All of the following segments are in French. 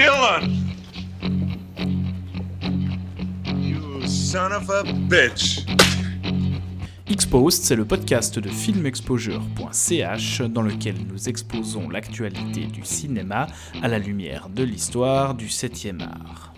Dylan! Exposed, c'est le podcast de filmexposure.ch dans lequel nous exposons l'actualité du cinéma à la lumière de l'histoire du 7e art.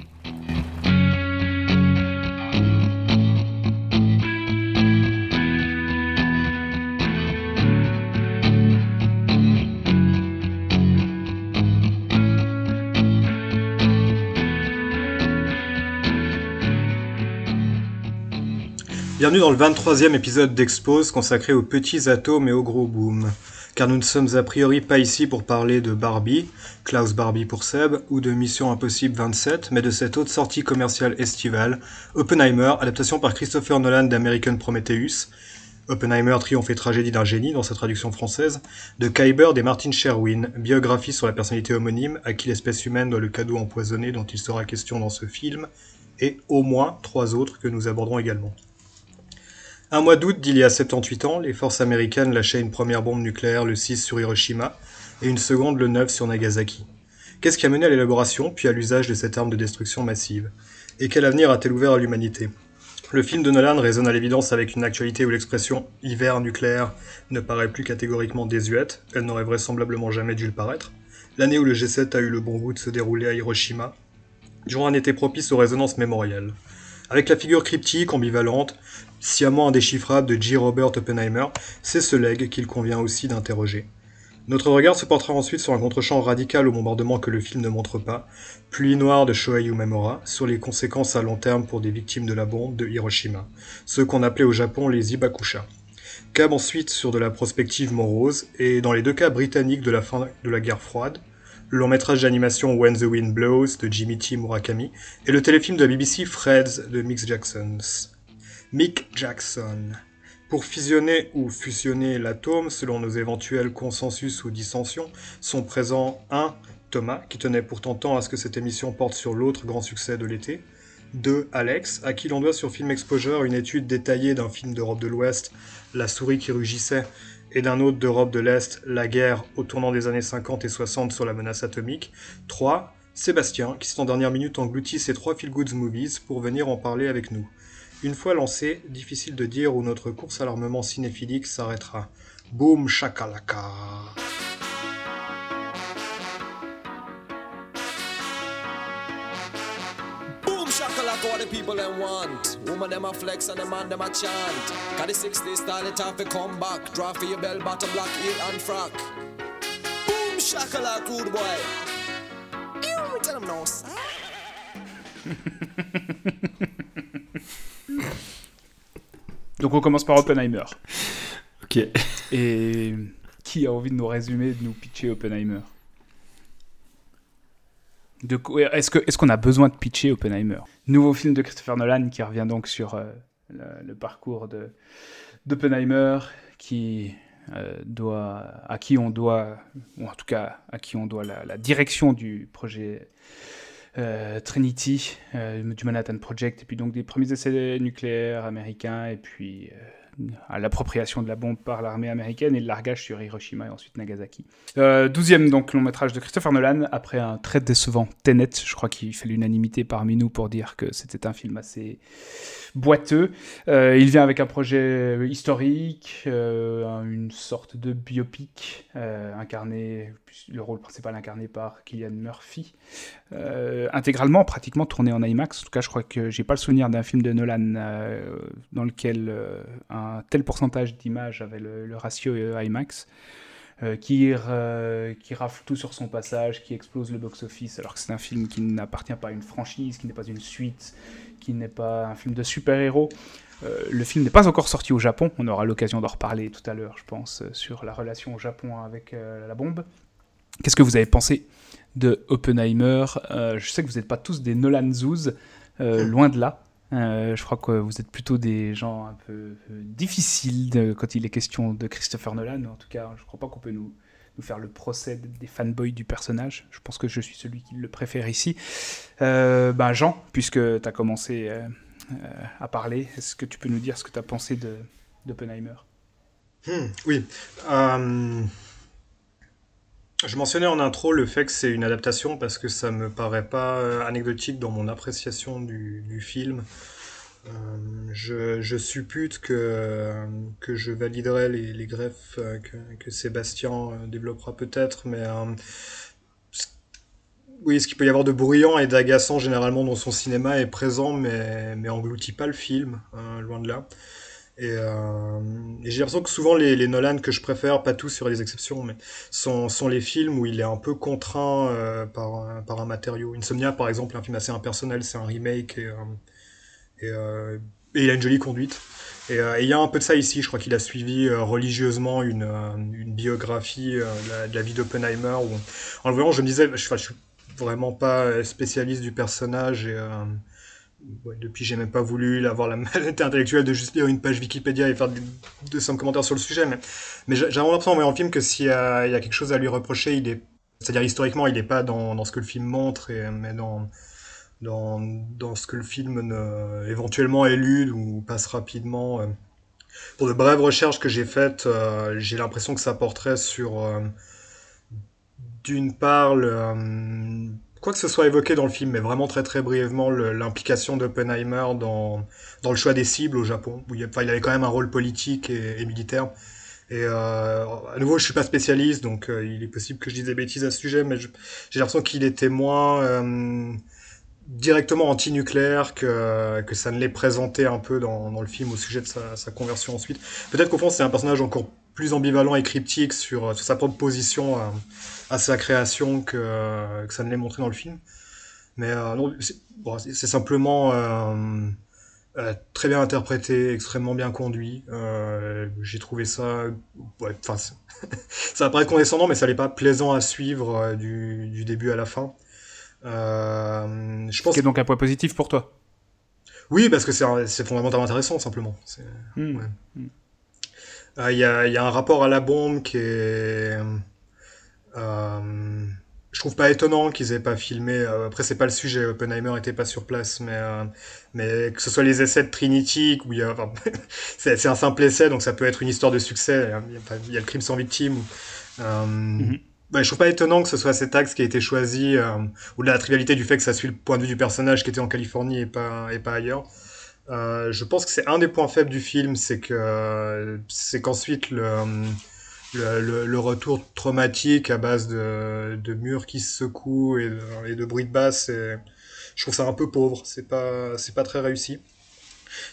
Bienvenue dans le 23e épisode d'Expose consacré aux petits atomes et aux gros booms. Car nous ne sommes a priori pas ici pour parler de Barbie, Klaus Barbie pour Seb, ou de Mission Impossible 27, mais de cette autre sortie commerciale estivale, Oppenheimer, adaptation par Christopher Nolan d'American Prometheus, Oppenheimer, triomphe et tragédie d'un génie dans sa traduction française, de Kyber et Martin Sherwin, biographie sur la personnalité homonyme à qui l'espèce humaine doit le cadeau empoisonné dont il sera question dans ce film, et au moins trois autres que nous aborderons également. Un mois d'août d'il y a 78 ans, les forces américaines lâchaient une première bombe nucléaire le 6 sur Hiroshima et une seconde le 9 sur Nagasaki. Qu'est-ce qui a mené à l'élaboration puis à l'usage de cette arme de destruction massive? Et quel avenir a-t-elle ouvert à l'humanité? Le film de Nolan résonne à l'évidence avec une actualité où l'expression hiver nucléaire ne paraît plus catégoriquement désuète, elle n'aurait vraisemblablement jamais dû le paraître. L'année où le G7 a eu le bon goût de se dérouler à Hiroshima, durant un été propice aux résonances mémorielles. Avec la figure cryptique, ambivalente, sciemment indéchiffrable de J. Robert Oppenheimer, c'est ce legs qu'il convient aussi d'interroger. Notre regard se portera ensuite sur un contre-champ radical au bombardement que le film ne montre pas, Pluie noire de Shohei Umemura, sur les conséquences à long terme pour des victimes de la bombe de Hiroshima, ceux qu'on appelait au Japon les Ibakusha. Cab ensuite sur de la prospective morose, et dans les deux cas britanniques de la fin de la guerre froide, le long métrage d'animation When the Wind Blows de Jimmy T. Murakami, et le téléfilm de la BBC Freds de Mick Jackson. Mick Jackson. Pour fusionner ou fusionner l'atome, selon nos éventuels consensus ou dissensions, sont présents 1. Thomas, qui tenait pourtant tant à ce que cette émission porte sur l'autre grand succès de l'été. 2. Alex, à qui l'on doit sur Film Exposure une étude détaillée d'un film d'Europe de l'Ouest, La souris qui rugissait, et d'un autre d'Europe de l'Est, La guerre au tournant des années 50 et 60 sur la menace atomique. 3. Sébastien, qui s'est en dernière minute englouti ces trois Feel Goods Movies pour venir en parler avec nous. Une fois lancé, difficile de dire où notre course à l'armement cinéphilique s'arrêtera. Boom shakalaka. Boom shakalaka what the people them want. Woman them a flex and the man them a chant. Cause the 60s style it have to come back. Draw for your bell bottom black heel and frock. Boom shakalaka good boy. Ew, tell them no. sir. Donc on commence par Oppenheimer. Ok. Et qui a envie de nous résumer, de nous pitcher Oppenheimer? Est-ce que- est-ce qu'on a besoin de pitcher Oppenheimer? Nouveau film de Christopher Nolan qui revient donc sur euh, le, le parcours de d'Oppenheimer, qui euh, doit, à qui on doit, ou en tout cas à qui on doit la, la direction du projet euh, Trinity, euh, du Manhattan Project, et puis donc des premiers essais nucléaires américains, et puis euh, à l'appropriation de la bombe par l'armée américaine et le largage sur Hiroshima et ensuite Nagasaki. Douzième donc long métrage de Christopher Nolan, après un très décevant Tenet, je crois qu'il fait l'unanimité parmi nous pour dire que c'était un film assez boiteux. Euh, il vient avec un projet historique, euh, un- une sorte de biopic, euh, incarné, le rôle principal incarné par Killian Murphy, intégralement, pratiquement tourné en IMAX. En tout cas, je crois que j'ai pas le souvenir d'un film de Nolan dans lequel un tel pourcentage d'images avait le, ratio IMAX. qui, euh, qui rafle tout sur son passage, qui explose le box-office, alors que c'est un film qui n'appartient pas à une franchise, qui n'est pas une suite, qui n'est pas un film de super-héros. Euh, le film n'est pas encore sorti au Japon, on aura l'occasion d'en reparler tout à l'heure, je pense, euh, sur la relation au Japon avec euh, la bombe. Qu'est-ce que vous avez pensé de Oppenheimer? Euh, Je sais que vous n'êtes pas tous des Nolan Zoos, euh, loin de là. Je crois que vous êtes plutôt des gens un peu difficiles de- quand il est question de Christopher Nolan. En tout cas, je ne crois pas qu'on peut nous, nous faire le procès des fanboys du personnage. Je pense que je suis celui qui le préfère ici. Euh, ben Jean, puisque tu as commencé euh, euh, à parler, est-ce que tu peux nous dire ce que tu as pensé d'Oppenheimer? Hmm, oui. Je mentionnais en intro le fait que c'est une adaptation parce que ça me paraît pas anecdotique dans mon appréciation du film. Euh, je, suppute que, que je validerai les, greffes euh, que, Sébastien développera peut-être, mais oui, ce qu'il peut y avoir de bruyant et d'agaçant généralement dans son cinéma est présent, mais, mais engloutit pas le film, hein, loin de là. Et, euh, j'ai l'impression que souvent les, Nolan que je préfère, pas tous sur les exceptions, mais sont, sont les films où il est un peu contraint euh, par, par un matériau. Insomnia, par exemple, un film assez impersonnel, c'est un remake et, euh, et, euh, et, il a une jolie conduite. Et, euh, et il y a un peu de ça ici. Je crois qu'il a suivi euh, religieusement une, biographie de la, vie d'Oppenheimer. En le voyant, je me disais, je, je suis vraiment pas spécialiste du personnage et Ouais, depuis, j'ai même pas voulu avoir la malhonnêteté intellectuelle de juste lire une page Wikipédia et faire de, de simples commentaires sur le sujet. Mais, mais j'ai l'impression en voyant le film que s'il y, y, a quelque chose à lui reprocher, c'est-à-dire historiquement, il n'est pas dans, ce que le film montre, mais dans, dans, ce que le film ne, éventuellement élude ou passe rapidement. Euh. Pour de brèves recherches que j'ai faites, euh, j'ai l'impression que ça porterait sur, euh, d'une part, quoi que ce soit évoqué dans le film, mais vraiment très très brièvement, l'implication d'Oppenheimer dans, le choix des cibles au Japon, où il, enfin, avait quand même un rôle politique et, militaire. Et à nouveau, je suis pas spécialiste, donc il est possible que je dise des bêtises à ce sujet, mais j'ai l'impression qu'il était moins directement anti-nucléaire que, que ça ne l'est présenté un peu dans, dans le film au sujet de sa, conversion ensuite. Peut-être qu'au fond, c'est un personnage encore plus ambivalent et cryptique sur, sur sa propre position à, à sa création que, que ça ne l'est montré dans le film. Mais euh, c'est simplement euh, euh, très bien interprété, extrêmement bien conduit. Euh, J'ai trouvé ça, ouais, ça paraît condescendant, mais ça n'est pas plaisant à suivre euh, du, du, début à la fin. Euh, je pense. Ce qui est donc un point positif pour toi. Oui, parce que c'est fondamentalement intéressant, simplement. Il mmh. ouais. mmh. euh, y, a, y, a, un rapport à la bombe qui est euh, je trouve pas étonnant qu'ils aient pas filmé. Euh, après, c'est pas le sujet. Oppenheimer était pas sur place, mais euh, mais que ce soit les essais de Trinity, où il y a, enfin, c'est un simple essai, donc ça peut être une histoire de succès. Il y a, il y a le crime sans victime. Euh, mm -hmm. Bah, je trouve pas étonnant que ce soit cet axe qui a été choisi, euh, ou de la trivialité du fait que ça suit le point de vue du personnage qui était en Californie et pas et pas ailleurs. Euh, je pense que c'est un des points faibles du film, c'est que c'est qu'ensuite le le, retour traumatique à base de, de murs qui se secouent et de, et de bruit de basse, je trouve ça un peu pauvre. C'est pas, pas très réussi.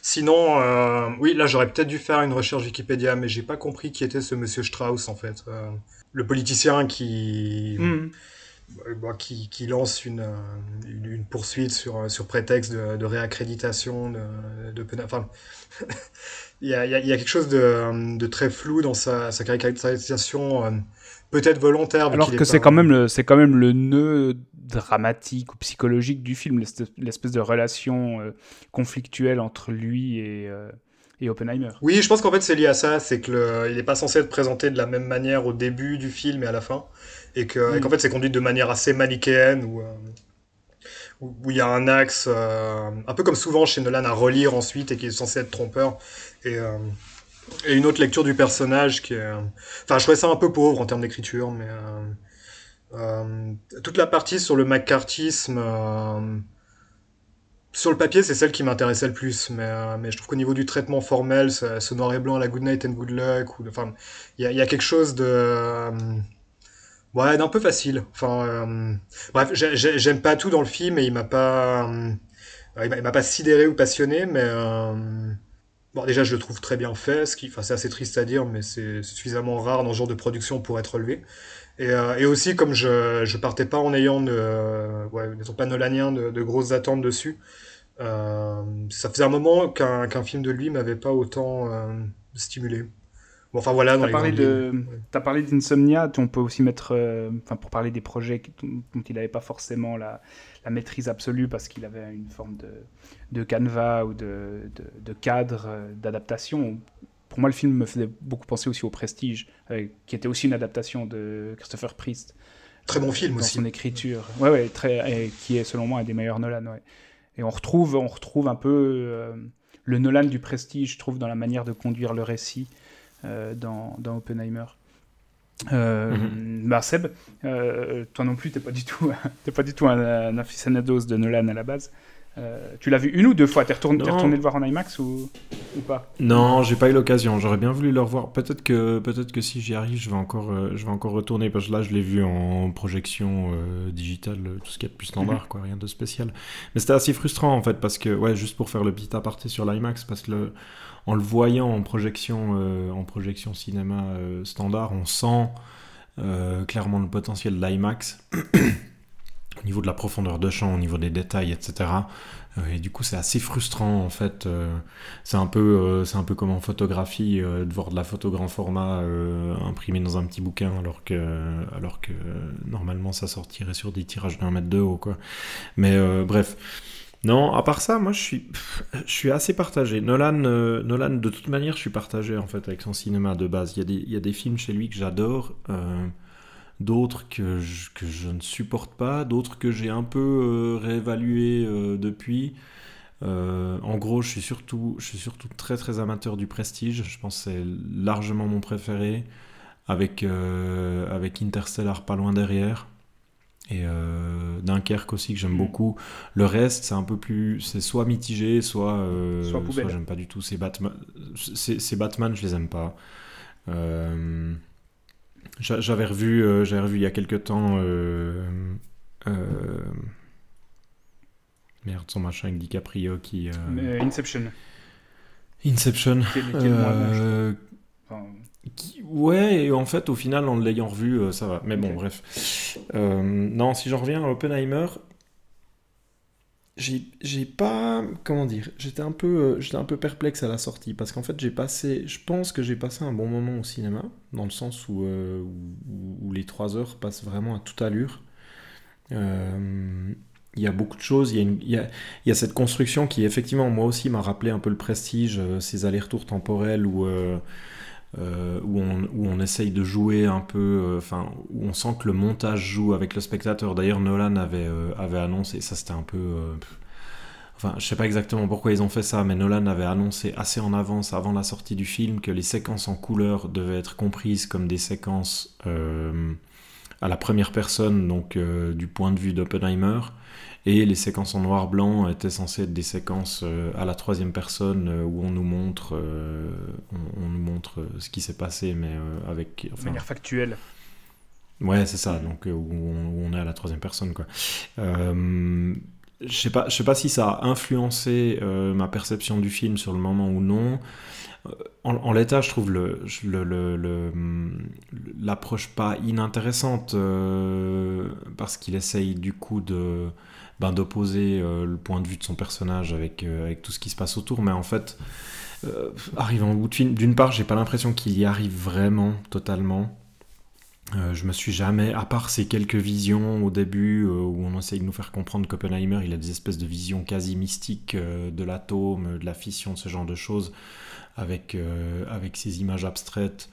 Sinon, euh, oui, là j'aurais peut-être dû faire une recherche Wikipédia, mais j'ai pas compris qui était ce monsieur Strauss en fait, euh, le politicien qui, mmh. bah, qui, qui, lance une, une, une, poursuite sur, sur prétexte de, de réaccréditation de, de, enfin, il y a, y a, quelque chose de, de, très flou dans sa, sa caractérisation, euh, peut-être volontaire. Alors que c'est quand même le, c'est quand même le nœud dramatique ou psychologique du film, l'espèce de relation euh, conflictuelle entre lui et, euh, et Oppenheimer. Oui, je pense qu'en fait c'est lié à ça, c'est que le, il n'est pas censé être présenté de la même manière au début du film et à la fin, et que, mm. qu'en fait c'est conduit de manière assez manichéenne où il y a un axe, euh, un peu comme souvent chez Nolan, à relire ensuite et qui est censé être trompeur. Et, euh, et une autre lecture du personnage qui est... Enfin, je trouvais ça un peu pauvre en termes d'écriture, mais... Euh, euh toute la partie sur le McCarthyisme... Euh, sur le papier, c'est celle qui m'intéressait le plus, mais, mais je trouve qu'au niveau du traitement formel, ce, noir et blanc la Good Night and Good Luck, enfin, il y, a, quelque chose de Ouais, d'un peu facile. Enfin, euh, bref, j'aime pas tout dans le film et il m'a pas, euh, il m'a pas sidéré ou passionné, mais euh, bon, déjà je le trouve très bien fait, ce qui, enfin, c'est assez triste à dire, mais c'est suffisamment rare dans ce genre de production pour être relevé. Et, euh, et aussi, comme je, je partais pas en ayant de, ouais, n'étant pas nolanien, de, de, grosses attentes dessus, euh, ça faisait un moment qu'un qu film de lui m'avait pas autant stimulé. Bon, enfin voilà. T'as parlé, de... ouais. as parlé d'Insomnia, on peut aussi mettre, euh, enfin pour parler des projets dont il n'avait pas forcément la, la, maîtrise absolue parce qu'il avait une forme de, de canevas ou de, de, cadre euh, d'adaptation. Pour moi, le film me faisait beaucoup penser aussi au Prestige, euh, qui était aussi une adaptation de Christopher Priest. Très bon film dans aussi. Son écriture, ouais, ouais, très, et qui est selon moi un des meilleurs Nolan. Ouais. Et on retrouve, on retrouve un peu euh, le Nolan du Prestige, je trouve, dans la manière de conduire le récit euh, dans, dans, Oppenheimer. Mhm. Bah Seb, toi non plus, t'es pas du tout, pas du tout un, un aficionados de Nolan à la base. Euh, tu l'as vu une ou deux fois? T'es retourné, retourné le voir en IMAX ou, ou pas? Non, j'ai pas eu l'occasion. J'aurais bien voulu le revoir. Peut-être que, peut-être que si j'y arrive, je vais encore, euh, je vais encore retourner parce que là, je l'ai vu en projection euh, digitale, tout ce qui est de plus standard, mhm. quoi, rien de spécial. Mais c'était assez frustrant en fait parce que, ouais, juste pour faire le petit aparté sur l'IMAX, parce que le, en le voyant en projection, en projection cinéma standard, on sent clairement le potentiel de l'IMAX. au niveau de la profondeur de champ, au niveau des détails, etc. Euh, et du coup, c'est assez frustrant en fait. Euh, c'est un peu, euh, c'est un peu comme en photographie de voir de la photo grand format imprimée dans un petit bouquin, alors que, alors que normalement ça sortirait sur des tirages d'un mètre de haut, quoi. Mais bref. Non, à part ça, moi je suis, je suis assez partagé. Nolan, Nolan, de toute manière, je suis partagé en fait avec son cinéma de base. Il y a des, il y a des films chez lui que j'adore d'autres que je, que je, ne supporte pas, d'autres que j'ai un peu euh, réévalué euh, depuis. Euh, en gros, je suis, surtout, je suis surtout très très amateur du Prestige. Je pense que c'est largement mon préféré, avec, avec Interstellar pas loin derrière. Et Dunkerque aussi que j'aime mm. beaucoup. Le reste, c'est un peu plus. C'est soit mitigé, soit. soit, soit j'aime pas du tout. Ces Batman, ces, Batman, je les aime pas. Euh, j'avais revu, euh, j'avais revu il y a quelques temps. Euh, euh, merde, son machin avec DiCaprio qui. Inception. Inception. ouais, et en fait, au final, en l'ayant revu, ça va. Mais bon, bref. non, si j'en reviens à Oppenheimer, j'ai pas comment dire j'étais un peu euh, j'étais un peu perplexe à la sortie parce qu'en fait j'ai passé je pense que j'ai passé un bon moment au cinéma dans le sens où, euh, où, les trois heures passent vraiment à toute allure. Euh, il y a beaucoup de choses il y y y a cette construction qui effectivement moi aussi m'a rappelé un peu le prestige ces allers-retours temporels où où, on, où, essaye de jouer un peu, euh, enfin, où on sent que le montage joue avec le spectateur. D'ailleurs, Nolan avait, euh, annoncé, ça c'était un peu. Enfin, je sais pas exactement pourquoi ils ont fait ça, mais Nolan avait annoncé assez en avance, avant la sortie du film, que les séquences en couleur devaient être comprises comme des séquences à la première personne, donc du point de vue d'Oppenheimer, et les séquences en noir-blanc étaient censées être des séquences euh, à la troisième personne euh, où on nous montre, euh, on, nous montre ce qui s'est passé, mais avec. de manière factuelle. Ouais, c'est ça, donc où on, est à la troisième personne, quoi. je sais pas, je sais pas si ça a influencé ma perception du film sur le moment ou non. En, l'état, je trouve l'approche le, le, pas inintéressante parce qu'il essaye du coup de ben, d'opposer euh, le point de vue de son personnage avec, euh, avec tout ce qui se passe autour. Mais en fait, euh, arrivant au bout de film, d'une part, j'ai pas l'impression qu'il y arrive vraiment totalement. je me suis jamais, à part ces quelques visions au début où on essaye de nous faire comprendre qu'Oppenheimer il a des espèces de visions quasi mystiques de l'atome, de la fission, ce genre de choses, avec, avec ces images abstraites.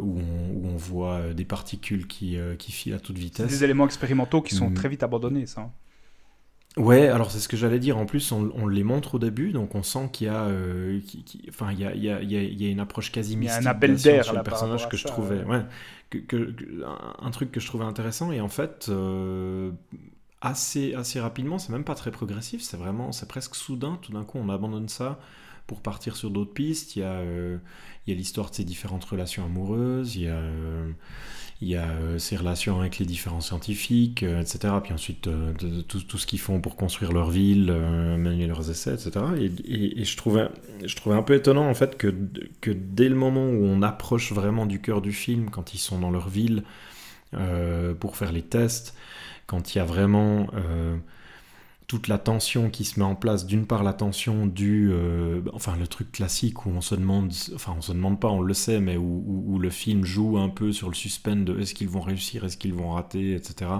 Où, on, voit des particules qui, qui filent à toute vitesse. Des éléments expérimentaux qui sont mm. très vite abandonnés, ça. Ouais, alors c'est ce que j'allais dire. En plus, on, les montre au début, donc on sent qu'il y a, euh, enfin, il y a, il y, a, il y a, une approche quasi mystique. Il y a un appel d'air sur le personnage que je trouvais, ouais. que, un truc que je trouvais intéressant. Et en fait, euh, assez, assez rapidement, c'est même pas très progressif. C'est vraiment, c'est presque soudain. Tout d'un coup, on abandonne ça pour partir sur d'autres pistes. Il y a, euh, il y a l'histoire de ces différentes relations amoureuses. Il y a il y a euh, ces relations avec les différents scientifiques, euh, etc. Puis ensuite, euh, tout, tout, ce qu'ils font pour construire leur ville, mener leurs essais, etc. Et, je, trouvais, je un peu étonnant, en fait, que, que dès le moment où on approche vraiment du cœur du film, quand ils sont dans leur ville pour faire les tests, quand il y a vraiment toute la tension qui se met en place, d'une part la tension du, euh, enfin le truc classique où on se demande, enfin on se demande pas, on le sait, mais où, le film joue un peu sur le suspense de est-ce qu'ils vont réussir, est-ce qu'ils vont rater, etc.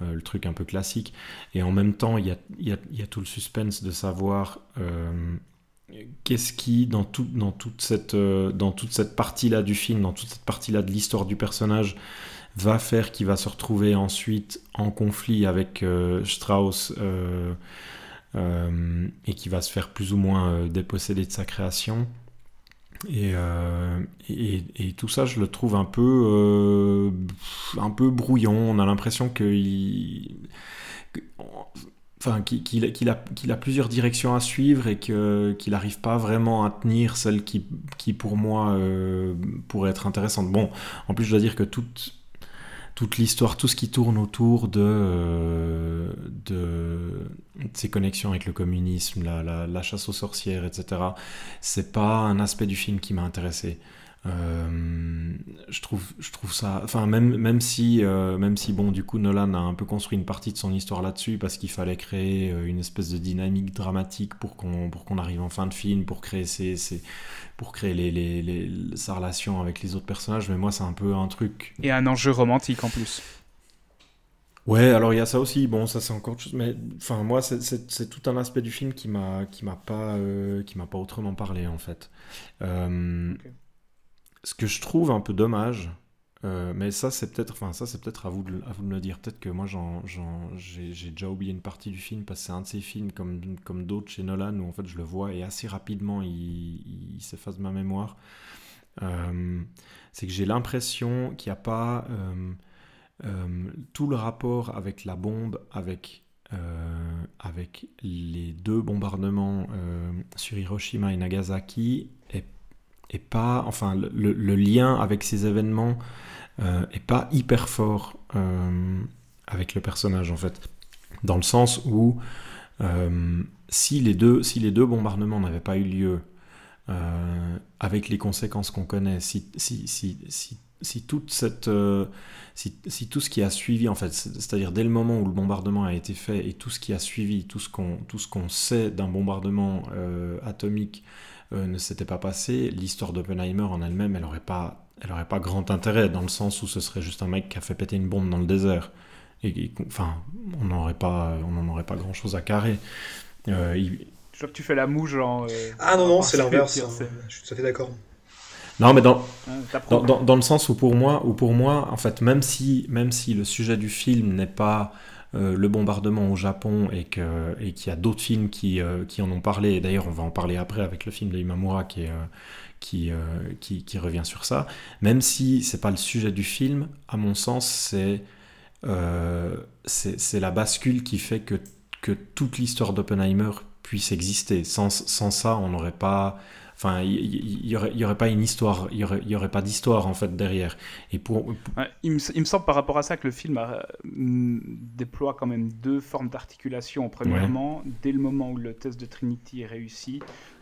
Euh, le truc un peu classique. Et en même temps, il y a, y, a, y a, tout le suspense de savoir euh, qu'est-ce qui, dans, tout, dans toute cette, dans toute cette partie-là du film, dans toute cette partie-là de l'histoire du personnage, va faire qu'il va se retrouver ensuite en conflit avec euh, Strauss euh, euh, et qui va se faire plus ou moins déposséder de sa création. Et, et, tout ça, je le trouve un peu, un peu brouillon. On a l'impression qu'il a, a, plusieurs directions à suivre et qu'il n'arrive pas vraiment à tenir celle qui, qui pour moi, euh, pourrait être intéressante. Bon, en plus, je dois dire que toute, toute l'histoire, tout ce qui tourne autour de, euh, ses connexions avec le communisme, la chasse aux sorcières, etc., c'est pas un aspect du film qui m'a intéressé. Euh, je trouve, je trouve ça, enfin même même si euh, même si bon du coup Nolan a un peu construit une partie de son histoire là-dessus parce qu'il fallait créer euh, une espèce de dynamique dramatique pour qu'on pour qu'on arrive en fin de film pour créer ses, pour créer les, les, les, sa relation avec les autres personnages mais moi c'est un peu un truc et un enjeu romantique en plus. Ouais, alors il y a ça aussi. Bon, ça c'est encore chose, mais enfin moi c'est tout un aspect du film qui m'a qui m'a pas qui m'a pas autrement parlé en fait. Ce que je trouve un peu dommage, euh, mais ça c'est peut-être, enfin ça c'est peut-être à vous de, à me dire. Peut-être que moi j'ai déjà oublié une partie du film parce que c'est un de ces films comme, comme d'autres chez Nolan où en fait je le vois et assez rapidement il, il s'efface de ma mémoire. Euh, c'est que j'ai l'impression qu'il n'y a pas euh, tout le rapport avec la bombe, avec avec les deux bombardements sur Hiroshima et Nagasaki est pas, enfin, le, lien avec ces événements euh, est pas hyper fort euh, avec le personnage en fait, dans le sens où euh, si les deux, si les deux bombardements n'avaient pas eu lieu, avec les conséquences qu'on connaît, si, si, si, si, si toute cette, si, si, tout ce qui a suivi en fait, c'est-à-dire dès le moment où le bombardement a été fait et tout ce qui a suivi, tout ce qu'on, tout ce qu'on sait d'un bombardement atomique euh, ne s'était pas passé, l'histoire d'Oppenheimer en elle-même, elle n'aurait pas, elle aurait pas grand intérêt, dans le sens où ce serait juste un mec qui a fait péter une bombe dans le désert. Et, enfin, on n'aurait pas, on n'en aurait pas grand-chose à carrer. Euh, Je vois que tu fais la mouche en... Euh, ah non, non, c'est l'inverse. Hein. Je suis tout à fait d'accord. Non, mais dans, ah, dans, dans, dans, le sens où pour moi, où pour moi, en fait, même si, même si le sujet du film n'est pas euh, le bombardement au Japon et qu'il et y a d'autres films qui, euh, qui en ont parlé. Et d'ailleurs, on va en parler après avec le film de Imamura qui, euh, qui, qui, revient sur ça. Même si c'est pas le sujet du film, à mon sens, c'est c'est la bascule qui fait que, que toute l'histoire d'Oppenheimer puisse exister. Sans, sans ça, on n'aurait pas Enfin, il n'y aurait, y aurait pas une histoire, il n'y aurait, y aurait pas d'histoire en fait derrière. Et pour, il, me, semble par rapport à ça que le film mm, déploie quand même deux formes d'articulation. Premièrement, dès le moment où le test de Trinity est réussi,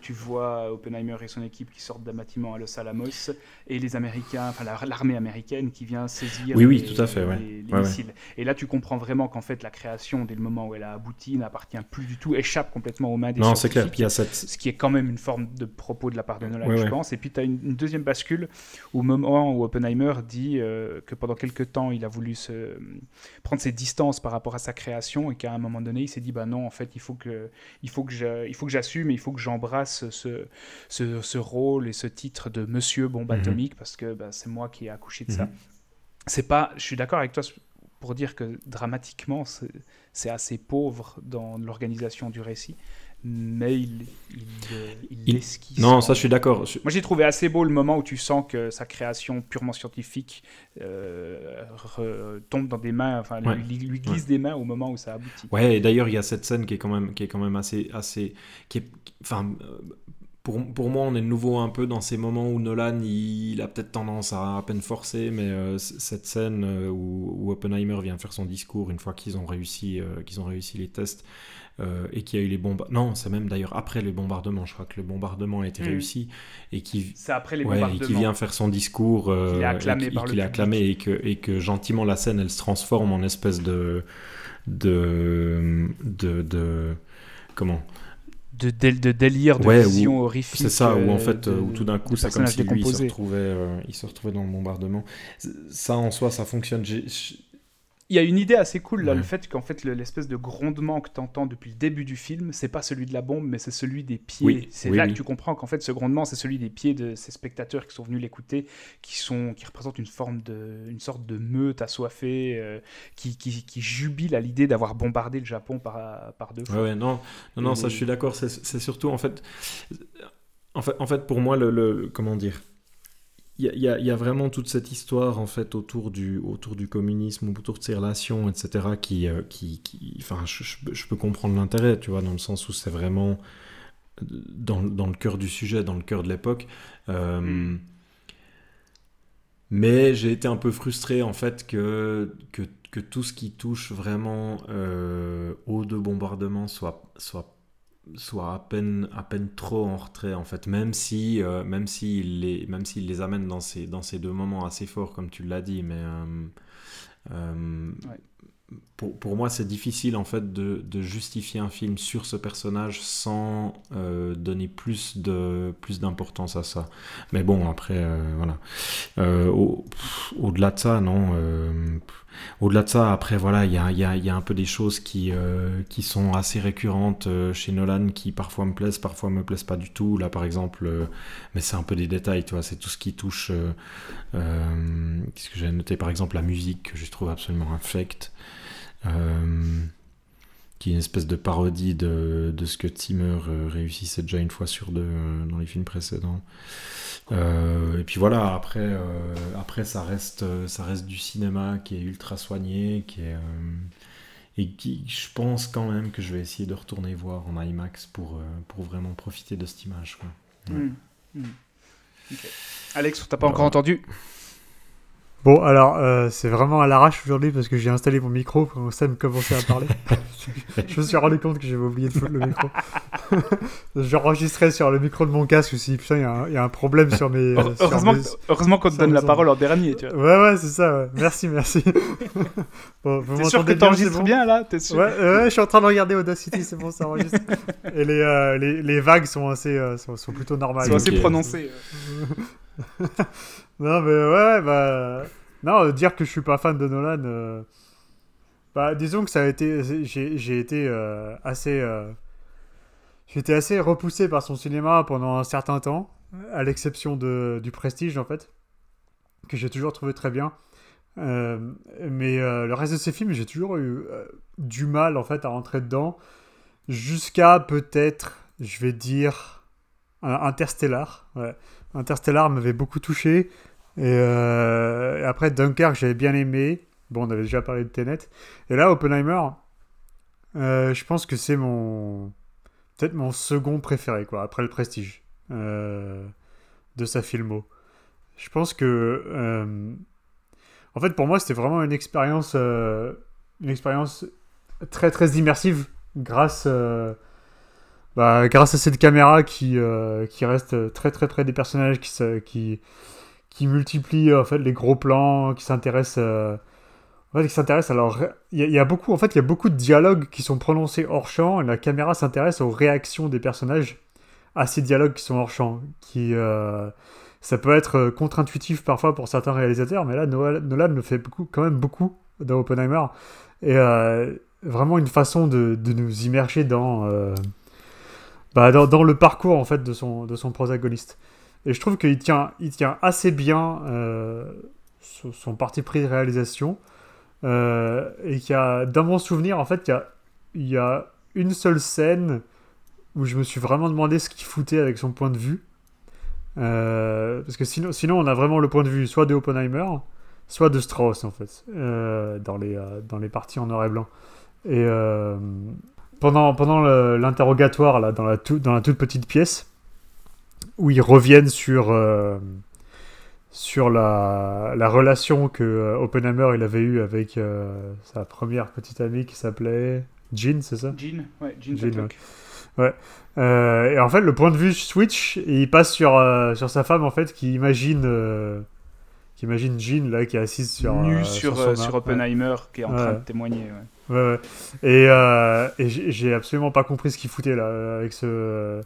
tu vois Oppenheimer et son équipe qui sortent d'un bâtiment à Los Alamos et les Américains, enfin l'armée américaine qui vient saisir oui, oui, tout à fait, les, missiles. Et là, tu comprends vraiment qu'en fait, la création, dès le moment où elle a abouti, n'appartient plus du tout, échappe complètement aux mains des Non, c'est clair. Puis il y a cette... Ce qui est quand même une forme de propos de la part de Nolan, je pense. Et puis, tu as une, deuxième bascule au moment où Oppenheimer dit euh, que pendant quelques temps, il a voulu se... prendre ses distances par rapport à sa création et qu'à un moment donné, il s'est dit, bah non, en fait, il faut que, il faut que j'assume, il faut que j'embrasse ce, ce, rôle et ce titre de Monsieur Bombe mhm. Atomique parce que bah, c'est moi qui ai accouché de ça. Mhm. C'est pas, je suis d'accord avec toi pour dire que dramatiquement c'est assez pauvre dans l'organisation du récit, mais il, il, esquisse. Non, ça je suis d'accord. Moi j'ai trouvé assez beau le moment où tu sens que sa création purement scientifique euh, tombe dans des mains, enfin lui, lui, glisse des mains au moment où ça aboutit. Ouais, et d'ailleurs il y a cette scène qui est quand même, qui est quand même assez, assez, qui est, enfin. Pour, pour, moi, on est de nouveau un peu dans ces moments où Nolan, il, a peut-être tendance à à peine forcer, mais euh, cette scène euh, où, où, Oppenheimer vient faire son discours une fois qu'ils ont réussi, qu'ils ont réussi les tests, euh, et qui a eu les bombes. Non, c'est même d'ailleurs après les bombardements. Je crois que le bombardement a été mm. réussi et qui. C'est après les bombardements. Et qui vient faire son discours. Euh, qu'il est acclamé et, par acclamé et que, et que gentiment la scène elle se transforme en espèce de de de, de comment? De, de, délire, de vision horrifique. C'est ça, où en fait, où tout d'un coup, c'est comme si lui, il se, retrouvait, euh, il se retrouvait dans le bombardement. Ça, en soi, ça fonctionne il y a une idée assez cool là, le fait qu'en fait l'espèce de grondement que tu entends depuis le début du film, c'est pas celui de la bombe, mais c'est celui des pieds. c'est là que tu comprends qu'en fait ce grondement, c'est celui des pieds de ces spectateurs qui sont venus l'écouter, qui sont, qui représentent une forme de, une sorte de meute assoiffée, euh, qui, qui, qui, jubile à l'idée d'avoir bombardé le Japon par, par deux fois. Ouais, non, non, non, ça je suis d'accord. C'est surtout en fait En fait, en fait, pour moi, le, le- comment dire, il y a, vraiment toute cette histoire en fait autour du, autour du communisme, autour de ces relations, etc. Euh, qui, qui- enfin, je, peux- comprendre l'intérêt, tu vois, dans le sens où c'est vraiment dans, le cœur du sujet, dans le cœur de l'époque. Euh. Mais j'ai été un peu frustré en fait que, que, que tout ce qui touche vraiment euh, aux deux bombardements soit, soit, soit à, peine, à peine trop en retrait en fait. Même si, euh, même s'il les, même s'il les amène dans ces, dans ces deux moments assez forts comme tu l'as dit, mais euh, euh, Ouais. pour, pour moi c'est difficile en fait de, de justifier un film sur ce personnage sans donner plus de plus d'importance à ça. Mais bon après voilà. Au- pff, Au-delà de ça, non. pff, Au-delà de ça, après, voilà, il y a, un peu des choses qui, euh, sont assez récurrentes euh, chez Nolan, qui parfois me plaisent, parfois me plaisent pas du tout. Là, par exemple, euh, mais c'est un peu des détails, tu vois, c'est tout ce qui touche. Qu'est-ce que j'ai noté? Par exemple, la musique, que je trouve absolument infecte. Qui est une espèce de parodie de, de ce que Zimmer euh, réussissait déjà une fois sur deux euh, dans les films précédents. Euh, et puis voilà, après, euh, après ça, reste, ça reste du cinéma qui est ultra soigné, qui est, euh, et qui, je pense quand même que je vais essayer de retourner voir en IMAX pour, pour vraiment profiter de cette image. Quoi. Ouais. Mm. Mm. Ok. Alex, on t'a pas Voilà. encore entendu? Bon, alors, euh, c'est vraiment à l'arrache aujourd'hui parce que j'ai installé mon micro quand Sam commençait à parler. je me suis rendu compte que j'avais oublié de foutre le micro. J'enregistrais sur le micro de mon casque aussi. Putain, il y, a un- il y a un problème sur mes. sur Heureusement, mes- heureusement qu'on te donne la parole en dernier, tu vois. Ouais, ouais, c'est ça. ouais. Merci, merci. bon, vous T'es sûr que bien, t'enregistres bon bien là? T'es sûr? Ouais, euh, ouais, je suis en train de regarder Audacity, c'est bon, ça enregistre. Et les, euh, les, les vagues sont assez, euh, sont, sont plutôt normales. C'est assez Ok. prononcé. Non, mais ouais, bah. Non, dire que je suis pas fan de Nolan. euh, Bah, disons que ça a été. J'ai été euh, assez. euh, J'ai été assez repoussé par son cinéma pendant un certain temps, à l'exception du Prestige, en fait, que j'ai toujours trouvé très bien. Euh, mais le reste de ses films, j'ai toujours eu du mal, en fait, à rentrer dedans, jusqu'à peut-être, je vais dire, Interstellar. Ouais. Interstellar m'avait beaucoup touché. Et, euh, et après, Dunkerque, j'avais bien aimé. Bon, on avait déjà parlé de Tenet. Et là, Oppenheimer, euh, je pense que c'est mon. Peut-être mon second préféré, quoi, après le Prestige euh, de sa filmo. Je pense que. en fait, pour moi, c'était vraiment une expérience. une expérience très, très immersive grâce. bah, grâce à cette caméra qui, qui reste très très près des personnages, qui, qui multiplie en fait les gros plans, qui s'intéresse, euh, en fait, qui s'intéresse. Alors, il y, a- beaucoup, en fait, il y a beaucoup de dialogues qui sont prononcés hors champ, et la caméra s'intéresse aux réactions des personnages à ces dialogues qui sont hors champ. Qui, euh, ça peut être euh, contre-intuitif parfois pour certains réalisateurs, mais là, Nolan, le fait beaucoup, quand même beaucoup dans Oppenheimer, et vraiment une façon de, de nous immerger dans, bah, dans le parcours en fait de son, de son protagoniste. Et je trouve qu'il tient, il tient assez bien euh, son, parti pris de réalisation. euh, et qu'il y a, dans mon souvenir, en fait, il y a, il y a une seule scène où je me suis vraiment demandé ce qu'il foutait avec son point de vue. Euh, parce que sinon, sinon, on a vraiment le point de vue soit de Oppenheimer, soit de Strauss, en fait, dans, les, dans les parties en noir et blanc. Et pendant, pendant l'interrogatoire, là, dans la, tout- dans la toute petite pièce, où ils reviennent sur, euh, sur la, la relation que euh, Oppenheimer il avait eue avec euh, sa première petite amie qui s'appelait Jean, c'est ça? Jean Ouais, Jean Jean, Patrick. Euh, et en fait, le point de vue switch, et il passe sur, euh, sur sa femme, en fait, qui imagine, euh, qui imagine Jean, là, qui est assise sur... Nu sur, mât. sur Oppenheimer qui est en Ouais. train de témoigner. ouais. Ouais, ouais. Et, et j'ai j'ai absolument pas compris ce qu'il foutait, là, avec ce,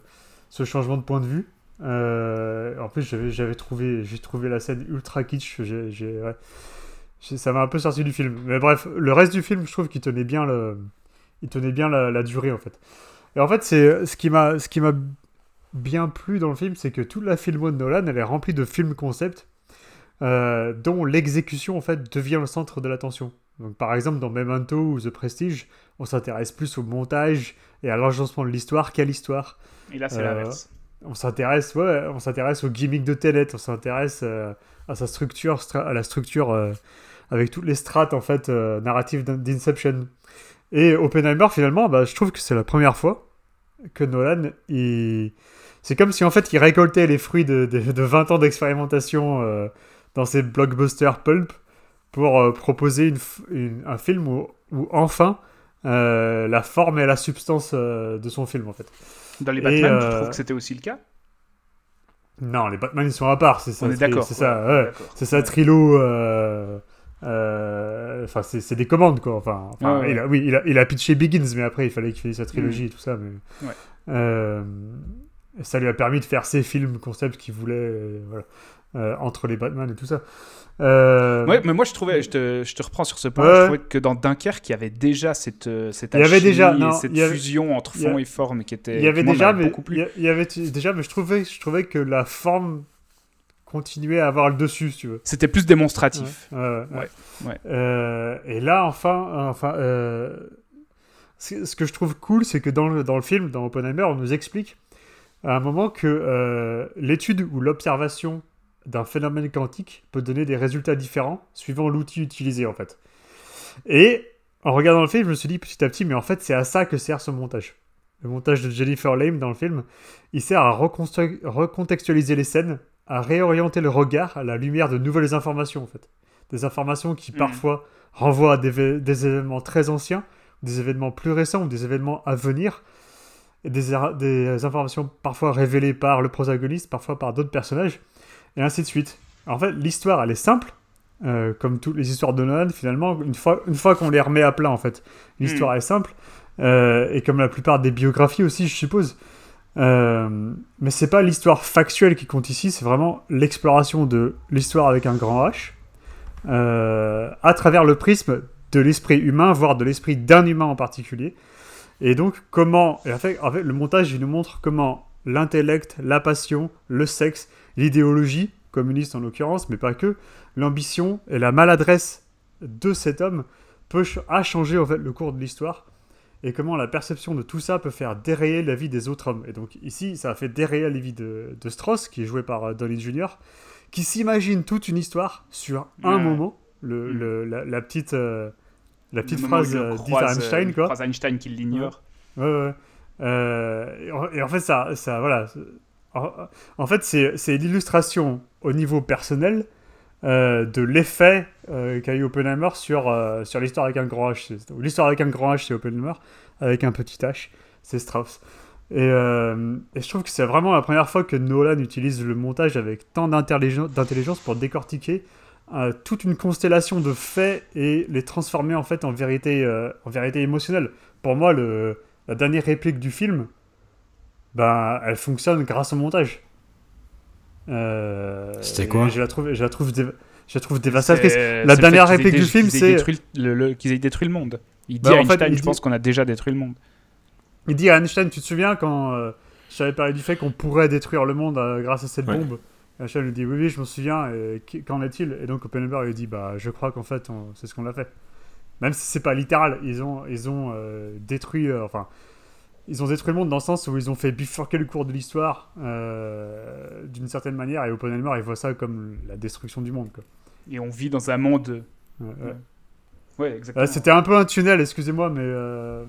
ce changement de point de vue. Euh, en plus, j'avais trouvé, j'ai trouvé la scène ultra kitsch. ouais. Ça m'a un peu sorti du film. Mais bref, le reste du film, je trouve qu'il tenait bien, le, il tenait bien la, la durée, en fait. Et en fait, c'est ce qui m'a ce qui m'a bien plu dans le film, c'est que toute la filmo de Nolan, elle est remplie de films concept euh, dont l'exécution, en fait, devient le centre de l'attention. Donc, par exemple, dans Memento ou The Prestige, on s'intéresse plus au montage et à l'agencement de l'histoire qu'à l'histoire. Et là, c'est Euh, l'inverse. On s'intéresse ouais, on s'intéresse au gimmick de Tenet, on s'intéresse euh, à sa structure, à la structure euh, avec toutes les strates en fait euh, narratives d'In- d'Inception. Et Oppenheimer finalement, bah, je trouve que c'est la première fois que Nolan, il... c'est comme si en fait il récoltait les fruits de, de, de 20 ans d'expérimentation euh, dans ses blockbusters pulp pour proposer une un film où, où enfin la forme et la substance de son film en fait. Dans les Batman, tu euh, trouves que c'était aussi le cas? Non, les Batman ils sont à part, c'est ça. On est d'accord. C'est ça. C'est ça. Trilo. euh, euh, Enfin, c'est des commandes, quoi. Enfin. Il a, oui, il a, pitché Begins, mais après, il fallait qu'il finisse sa trilogie et tout ça. Mais, ça lui a permis de faire ses films concepts qu'il voulait, voilà, euh, entre les Batman et tout ça. Euh, Ouais, mais moi je trouvais, je te, je te reprends sur ce point, Ouais. je trouvais que dans Dunkerque, il y avait déjà cette, euh, cette Il y avait déjà- non, cette il y avait- fusion entre fond et forme qui était. il y avait qui, moi, déjà, m'avait mais beaucoup il plu. y a- il y avait déjà, mais je trouvais, je trouvais que la forme continuait à avoir le dessus, si tu veux. C'était plus démonstratif. Ouais. Euh, et là, enfin, enfin ce que je trouve cool, c'est que dans le, dans le film, dans Oppenheimer, on nous explique à un moment que l'étude ou l'observation d'un phénomène quantique peut donner des résultats différents suivant l'outil utilisé, en fait. Et en regardant le film, je me suis dit petit à petit, mais en fait, c'est à ça que sert ce montage. Le montage de Jennifer Lame dans le film, il sert à recontextualiser les scènes, à réorienter le regard à la lumière de nouvelles informations, en fait. Des informations qui Mhm. parfois renvoient à des, vé- des événements très anciens, des événements plus récents ou des événements à venir, et des, des informations parfois révélées par le protagoniste, parfois par d'autres personnages, et ainsi de suite. En fait, l'histoire, elle est simple, euh, comme toutes les histoires de Nolan, finalement, une fois, une fois qu'on les remet à plat, en fait. L'histoire est simple, euh, et comme la plupart des biographies aussi, je suppose. Euh, mais c'est pas l'histoire factuelle qui compte ici, c'est vraiment l'exploration de l'histoire avec un grand H, euh, à travers le prisme de l'esprit humain, voire de l'esprit d'un humain en particulier. Et donc, comment. Et en, fait, en fait, le montage, il nous montre comment l'intellect, la passion, le sexe, l'idéologie, communiste en l'occurrence, mais pas que, l'ambition et la maladresse de cet homme peut a changé en fait le cours de l'histoire et comment la perception de tout ça peut faire dérayer la vie des autres hommes. Et donc ici, ça a fait dérayer la vie de, de Strauss, qui est joué par euh, Donnie Jr., qui s'imagine toute une histoire sur un Ouais. moment, le, Mm. le- la, la petite, euh, la petite Le où phrase euh, dite à Einstein, euh, quoi. croise Einstein qui l'ignore. Ouais, ouais. Euh, et en fait, ça, ça voilà. En, fait, c'est l'illustration au niveau personnel euh, de l'effet euh, qu'a eu Oppenheimer sur, euh, sur l'histoire avec un grand H. L'histoire avec un grand H, c'est Oppenheimer. Avec un petit H, c'est Strauss. Et, euh, et je trouve que c'est vraiment la première fois que Nolan utilise le montage avec tant d'intelligen- d'intelligence pour décortiquer toute une constellation de faits et les transformer en fait en vérité, émotionnelle. Pour moi, la dernière réplique du film, ben, elle fonctionne grâce au montage. Euh, C'était quoi je la trouve, je la trouve, je la trouve dévastatrice. La dernière fait réplique du film, c'est- qu'ils aient détruit le monde. Il dit Bah, à en fait, Einstein, il je dit- pense qu'on a déjà détruit le monde. Il dit à Einstein, tu te souviens quand euh, je t'avais parlé du fait qu'on pourrait détruire le monde euh, grâce à cette Ouais. bombe? Einstein lui dit oui, oui, je m'en souviens, qu'en est-il? Et donc Oppenheimer lui dit, bah, je crois qu'en fait, on- c'est ce qu'on a fait. Même si c'est pas littéral, ils ont, ils ont euh, détruit, euh, enfin, ils ont détruit le monde dans le sens où ils ont fait bifurquer le cours de l'histoire euh, d'une certaine manière, et Oppenheimer, il voit ça comme la destruction du monde. Quoi. Et on vit dans un monde. Ouais, ouais. Ouais. Ouais, exactement. Euh, C'était un peu un tunnel, excusez-moi, mais euh,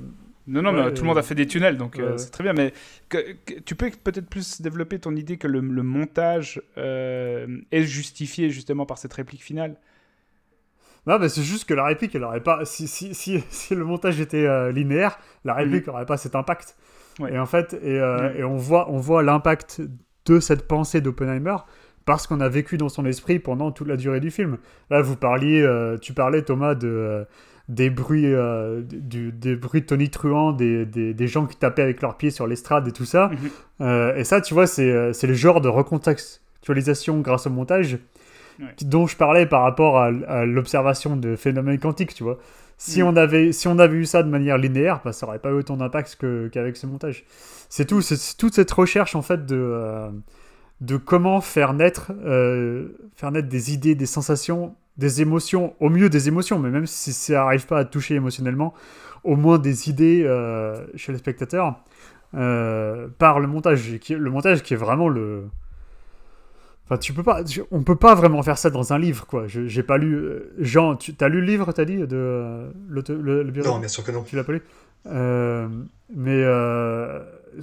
Non, non, Ouais, mais tout le euh, monde a fait des tunnels, donc euh, c'est très bien. Mais que- que- tu peux peut-être plus développer ton idée que le, le montage euh, est justifié justement par cette réplique finale? Non, mais c'est juste que la réplique, elle aurait pas. Si, si, si, si le montage était euh, linéaire, la réplique n'aurait pas cet impact. Ouais. Et en fait, et, euh, et on voit, on voit l'impact de cette pensée d'Oppenheimer parce qu'on a vécu dans son esprit pendant toute la durée du film. Là, vous parliez, euh, tu parlais Thomas de des bruits, euh, du, des bruits tonitruants, des, des, des gens qui tapaient avec leurs pieds sur l'estrade et tout ça. Mhm. Euh, et ça, tu vois, c'est c'est le genre de recontextualisation grâce au montage Ouais. dont je parlais par rapport à, à l'observation de phénomènes quantiques, tu vois. Si, Mm. on avait, si on avait eu ça de manière linéaire, bah, ça aurait pas eu autant d'impact qu'avec ce montage. C'est tout, c'est toute cette recherche en fait de, euh, de comment faire naître, euh, faire naître des idées, des sensations, des émotions, au mieux des émotions, mais même si ça n'arrive pas à toucher émotionnellement, au moins des idées euh, chez les spectateurs. par le montage. Qui, le montage qui est vraiment le. Enfin, tu peux pas. On peut pas vraiment faire ça dans un livre, quoi. Je- J'ai pas lu. euh, Jean, tu as lu le livre, t'as dit de euh, le, le Non, bien sûr que non. Tu l'as pas lu? Euh, Mais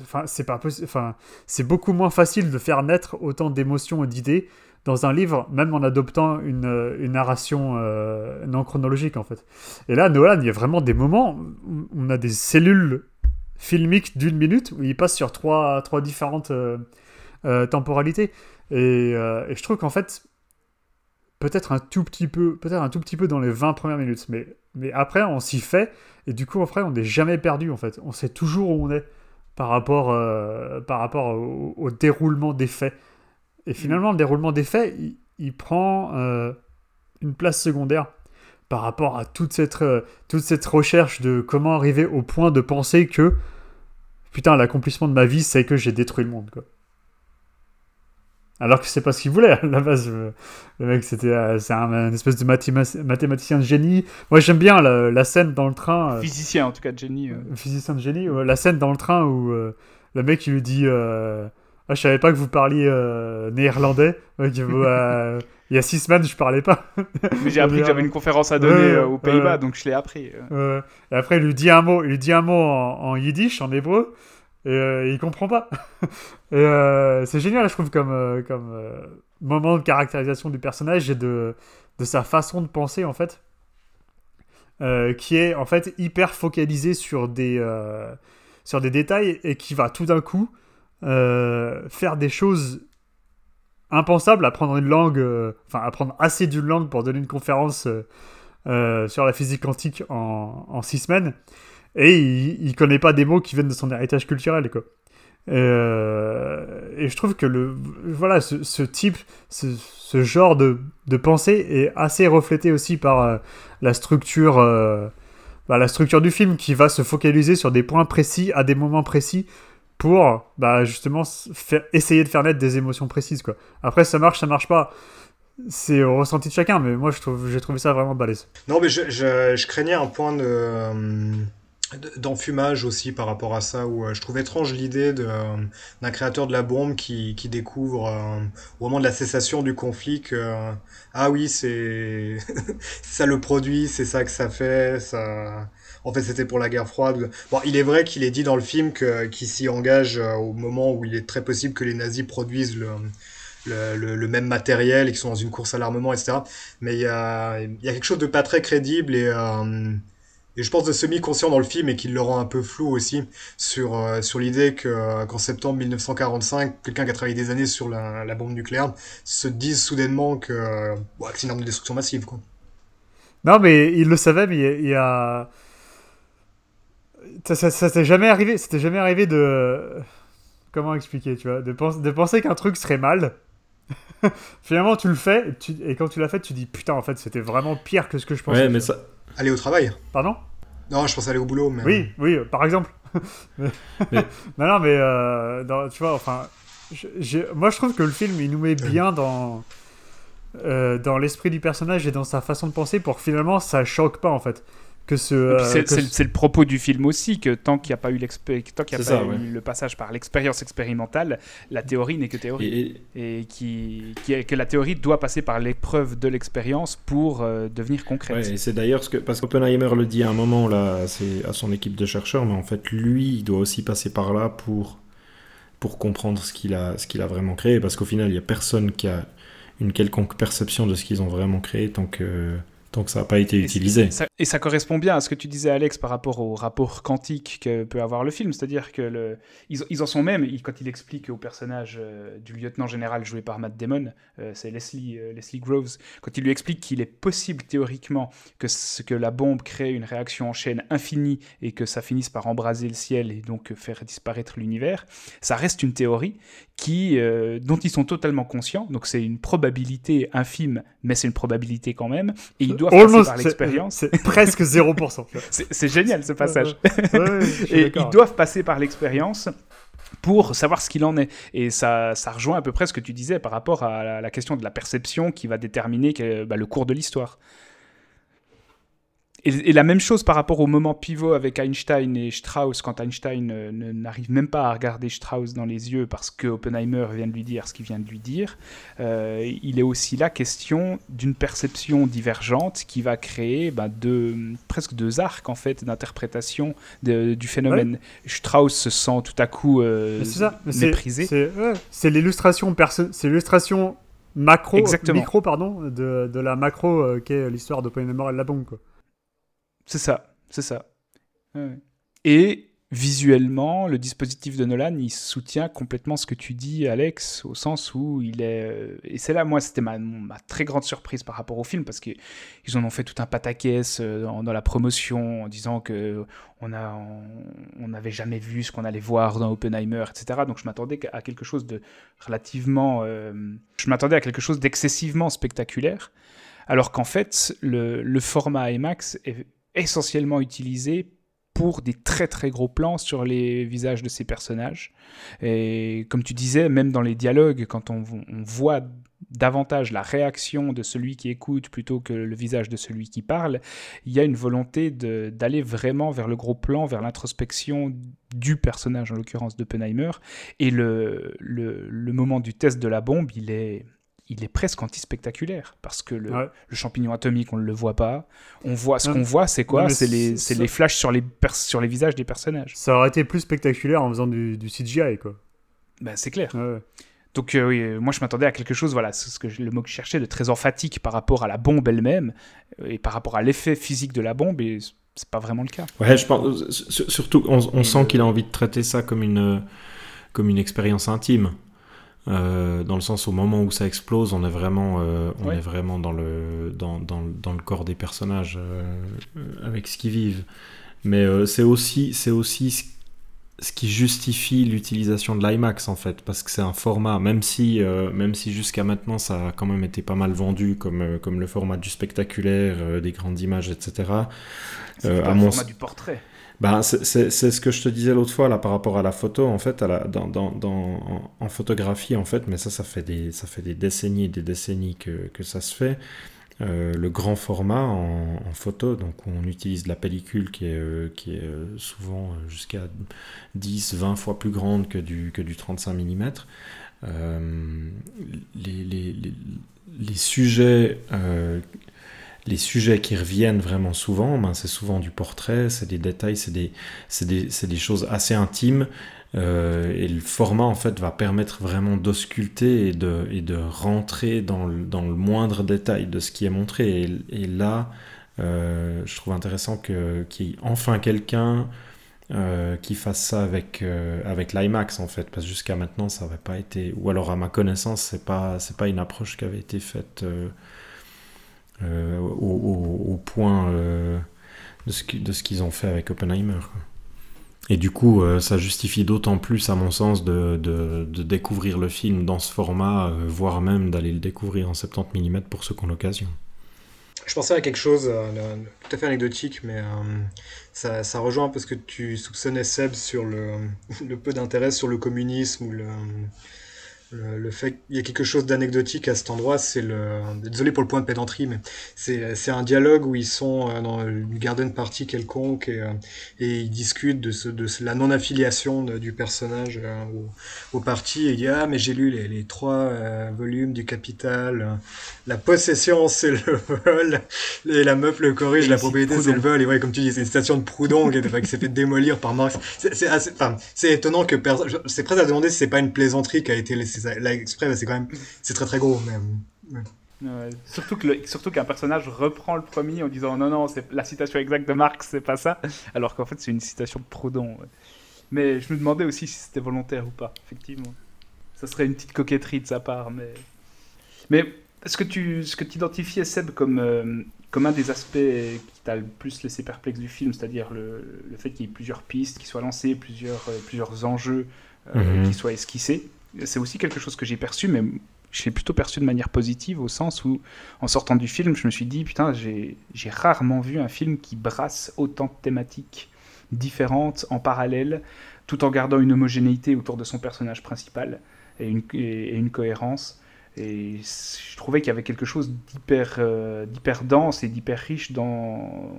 enfin, c'est pas Enfin, c'est beaucoup moins facile de faire naître autant d'émotions et d'idées dans un livre, même en adoptant une, une narration non chronologique en fait. Et là, Nolan, il y a vraiment des moments où on a des cellules filmiques d'une minute où il passe sur trois, trois différentes temporalités. Et, euh, et je trouve qu'en fait, peut-être un tout petit peu, peut-être un tout petit peu dans les 20 premières minutes, mais, après on s'y fait et du coup après on n'est jamais perdu en fait. On sait toujours où on est par rapport, euh, par rapport au, déroulement des faits. Et finalement le déroulement des faits, il, prend euh, une place secondaire par rapport à toute cette, toute cette recherche de comment arriver au point de penser que putain l'accomplissement de ma vie c'est que j'ai détruit le monde quoi. Alors que c'est pas ce qu'il voulait à la base. euh, Le mec, c'était euh, c'est un, un espèce de mathéma- mathématicien de génie. Moi, j'aime bien la, la scène dans le train. euh, Physicien, en tout cas, Jenny. euh. physicien de génie. la scène dans le train où euh, le mec il lui dit euh, ah, Je savais pas que vous parliez néerlandais. Euh, il y a six semaines, je parlais pas. Mais j'ai appris que j'avais une conférence à donner aux Pays-Bas, donc je l'ai appris. et après, il lui dit un mot, il lui dit un mot en, en yiddish, en hébreu, et euh, il comprend pas. euh, c'est génial, je trouve, comme, euh, euh, moment de caractérisation du personnage et de, sa façon de penser, en fait, qui est en fait hyper focalisé sur des, détails et qui va tout d'un coup faire des choses impensables, apprendre une langue, enfin apprendre assez d'une langue pour donner une conférence. sur la physique quantique en six semaines et il, il connaît pas des mots qui viennent de son héritage culturel quoi. Et, euh, et je trouve que le voilà ce, type ce, genre de, de pensée est assez reflété aussi par euh, la structure euh, bah, la structure du film qui va se focaliser sur des points précis à des moments précis pour bah, justement essayer de faire naître des émotions précises quoi. Après ça marche ça marche pas c'est au ressenti de chacun mais moi j'ai trouvé ça vraiment balèze. Non, mais je, je, craignais un point de- d'enfumage aussi par rapport à ça, où euh, je trouve étrange l'idée euh, d'un créateur de la bombe qui, qui découvre euh, au moment de la cessation du conflit que, ah oui, c'est ça le produit, c'est ça que ça fait, ça... En fait, c'était pour la guerre froide. Bon, il est vrai qu'il est dit dans le film qu'il s'y engage au moment où il est très possible que les nazis produisent le, le, même matériel et qu'ils sont dans une course à l'armement, etc. Mais il y a, y a quelque chose de pas très crédible et, et je pense de semi-conscient dans le film et qui le rend un peu flou aussi sur, euh, sur l'idée que, euh, qu'en septembre 1945, quelqu'un qui a travaillé des années sur la, la bombe nucléaire se dise soudainement que, euh, que c'est une arme de destruction massive. Quoi. Non, mais il le savait, mais il y a- il y a. Ça, ça, ça t'est jamais arrivé, c'était jamais arrivé de. Comment expliquer, tu vois De, pens- de penser qu'un truc serait mal. Finalement, tu le fais, tu- et quand tu l'as fait, tu dis putain, en fait, c'était vraiment pire que ce que je pensais. Ouais, mais ça. Aller au travail Pardon? Non, je pense aller au boulot, mais... Oui, oui, euh, par exemple. Mais- Mais- non, non, mais euh, dans- tu vois, enfin, moi je trouve que le film il nous met bien dans euh, dans l'esprit du personnage et dans sa façon de penser pour que finalement ça choque pas en fait. Que ce, euh, c'est que c'est le- ce- c'est le propos du film aussi que tant qu'il n'y a pas eu, tant qu'il y a pas ça, eu ouais. le passage par l'expérience expérimentale, la théorie n'est que théorie. Et, Et, qui, qui- que la théorie doit passer par l'épreuve de l'expérience pour euh, devenir concrète. Ouais, et c'est d'ailleurs ce que parce qu'Oppenheimer le dit à un moment là, c'est à son équipe de chercheurs, mais en fait lui, il doit aussi passer par là pour pour comprendre ce qu'il a ce qu'il a vraiment créé, parce qu'au final, il y a personne qui a une quelconque perception de ce qu'ils ont vraiment créé tant que que ça n'a pas été Et utilisé. Ça- et ça correspond bien à ce que tu disais, Alex, par rapport au rapport quantique que peut avoir le film. C'est-à-dire que le, ils, ils en sont même, quand il explique au personnage euh, du lieutenant général joué par Matt Damon, euh, c'est Leslie, euh, Leslie Groves, quand il lui explique qu'il est possible théoriquement que, ce, que la bombe crée une réaction en chaîne infinie et que ça finisse par embraser le ciel et donc faire disparaître l'univers, ça reste une théorie qui, euh, dont ils sont totalement conscients. Donc c'est une probabilité infime, mais c'est une probabilité quand même. Et ils doivent passer par l'expérience. C'est presque 0%. tu vois. C'est génial ce passage. Ouais, ouais, Et ils doivent passer par l'expérience pour savoir ce qu'il en est. Et ça, ça rejoint à peu près ce que tu disais par rapport à la, la question de la perception qui va déterminer que- bah, le cours de l'histoire. Et, la même chose par rapport au moment pivot avec Einstein et Strauss, quand Einstein euh, n'arrive même pas à regarder Strauss dans les yeux parce que Oppenheimer vient de lui dire ce qu'il vient de lui dire, euh, il est aussi là question d'une perception divergente qui va créer ben, deux, presque deux arcs en fait d'interprétation du phénomène. Strauss se sent tout à coup euh, méprisé. C'est l'illustration c'est l'illustration macro, micro pardon, de, de la macro qu'est l'histoire d'Oppenheimer et de la bombe. Quoi. C'est ça, c'est ça. Et visuellement, le dispositif de Nolan, il soutient complètement ce que tu dis, Alex, au sens où il est... Et c'est là, moi, c'était ma, très grande surprise par rapport au film, parce qu'ils en ont fait tout un pataquès euh, dans, dans, la promotion, en disant que on n'avait jamais vu ce qu'on allait voir dans Oppenheimer, etc. Donc je m'attendais à quelque chose de relativement... Euh, je m'attendais à quelque chose d'excessivement spectaculaire, alors qu'en fait, le, le format IMAX est essentiellement utilisé pour des très très gros plans sur les visages de ces personnages. Et comme tu disais, même dans les dialogues, quand on, voit davantage la réaction de celui qui écoute plutôt que le visage de celui qui parle, il y a une volonté d'aller vraiment vers le gros plan, vers l'introspection du personnage, en l'occurrence d'Oppenheimer. Et le, le moment du test de la bombe, il est il est presque anti-spectaculaire parce que le, champignon atomique, on ne le voit pas. On voit ce qu'on voit, c'est quoi? C'est les, les, flashs sur les, sur les visages des personnages. Ça aurait été plus spectaculaire en faisant du, du CGI, quoi. Ben, c'est clair. Donc euh, oui, euh, moi je m'attendais à quelque chose, voilà, c'est ce que le mot que je cherchais, de très emphatique par rapport à la bombe elle-même euh, et par rapport à l'effet physique de la bombe, et c'est pas vraiment le cas. Ouais, je pense, surtout, on, on sent qu'il a envie de traiter ça comme une, comme une expérience intime. Euh, dans le sens au moment où ça explose, on est vraiment, euh, on est vraiment dans le, dans, dans, dans, le corps des personnages euh, avec ce qu'ils vivent. Mais c'est aussi, c'est aussi ce qui justifie l'utilisation de l'IMAX en fait, parce que c'est un format, même si, même si jusqu'à maintenant ça a quand même été pas mal vendu comme, comme le format du spectaculaire, des grandes images, etc. C'est le format du portrait. Ben, c'est ce que je te disais l'autre fois là par rapport à la photo en fait dans, dans, dans, en, photographie en fait mais ça ça fait des ça fait des décennies et des décennies que, que ça se fait. Euh, le grand format en, photo donc on utilise la pellicule qui est, euh, qui est euh, souvent jusqu'à 10 20 fois plus grande que du, que du 35 mm les, les, les, les, sujets les sujets qui reviennent vraiment souvent, ben c'est souvent du portrait, c'est des détails, c'est des, des, des, choses assez intimes. Euh, et le format en fait va permettre vraiment d'ausculter et de, et de rentrer dans le, dans le, moindre détail de ce qui est montré. Et, là, euh, je trouve intéressant qu'il y ait enfin quelqu'un euh, qui fasse ça avec, avec l'IMAX en fait, parce que jusqu'à maintenant ça n'avait pas été, ou alors à ma connaissance, c'est pas, pas une approche qui avait été faite euh, au, point euh, de ce qu'ils ont fait avec Oppenheimer. Et du coup, euh, ça justifie d'autant plus, à mon sens, de, découvrir le film dans ce format, voire même d'aller le découvrir en 70 mm pour ceux qui ont l'occasion. Je pensais à quelque chose tout à fait anecdotique, mais ça, rejoint parce que tu soupçonnais Seb sur le, le peu d'intérêt sur le communisme ou le, le, fait qu'il y a quelque chose d'anecdotique à cet endroit, c'est le. Désolé pour le point de pédanterie, mais c'est un dialogue où ils sont euh, dans une garden party quelconque et, euh, et ils discutent de, ce, de la non-affiliation du personnage euh, au, au, parti. Et il dit Ah, mais j'ai lu les, les trois volumes du Capital. La possession, c'est le vol. Et la meuf le corrige, la propriété, c'est le vol. Et ouais, comme tu dis, c'est une station de Proudhon qui, qui s'est fait démolir par Marx. C'est étonnant que. C'est presque à demander si c'est pas une plaisanterie qui a été laissée là exprès, c'est quand même, c'est très très gros. surtout que surtout qu'un personnage reprend le premier en disant non non c'est la citation exacte de Marx c'est pas ça. Alors qu'en fait c'est une citation de Proudhon mais je me demandais aussi si c'était volontaire ou pas effectivement. Ça serait une petite coquetterie de sa part mais mais ce que tu ce que tu identifiais Seb comme euh, comme un des aspects qui t'a le plus laissé perplexe du film c'est-à-dire le, le, fait qu'il y ait plusieurs pistes qui soient lancées plusieurs euh, plusieurs enjeux euh, mhm. qui soient esquissés? C'est aussi quelque chose que j'ai perçu, mais je l'ai plutôt perçu de manière positive, au sens où, en sortant du film, je me suis dit, putain, j'ai rarement vu un film qui brasse autant de thématiques différentes en parallèle, tout en gardant une homogénéité autour de son personnage principal et une, cohérence. Et je trouvais qu'il y avait quelque chose d'hyper euh, d'hyper dense et d'hyper riche dans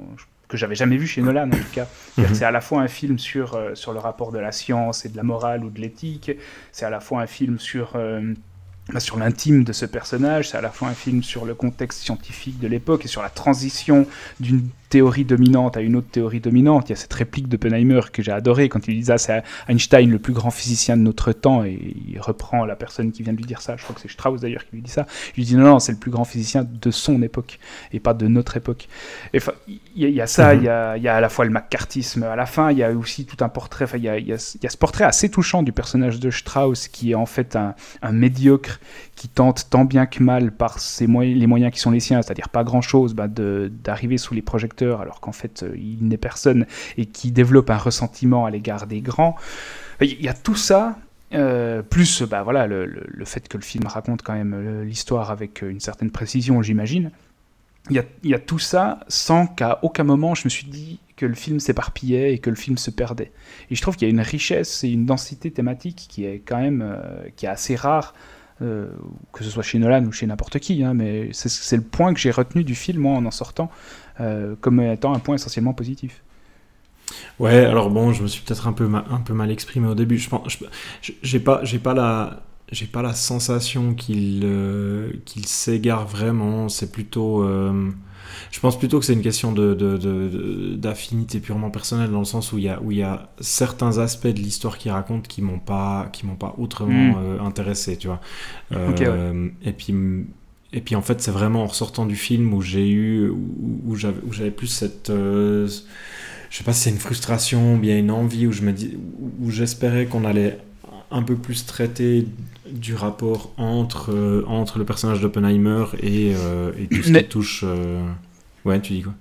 que j'avais jamais vu chez Nolan en tout cas. Mhm. C'est à la fois un film sur, euh, sur le rapport de la science et de la morale ou de l'éthique, c'est à la fois un film sur, euh, bah, sur l'intime de ce personnage, c'est à la fois un film sur le contexte scientifique de l'époque et sur la transition d'une théorie dominante à une autre théorie dominante. Il y a cette réplique d'Oppenheimer que j'ai adorée quand il dit ça, c'est Einstein, le plus grand physicien de notre temps, et il reprend la personne qui vient de lui dire ça, je crois que c'est Strauss d'ailleurs qui lui dit ça. Il lui dit non, non, c'est le plus grand physicien de son époque et pas de notre époque. Enfin, il y, a- y ça, il y, a, il y a à la fois le macartisme, à la fin, il y a aussi tout un portrait, enfin, il y y a- y ce portrait assez touchant du personnage de Strauss qui est en fait un, un médiocre qui tente tant bien que mal par ses moyens, les moyens qui sont les siens, c'est-à-dire pas grand-chose, bah, d'arriver sous les projecteurs alors qu'en fait euh, il n'est personne et qui développe un ressentiment à l'égard des grands. Il y a tout ça. euh, plus bah, voilà, le, le- fait que le film raconte quand même euh, l'histoire avec euh, une certaine précision, j'imagine. Il y, a, y a tout ça sans qu'à aucun moment je me suis dit que le film s'éparpillait et que le film se perdait. Et je trouve qu'il y a une richesse et une densité thématique qui est quand même euh, qui est assez rare, euh, que ce soit chez Nolan ou chez n'importe qui. hein, mais c'est le point que j'ai retenu du film moi en en sortant euh, comme étant un point essentiellement positif. Ouais, alors bon, je me suis peut-être un peu un peu mal exprimé au début. Je pense, j'ai pas, j'ai pas la, j'ai pas la sensation qu'il euh, qu'il s'égare vraiment. C'est plutôt, euh, je pense plutôt que c'est une question de d'affinité purement personnelle dans le sens où il y a où il y a certains aspects de l'histoire qu'il raconte qui m'ont pas qui m'ont pas autrement Mm. euh, intéressé, tu vois. Ouais. Euh, Et puis et puis en fait, c'est vraiment en ressortant du film où j'ai eu où, où j'avais plus cette euh, je sais pas si c'est une frustration ou bien une envie où je me dis où j'espérais qu'on allait un peu plus traiter du rapport entre euh, entre le personnage d'Oppenheimer et, euh, et tout ce Mais- qui touche euh, ouais tu dis quoi?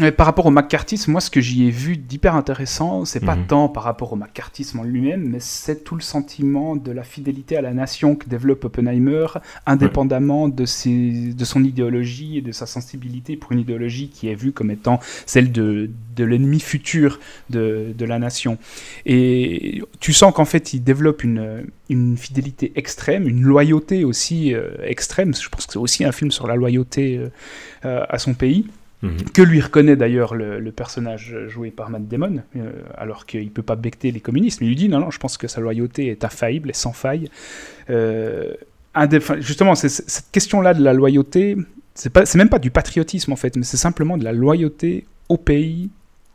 Mais par rapport au macartisme, moi, ce que j'y ai vu d'hyper intéressant, c'est pas Mhm. tant par rapport au macartisme en lui-même, mais c'est tout le sentiment de la fidélité à la nation que développe Oppenheimer, indépendamment de, ses, de son idéologie et de sa sensibilité pour une idéologie qui est vue comme étant celle de, de l'ennemi futur de, de la nation. Et tu sens qu'en fait, il développe une, une fidélité extrême, une loyauté aussi euh, extrême. Je pense que c'est aussi un film sur la loyauté euh, euh, à son pays. Que lui reconnaît d'ailleurs le, personnage joué par Matt Damon, euh, alors qu'il peut pas becter les communistes. Mais il lui dit non, non, je pense que sa loyauté est infaillible et sans faille. Euh, justement, cette question-là de la loyauté, c'est même pas du patriotisme en fait, mais c'est simplement de la loyauté au pays,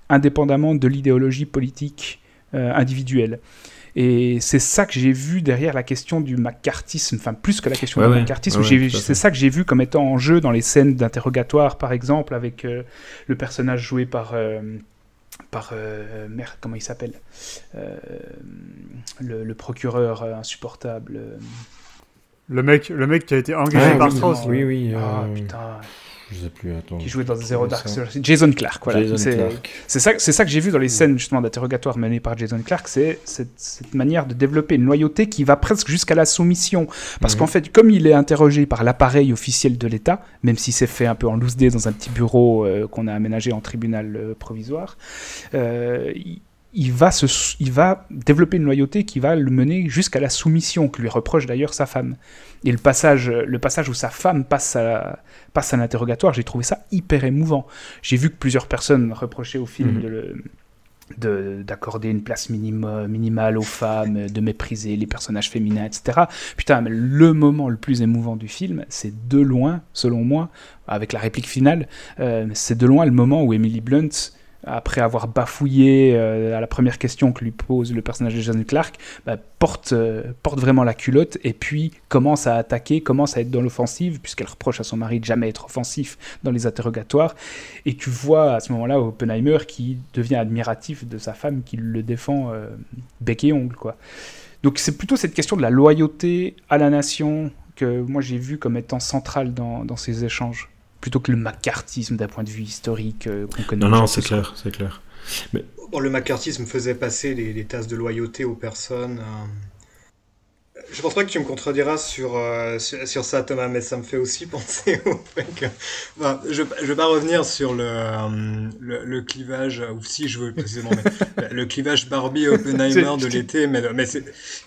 indépendamment de l'idéologie politique euh, individuelle. Et c'est ça que j'ai vu derrière la question du macartisme, enfin plus que la question Ouais, du ouais. à c'est ça que j'ai vu comme étant en jeu dans les scènes d'interrogatoire, par exemple, avec euh, le personnage joué par. euh, par euh, merde, comment il s'appelle Euh, le, le procureur insupportable. euh, Le mec, le mec qui a été engagé Ah, par oui, Strauss. oui oui Ah euh, putain, je sais plus attends qui jouait dans Zero Dark. Thirty. Jason Clark, voilà. Jason C'est- ça, c'est ça que j'ai vu dans les scènes justement d'interrogatoire menées par Jason Clark, c'est cette, cette manière de développer une loyauté qui va presque jusqu'à la soumission. Parce Mhm. qu'en fait, comme il est interrogé par l'appareil officiel de l'État, même si c'est fait un peu en loose day dans un petit bureau euh, qu'on a aménagé en tribunal euh, provisoire, euh, il, il va se, il va développer une loyauté qui va le mener jusqu'à la soumission, que lui reproche d'ailleurs sa femme. Et le passage, le passage où sa femme passe à, passe à l'interrogatoire, j'ai trouvé ça hyper émouvant. J'ai vu que plusieurs personnes reprochaient au film Mhm. de le- d'accorder une place minimale aux femmes, de mépriser les personnages féminins, etc. Putain, mais le moment le plus émouvant du film, c'est de loin, selon moi, avec la réplique finale, euh, c'est de loin le moment où Emily Blunt, après avoir bafouillé euh, à la première question que lui pose le personnage de Jason Clark, bah, porte, euh, porte vraiment la culotte et puis commence à attaquer, commence à être dans l'offensive, puisqu'elle reproche à son mari de jamais être offensif dans les interrogatoires. Et tu vois à ce moment-là Oppenheimer qui devient admiratif de sa femme, qui le défend euh, bec et ongle. Quoi. Donc c'est plutôt cette question de la loyauté à la nation que moi j'ai vu comme étant centrale dans ces échanges, plutôt que le macartisme d'un point de vue historique euh, qu'on connaît. non non c'est clair c'est clair Bon, le macartisme faisait passer des, des tasses de loyauté aux personnes. euh, je pense pas que tu me contrediras sur, euh, sur, sur ça, Thomas, mais ça me fait aussi penser au fait que. Enfin, je, je vais pas revenir sur le, euh, le, le clivage, ou si je veux précisément, mais le clivage Barbie-Oppenheimer de l'été, mais, mais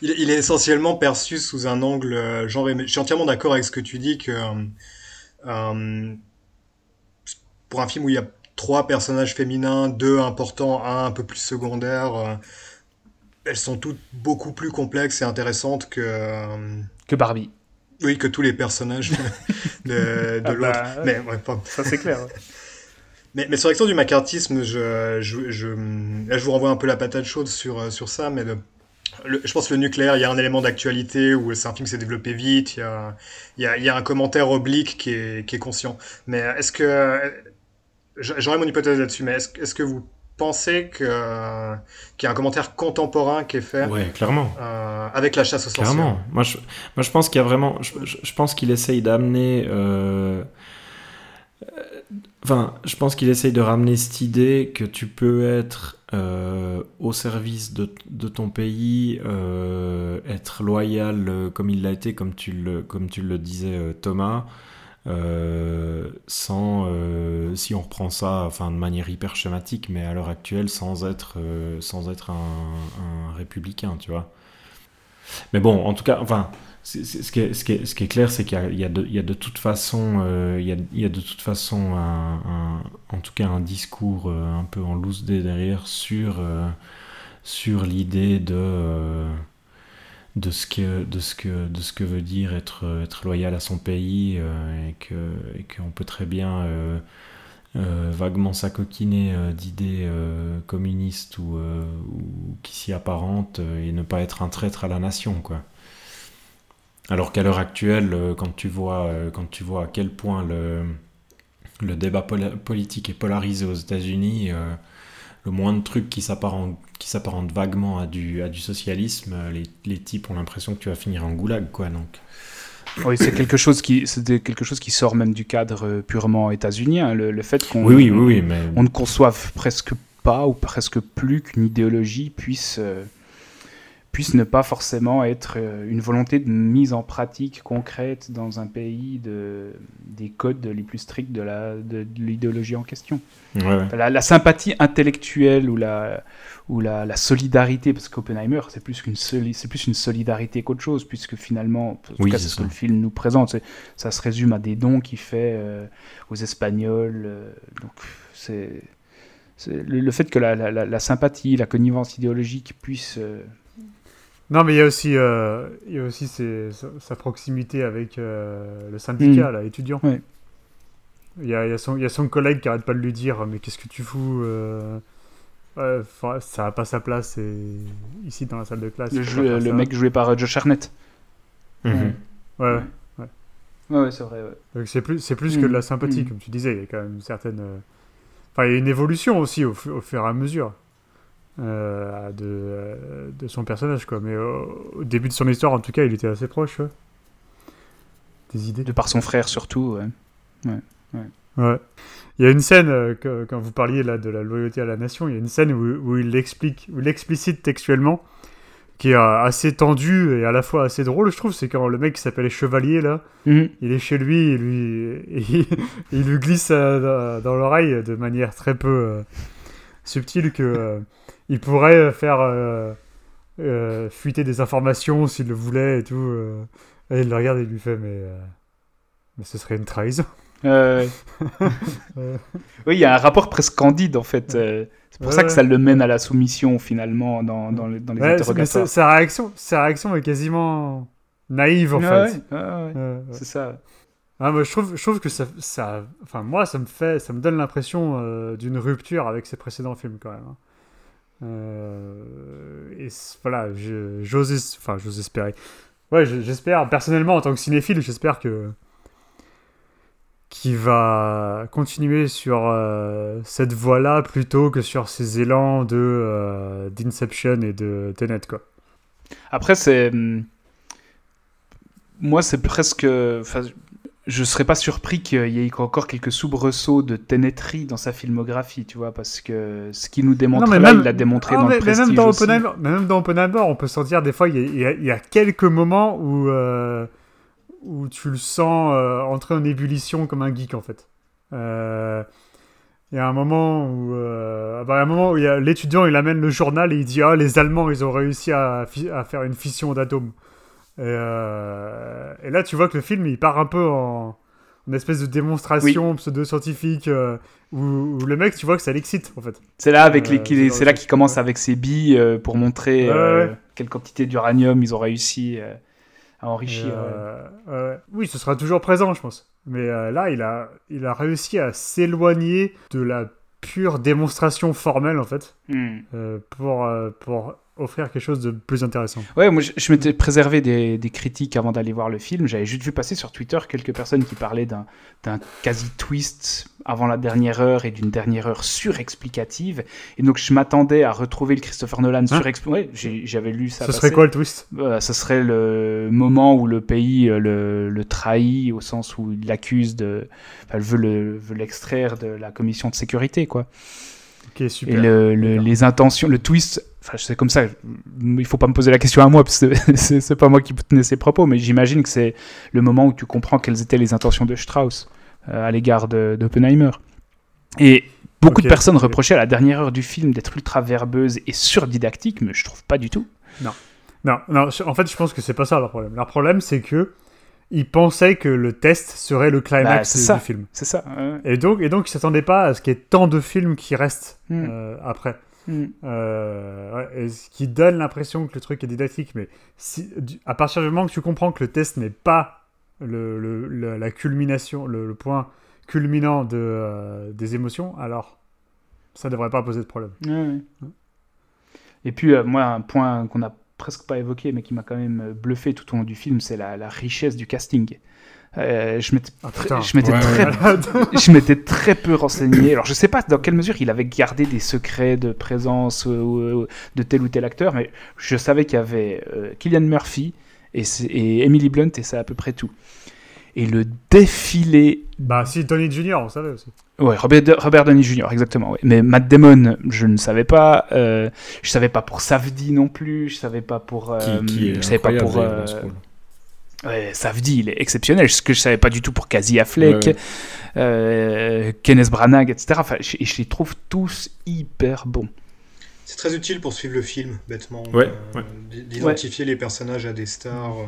il, il est essentiellement perçu sous un angle genre. Je suis entièrement d'accord avec ce que tu dis que. euh, pour un film où il y a trois personnages féminins, deux importants, un un peu plus secondaire, euh, elles sont toutes beaucoup plus complexes et intéressantes que, euh, Que Barbie. oui, que tous les personnages de, de Ah l'autre. bah. Mais, ouais, enfin, Ça, c'est clair. mais, mais sur l'action du macartisme, je, je, je, là, je vous renvoie un peu la patate chaude sur, euh, sur ça, mais le, le- je pense que le nucléaire, il y a un élément d'actualité où c'est un film qui s'est développé vite, il y a, il y, a, il y a un commentaire oblique qui est, qui est conscient. Mais est-ce que... J'aurais mon hypothèse là-dessus, mais est-ce est-ce que vous pensez que, qu'il y a un commentaire contemporain qui est fait Ouais, clairement. euh, avec la chasse aux sorcières? Clairement. Moi, je, moi, je pense qu'il y a vraiment. Je, pense qu'il essaye d'amener. euh, Enfin, je pense qu'il essaye de ramener cette idée que tu peux être euh, au service de, ton pays, euh, être loyal euh, comme il l'a été, comme tu le, comme tu le disais, Thomas, sans, si on reprend ça, enfin de manière hyper schématique, mais à l'heure actuelle, sans être, sans être un, un républicain, tu vois. Mais bon, en tout cas, enfin, ce, qui est, ce, qui ce qui est clair, c'est qu'il y y, y a de toute façon, euh, il, y a, il y a de toute façon, un, en tout cas, un discours euh, un peu en loose derrière sur, euh, sur l'idée de, de ce que, de ce que, de ce que veut dire être, être loyal à son pays et qu'on peut très bien vaguement s'acoquiner d'idées communistes ou, ou qui s'y apparentent et ne pas être un traître à la nation, quoi. Alors qu'à l'heure actuelle, euh, quand tu vois, euh, quand tu vois à quel point le, le débat poli- politique est polarisé aux États-Unis, euh, le moins de trucs qui s'apparentent, qui vaguement à du, à du socialisme, les, les types ont l'impression que tu vas finir en goulag, quoi. Donc, Oui, c'est quelque chose qui, c'est quelque chose qui sort même du cadre purement états-unien. Le, le fait qu'on oui, oui, oui, oui, mais on ne conçoive presque pas ou presque plus qu'une idéologie puisse, euh, puisse ne pas forcément être euh, une volonté de mise en pratique concrète dans un pays de, des codes les plus stricts de la- de, de l'idéologie en question. ouais, ouais. La, la sympathie intellectuelle ou la, ou la, la solidarité, parce qu'Oppenheimer, c'est plus, qu'une soli- c'est plus une solidarité qu'autre chose, puisque finalement, en tout Oui, cas, c'est ce ça. que le film nous présente, c'est- ça se résume à des dons qu'il fait euh, aux Espagnols. euh, donc, c'est, c'est le, le fait que la, la- la- la sympathie, la connivence idéologique puisse. euh, Non, mais il y a aussi, euh, il y a aussi ses- sa, proximité avec euh, le syndicat, là, étudiant. Ouais. Il y a, il y a son, il y a son collègue qui arrête pas de lui dire Mais qu'est-ce que tu fous euh, Ça n'a pas sa place et... ici dans la salle de classe. le, jeu- mec joué par Josh Hartnett. Mhm. Ouais, Ouais. Ouais, ouais, c'est vrai. ouais. Donc c'est plus, c'est plus que de la Mm, sympathie, mm. comme tu disais. Il y a quand même une certaine. euh, Enfin, il y a une évolution aussi au fur et à mesure euh, de, euh, de son personnage, quoi. Mais au, au début de son histoire, en tout cas, il était assez proche ouais. des idées. De par son frère, surtout. ouais. Ouais. Il y a une scène, euh, que- quand vous parliez là de la loyauté à la nation, il y a une scène où, où il l'explique, où il l'explicite textuellement, qui est euh, assez tendue et à la fois assez drôle, je trouve. C'est quand le mec qui s'appelle Chevalier, là, Mhm. il est chez lui et lui, il, il lui glisse euh, dans, l'oreille de manière très peu euh, subtile que euh, il pourrait faire euh, euh, fuiter des informations s'il le voulait et tout. euh. et il le regarde et il lui fait mais, euh, mais ce serait une trahison. Euh, Euh. oui, il y a un rapport presque candide en fait. euh, c'est pour Ouais, ça que ça le mène à la soumission finalement dans, dans, les- dans les Ouais, mais interrogatoires. sa, sa réaction, sa réaction est quasiment naïve en fait. ouais. C'est ça. Ah, moi, je trouve, je trouve que ça, ça, enfin moi, ça me fait, ça me donne l'impression euh, d'une rupture avec ses précédents films quand même. hein. Euh, et voilà, j'ose, es- enfin, espérer. Ouais, je- j'espère personnellement en tant que cinéphile, j'espère que qu'il va continuer sur euh, cette voie-là plutôt que sur ces élans de euh, d'Inception et de Tenet quoi. Après, c'est. hum, Moi, c'est presque. Je serais pas surpris qu'il y ait encore quelques soubresauts de ténétrie dans sa filmographie, tu vois, parce que ce qu'il nous démontre Non, mais là, même- il l'a démontré Ah, dans mais, le Prestige même dans aussi. Même dans Oppenheimer, on peut sentir des fois, il y a, y y quelques moments où, euh, où tu le sens euh, entrer en ébullition comme un geek, en fait. Euh, Il y a un moment où, bah, un moment où l'étudiant, il amène le journal et il dit ah les Allemands, ils ont réussi à, à faire une fission d'atomes. Et, euh, et là, tu vois que le film, il part un peu en espèce de démonstration pseudo-scientifique euh, où, où le mec, tu vois que ça l'excite, en fait. C'est là, avec Euh, c'est là qu'il commence avec ses billes pour montrer Ouais, ouais. quelle quantité d'uranium ils ont réussi à enrichir. oui, ce sera toujours présent, je pense. Mais là, il a, il a réussi à s'éloigner de la pure démonstration formelle, en fait, Hmm. pour, pour offrir quelque chose de plus intéressant. Ouais, moi je, je m'étais préservé des, des critiques avant d'aller voir le film. J'avais juste vu passer sur Twitter quelques personnes qui parlaient d'un d'un quasi-twist avant la dernière heure et d'une dernière heure surexplicative. Et donc je m'attendais à retrouver le Christopher Nolan surexplicatif. Ouais, j'ai- j'avais lu ça. Hein ce serait quoi le twist? Euh, ce serait le moment où le pays euh, le, le trahit au sens où il l'accuse de, enfin, veut le veut l'extraire de la commission de sécurité quoi. Ok, super. Et le, le- D'accord. les intentions, le twist, enfin c'est comme ça. Il faut pas me poser la question à moi parce que c'est pas moi qui tenais ces propos, mais j'imagine que c'est le moment où tu comprends quelles étaient les intentions de Strauss euh, à l'égard d'Oppenheimer. Et beaucoup de personnes reprochaient à la dernière heure du film d'être ultra verbeuse et surdidactique, mais je trouve pas du tout. Non, non, je- en fait, je pense que c'est pas ça leur problème. Leur problème, c'est que ils pensaient que le test serait le Bah, climax c'est du ça. film. C'est ça. Et donc, et donc, ils s'attendaient pas à ce qu'il y ait tant de films qui restent Mm. euh, après. Mm. Euh, ouais, ce qui donne l'impression que le truc est didactique, mais si, du- à partir du moment que tu comprends que le test n'est pas le, le- le- la culmination, le, le point culminant de, euh, des émotions, alors ça devrait pas poser de problème. Et puis, euh, moi, un point qu'on n'a presque pas évoqué, mais qui m'a quand même bluffé tout au long du film, c'est la, la richesse du casting. Euh, je m'étais Ah, je m'étais Ouais, très, ouais. je m'étais très peu renseigné. Alors, je sais pas dans quelle mesure il avait gardé des secrets de présence euh, euh, de tel ou tel acteur, mais je savais qu'il y avait euh, Killian Murphy et, Emily Blunt, et c'est à peu près tout. Et le défilé bah si, Tony Jr., on savait aussi. Ouais, Robert, Robert Downey Jr., exactement. ouais. Mais Matt Damon, je ne savais pas. Euh, je savais pas pour Savdi non plus. Je savais pas pour. euh, Qui, qui est je savais pas pour. Ouais, Savdi, il est exceptionnel. Ce que je savais pas du tout pour Casey Affleck, Ouais, euh, Kenneth Branagh, etc. Enfin, je, je les trouve tous hyper bons. C'est très utile pour suivre le film, bêtement. Ouais, euh, D'identifier les personnages à des stars. euh,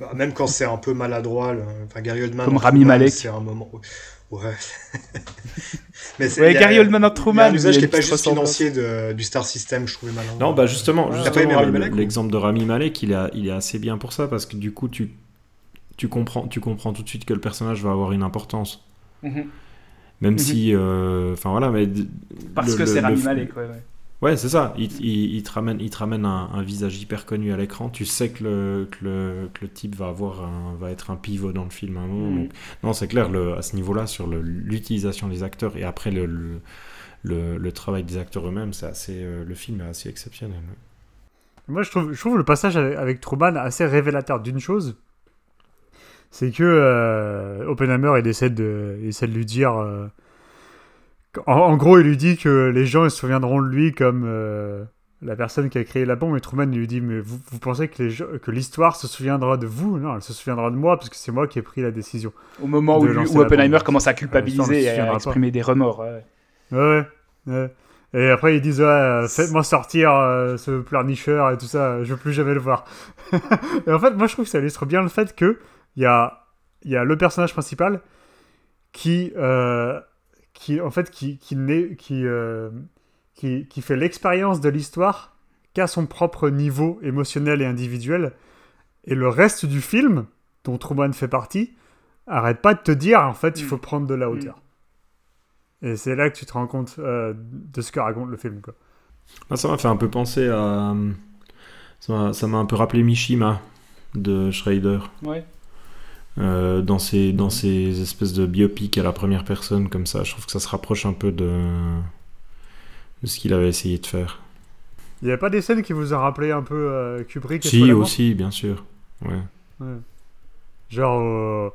bah, même quand c'est un peu maladroit. Enfin, Gary Oldman. Comme Rami Malek. C'est un moment. Ouais. Mais c'est- Ouais, Gary Oldman en Il y a Truman, un usage il y a qui une est pas juste financier de- du Star System, je trouvais malin. Non, bah justement, justement, pas aimé Rami le- Malek, ou l'exemple de Rami Malek, il, a, il est assez bien pour ça, parce que du coup, tu, tu, comprends, tu comprends tout de suite que le personnage va avoir une importance. Même Mhm. si, euh, enfin voilà, mais Parce le- que c'est Rami Malek, ouais, ouais. Ouais, c'est ça. Il, il- il te ramène, il te ramène un, un visage hyper connu à l'écran. Tu sais que le, que le, que le type va avoir, un- va être un pivot dans le film. Donc, non, c'est clair. Le, à ce niveau-là, sur l'utilisation des acteurs et après le, le, le- le travail des acteurs eux-mêmes, c'est assez, euh, le film est assez exceptionnel. Moi, je trouve, je trouve le passage avec, avec Truman assez révélateur d'une chose. C'est que euh, Oppenheimer, il essaie de, il essaie de lui dire. euh, en, en gros, il lui dit que les gens ils se souviendront de lui comme euh, la personne qui a créé la bombe. Et Truman lui dit Mais vous, vous pensez que les gens- que l'histoire se souviendra de vous? Non, elle se souviendra de moi parce que c'est moi qui ai pris la décision. Au moment où, Oppenheimer bombe. commence à culpabiliser le et à pas. exprimer des remords. ouais. Ouais, ouais. Et après, ils disent ouais, euh, Faites-moi sortir euh, ce pleurnicheur et tout ça, je veux plus jamais le voir. et en fait, moi, je trouve que ça illustre bien le fait que il y a, y a le personnage principal qui, euh, qui en fait, qui, qui, naît- qui, euh, qui, qui fait l'expérience de l'histoire qu'à son propre niveau émotionnel et individuel. Et le reste du film, dont Truman fait partie, arrête pas de te dire en fait, il Mm. faut prendre de la hauteur. Et c'est là que tu te rends compte euh, de ce que raconte le film. Quoi. Ça m'a fait un peu penser à. Ça m'a- ça m'a un peu rappelé Mishima de Schrader. Ouais. Euh, dans, ces, dans ces espèces de biopics à la première personne comme ça. Je trouve que ça se rapproche un peu de, de ce qu'il avait essayé de faire. Il n'y a pas des scènes qui vous ont rappelé un peu euh, Kubrick et Si, aussi, bien sûr. Ouais. Ouais. Genre, euh,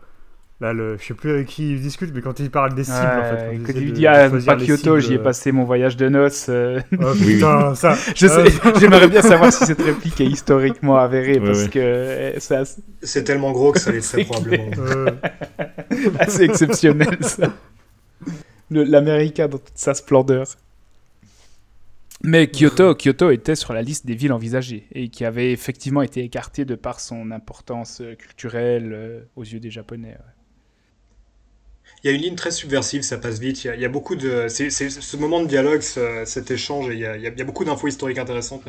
Là, le, je sais plus avec qui il discute, mais quand il parle des cibles, en fait. Quand il lui dit Ah, pas Kyoto, j'y ai passé mon voyage de noces. euh. Oh, putain, ça. Je sais, Euh, j'aimerais bien savoir si cette réplique est historiquement avérée Ouais, parce ouais. que euh, c'est assez, C'est tellement gros que ça l'est très C'est probablement. euh, assez exceptionnel ça. L'Américain dans toute sa splendeur. Mais Kyoto, Kyoto était sur la liste des villes envisagées et qui avait effectivement été écartée de par son importance euh, culturelle euh, aux yeux des Japonais. ouais. Il y a une ligne très subversive, ça passe vite. Il y a, beaucoup de. C'est c'est ce moment de dialogue, ce- cet échange, et il y a, il y a- beaucoup d'infos historiques intéressantes.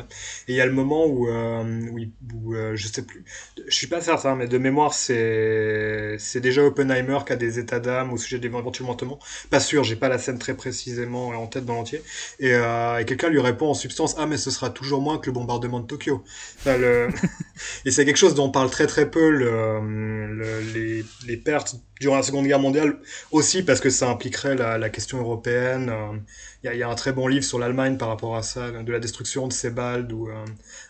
Et il y a le moment où, euh, où, euh, je sais plus, je suis pas certain, mais de mémoire, c'est c'est déjà Oppenheimer qui a des états d'âme au sujet d'éventuellement Ottoman. Pas sûr, j'ai pas la scène très précisément en tête dans l'entier. Et, euh, et quelqu'un lui répond en substance, ah mais ce sera toujours moins que le bombardement de Tokyo. Enfin, le... et c'est quelque chose dont on parle très très peu, le, le- les, les pertes durant la Seconde Guerre mondiale aussi parce que ça impliquerait la, la question européenne. euh, Il y, a, il y a un très bon livre sur l'Allemagne par rapport à ça, de la destruction de Sebald ou euh,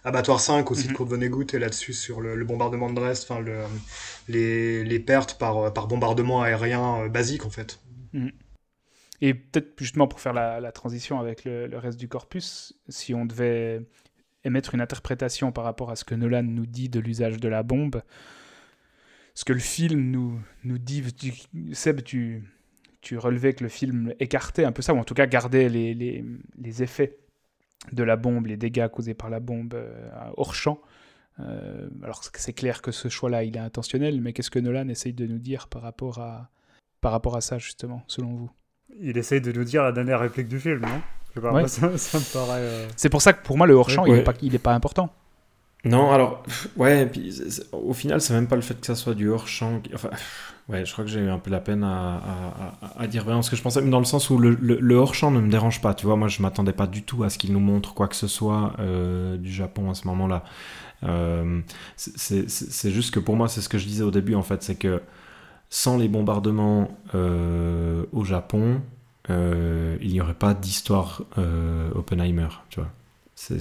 Abattoir 5 aussi de Mhm. Kurt Vonnegut et là-dessus sur le, le bombardement de Dresde, enfin le, les, les pertes par, par bombardement aérien euh, basique en fait. Et peut-être justement pour faire la, la transition avec le, le reste du corpus, si on devait émettre une interprétation par rapport à ce que Nolan nous dit de l'usage de la bombe, ce que le film nous, nous dit, tu- Seb, tu, tu relevais que le film écartait un peu ça, ou en tout cas gardait les, les, les effets de la bombe, les dégâts causés par la bombe euh, hors champ. Euh, alors c'est clair que ce choix-là, il est intentionnel, mais qu'est-ce que Nolan essaye de nous dire par rapport à, par rapport à ça, justement, selon vous? Il essaye de nous dire la dernière réplique du film, non? Pas, Ouais. moi, ça, ça me paraît. euh, C'est pour ça que pour moi, le hors-champ, il Ouais. n'est pas, il est pas important. Non, alors, ouais, au final, c'est même pas le fait que ça soit du hors-champ. qui- Enfin, ouais, je crois que j'ai eu un peu la peine à, à- à- à dire vraiment ce que je pensais, mais dans le sens où le, le- le hors-champ ne me dérange pas. Tu vois, moi, je m'attendais pas du tout à ce qu'il nous montre quoi que ce soit euh, du Japon à ce moment-là. Euh, c'est- juste que pour moi, c'est ce que je disais au début, en fait, c'est que sans les bombardements euh, au Japon, euh, il n'y aurait pas d'histoire euh, Oppenheimer, tu vois. C'est-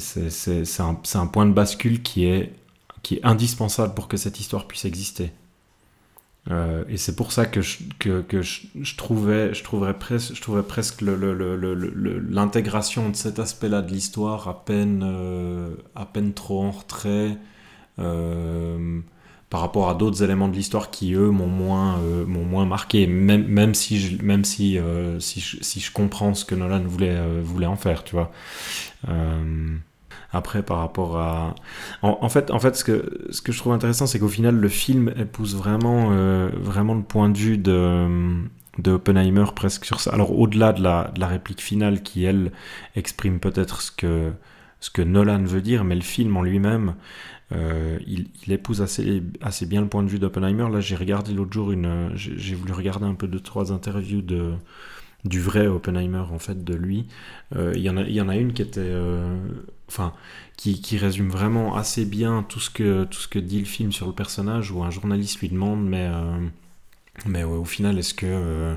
un, un point de bascule qui est, qui est indispensable pour que cette histoire puisse exister. Euh, et c'est pour ça que je, que, que je, trouvais, je trouverais presque, je trouverais presque l'intégration de cet aspect-là de l'histoire à peine, euh, à peine trop en retrait par rapport à d'autres éléments de l'histoire qui eux m'ont moins, euh, m'ont moins marqué, même, même si, je, même si, euh, si, je, si je comprends ce que Nolan voulait, euh, voulait en faire, tu vois. Après, par rapport à. En, en fait, en fait ce, que, ce que je trouve intéressant, c'est qu'au final, le film épouse vraiment, vraiment le point de vue de, de Oppenheimer presque sur ça. Alors, au-delà de la, de la réplique finale qui, elle, exprime peut-être ce que, ce que Nolan veut dire, mais le film en lui-même, euh, il, épouse assez, assez bien le point de vue d'Oppenheimer. Là, j'ai regardé l'autre jour une. J'ai voulu regarder un peu deux, trois interviews de du vrai Oppenheimer en fait de lui Euh, il y en a y en a une qui était euh, enfin qui, qui résume vraiment assez bien tout ce que tout ce que dit le film sur le personnage où un journaliste lui demande mais mais au final est-ce que euh,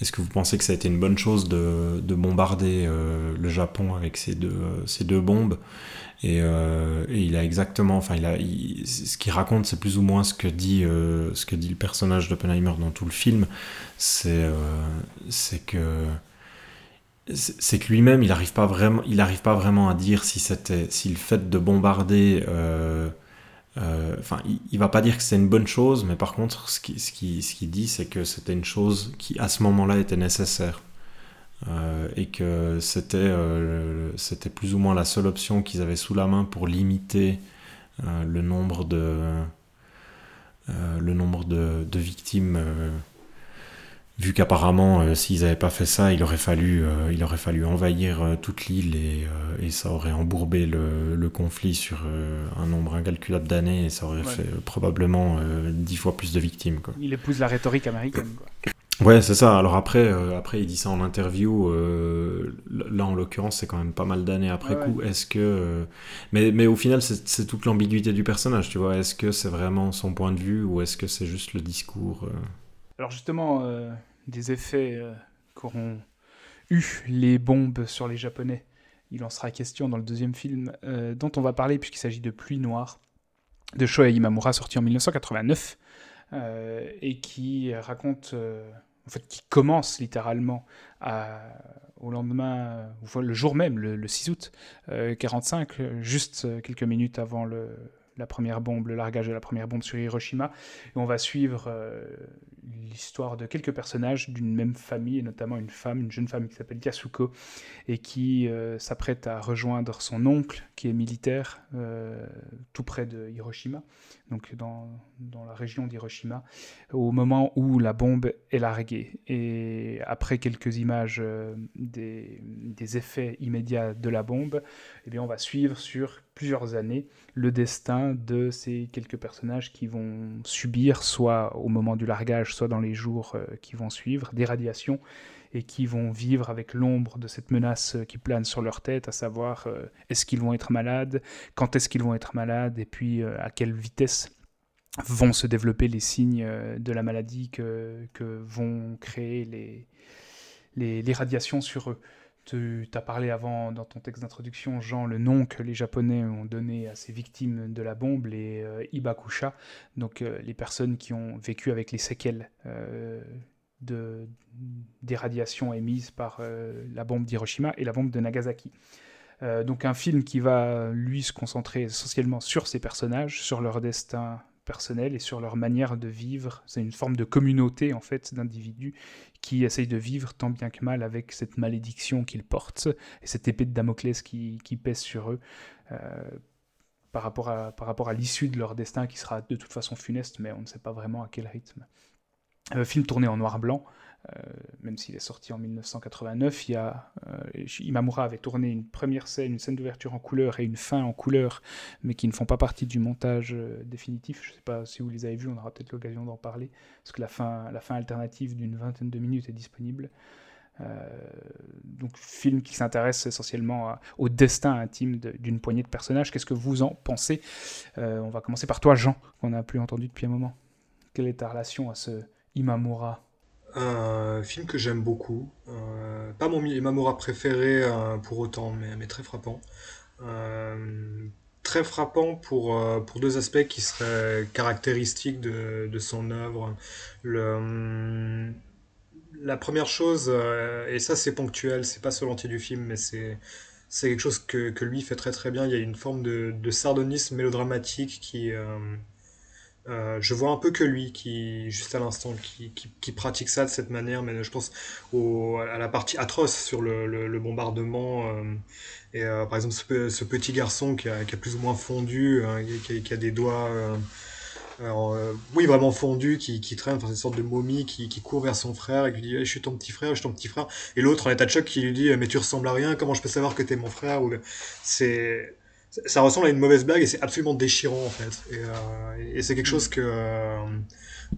est-ce que vous pensez que ça a été une bonne chose de, de bombarder euh, le Japon avec ces deux ces deux bombes? Et, euh, il a exactement enfin il a ce qu'il raconte c'est plus ou moins ce que dit ce que dit le personnage d'Oppenheimer dans tout le film. C'est c'est que c'est que lui-même il n'arrive pas vraiment il pas vraiment à dire si c'était si le fait de bombarder euh, enfin il, il va pas dire que c'est une bonne chose mais par contre ce qui ce qui ce qu'il dit c'est que c'était une chose qui à ce moment-là était nécessaire. Euh, et que c'était euh, c'était plus ou moins la seule option qu'ils avaient sous la main pour limiter le nombre de le nombre de, de victimes vu qu'apparemment euh, s'ils n'avaient pas fait ça il aurait fallu euh, il aurait fallu envahir euh, toute l'île et, et ça aurait embourbé le, le conflit sur un nombre incalculable d'années et ça aurait Ouais. fait probablement dix fois plus de victimes quoi. Il épouse la rhétorique américaine. Quoi. Ouais, c'est ça. Alors après, après, il dit ça en interview. là, en l'occurrence, c'est quand même pas mal d'années après Ouais, coup. Est-ce que, mais, mais au final, c'est toute l'ambiguïté du personnage, tu vois. Est-ce que c'est vraiment son point de vue ou est-ce que c'est juste le discours Alors justement, euh, des effets euh, qu'auront eu les bombes sur les Japonais, il en sera question dans le deuxième film euh, dont on va parler puisqu'il s'agit de Pluie Noire de Shoei Imamura sorti en 1989 et qui raconte, en fait, qui commence littéralement au lendemain, le jour même, le, 6 août 45, juste quelques minutes avant le, la première bombe, le largage de la première bombe sur Hiroshima. On va suivre l'histoire de quelques personnages d'une même famille, et notamment une femme, une jeune femme qui s'appelle Yasuko, et qui euh, s'apprête à rejoindre son oncle, qui est militaire, euh, tout près de Hiroshima, donc dans, la région d'Hiroshima, au moment où la bombe est larguée. Et après quelques images des, des, effets immédiats de la bombe, eh on va suivre sur plusieurs années le destin de ces quelques personnages qui vont subir, soit au moment du largage, soit dans les jours euh, qui vont suivre, des radiations et qui vont vivre avec l'ombre de cette menace qui plane sur leur tête, à savoir euh, est-ce qu'ils vont être malades, quand est-ce qu'ils vont être malades, et puis euh, à quelle vitesse vont se développer les signes de la maladie que, que vont créer les, les, les radiations sur eux. Tu as parlé avant dans ton texte d'introduction, Jean, le nom que les Japonais ont donné à ces victimes de la bombe, les euh, Ibakusha, donc euh, les personnes qui ont vécu avec les séquelles euh, de, des radiations émises par la bombe d'Hiroshima et la bombe de Nagasaki. donc un film qui va, lui, se concentrer essentiellement sur ces personnages, sur leur destin personnel et sur leur manière de vivre. C'est une forme de communauté en fait d'individus qui essayent de vivre tant bien que mal avec cette malédiction qu'ils portent et cette épée de Damoclès qui, pèse sur eux. Euh, par rapport à l'issue de leur destin qui sera de toute façon funeste, mais on ne sait pas vraiment à quel rythme. Euh, film tourné en noir-blanc, euh, même s'il est sorti en 1989, il y a, euh, Imamura avait tourné une première scène, une scène d'ouverture en couleur et une fin en couleur, mais qui ne font pas partie du montage définitif. Je ne sais pas si vous les avez vus, on aura peut-être l'occasion d'en parler, parce que la fin alternative d'une vingtaine de minutes est disponible. donc film qui s'intéresse essentiellement au destin intime d'une poignée de personnages. Qu'est-ce que vous en pensez? On va commencer par toi, Jean, qu'on n'a plus entendu depuis un moment. Quelle est ta relation à ce Imamura un film que j'aime beaucoup. Euh, pas mon Imamura préféré euh, pour autant, mais, très frappant. Euh, très frappant pour, pour deux aspects qui seraient caractéristiques de, de son œuvre. Le, la première chose, et ça c'est ponctuel, c'est pas sur l'entier du film, mais c'est c'est quelque chose que, que, lui fait très très bien. Il y a une forme de, de sardonisme mélodramatique qui, je vois un peu que lui, qui, juste à l'instant, qui, qui, pratique ça de cette manière, mais je pense au, à la partie atroce sur le, le, bombardement. Euh, et euh, par exemple, ce, petit garçon qui a, qui a, plus ou moins fondu, hein, qui, qui, a, des doigts. Alors, oui, vraiment fondu, qui, qui traîne, enfin, une sorte de momie qui, qui court vers son frère et qui lui dit Je suis ton petit frère, je suis ton petit frère. Et l'autre, en état de choc, qui lui dit Mais tu ressembles à rien, comment je peux savoir que t'es mon frère C'est ça ressemble à une mauvaise blague et c'est absolument déchirant en fait. Et, euh, et c'est quelque chose que euh,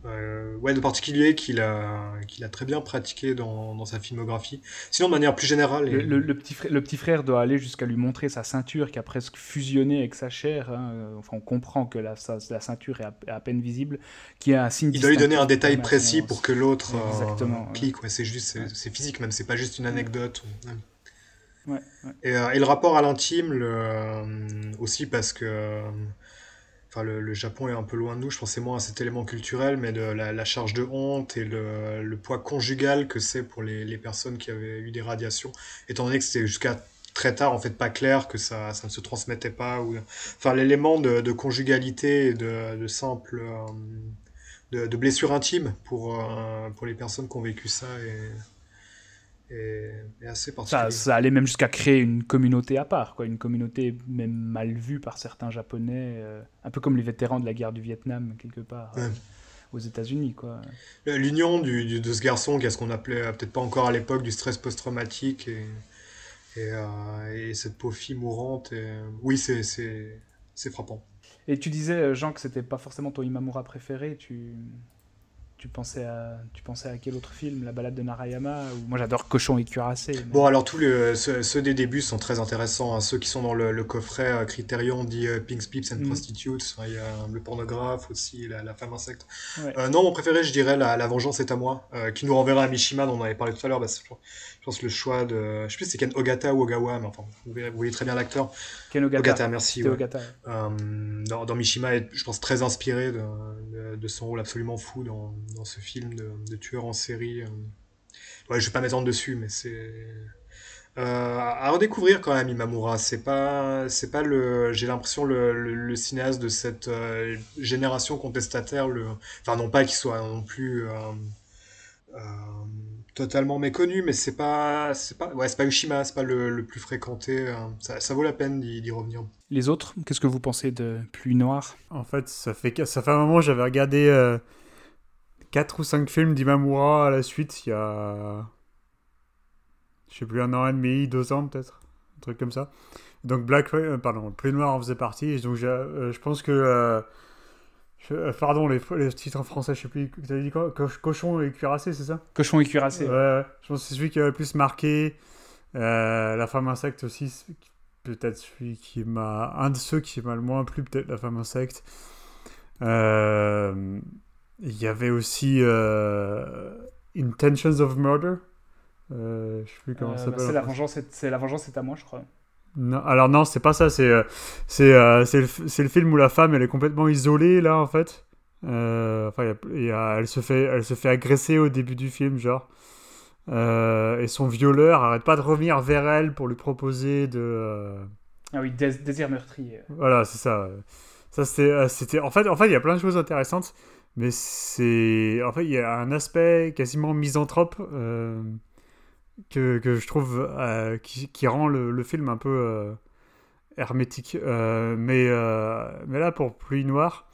euh, ouais de particulier qu'il a qu'il a très bien pratiqué dans, dans, sa filmographie. Sinon de manière plus générale. Le, le, petit frère, le petit frère doit aller jusqu'à lui montrer sa ceinture qui a presque fusionné avec sa chair. Hein. Enfin on comprend que la, la ceinture est à, peine visible, qui a un signe. Il doit lui donner un détail précis pour que l'autre clique. Ouais, c'est juste c'est physique même, c'est pas juste une anecdote. Ou... Et, euh, et, le rapport à l'intime, euh, aussi parce que euh, enfin, le, Japon est un peu loin de nous, je pensais moins à cet élément culturel, mais de la, charge de honte et le, poids conjugal que c'est pour les, personnes qui avaient eu des radiations, étant donné que c'était jusqu'à très tard en fait pas clair que ça, ça ne se transmettait pas enfin l'élément de, conjugalité et de, simple de, blessure intime pour pour les personnes qui ont vécu ça assez Ça, ça, allait même jusqu'à créer une communauté à part, quoi, une communauté même mal vue par certains Japonais, euh, un peu comme les vétérans de la guerre du Vietnam, quelque part, euh, aux États-Unis. quoi. L'union du, de ce garçon, qui est ce qu'on appelait euh, peut-être pas encore à l'époque du stress post-traumatique, et, et, et, cette pauvre fille mourante, et, oui, c'est frappant. Et tu disais, Jean, que c'était pas forcément ton Imamura préféré, tu tu pensais à, tu pensais à quel autre film La balade de Narayama ou Moi j'adore Cochon et cuirassé. mais- Bon, alors tous les, ceux, ceux des débuts sont très intéressants. hein. Ceux qui sont dans le, le coffret euh, Criterion dit euh, Pinks, Pips and Mm. Prostitutes. Il y a le pornographe aussi, la, la femme insecte. Ouais. Euh, non, mon préféré, je dirais La, la vengeance est à moi, euh, qui nous renverra à Mishima, dont on avait parlé tout à l'heure. Bah, je pense le choix de. Je sais plus si c'est Ken Ogata ou Ogawa, mais enfin, vous, verrez- vous voyez très bien l'acteur. Ken Ogata. Ogata, merci. C'était ouais. Ogata. Euh, dans, dans Mishima est, je pense, très inspiré de, de, de son rôle absolument fou dans, dans ce film de, de tueur en série. euh. Ouais, je vais pas m'étendre dessus, mais c'est euh, à redécouvrir quand même Imamura. C'est pas, c'est pas le, j'ai l'impression le, le, le cinéaste de cette euh, génération contestataire. Le, enfin non pas qu'il soit non plus. euh, totalement méconnu, mais c'est pas, c'est pas, ouais, c'est pas Ushima, c'est pas le, le plus fréquenté. euh, ça, ça vaut la peine d'y d'y revenir. Les autres, qu'est-ce que vous pensez de Pluie Noire? En fait, ça fait, ça fait un moment j'avais regardé 4 ou 5 films d'Imamura à la suite, il y a. Je sais plus, un an et demi, deux ans peut-être. Un truc comme ça. Donc Black. euh, pardon, Pluie Noire en faisait partie. et Donc euh, je pense que. Euh, je- euh, pardon, les, les titres en français, je sais plus. T'avais dit quoi? Co- Cochon et cuirassé, c'est ça? Cochon et cuirassé. Ouais, ouais. je pense que c'est celui qui a le plus marqué. Euh, la femme insecte aussi, peut-être celui qui m'a. Un de ceux qui m'a le moins plu, peut-être la femme insecte. Euh, Il y avait aussi euh, Intentions of Murder. Euh, je sais plus comment Euh, ça bah, s'appelle. c'est la vengeance, est- c'est la vengeance est à moi, je crois. Non, alors non, c'est pas ça. C'est euh, c'est euh, c'est le, film où la femme elle est complètement isolée là en fait. Euh, enfin, il y a- il y a- elle se fait elle se fait agresser au début du film genre. Et son violeur arrête pas de revenir vers elle pour lui proposer de Ah oui, Dés- désir meurtrier. voilà c'est ça. Ça c'était c'était en fait en fait il y a plein de choses intéressantes, mais c'est en fait il y a un aspect quasiment misanthrope. Que, que je trouve euh, qui, qui rend le, le film un peu euh, hermétique. Euh, mais, mais là, pour Pluie Noire,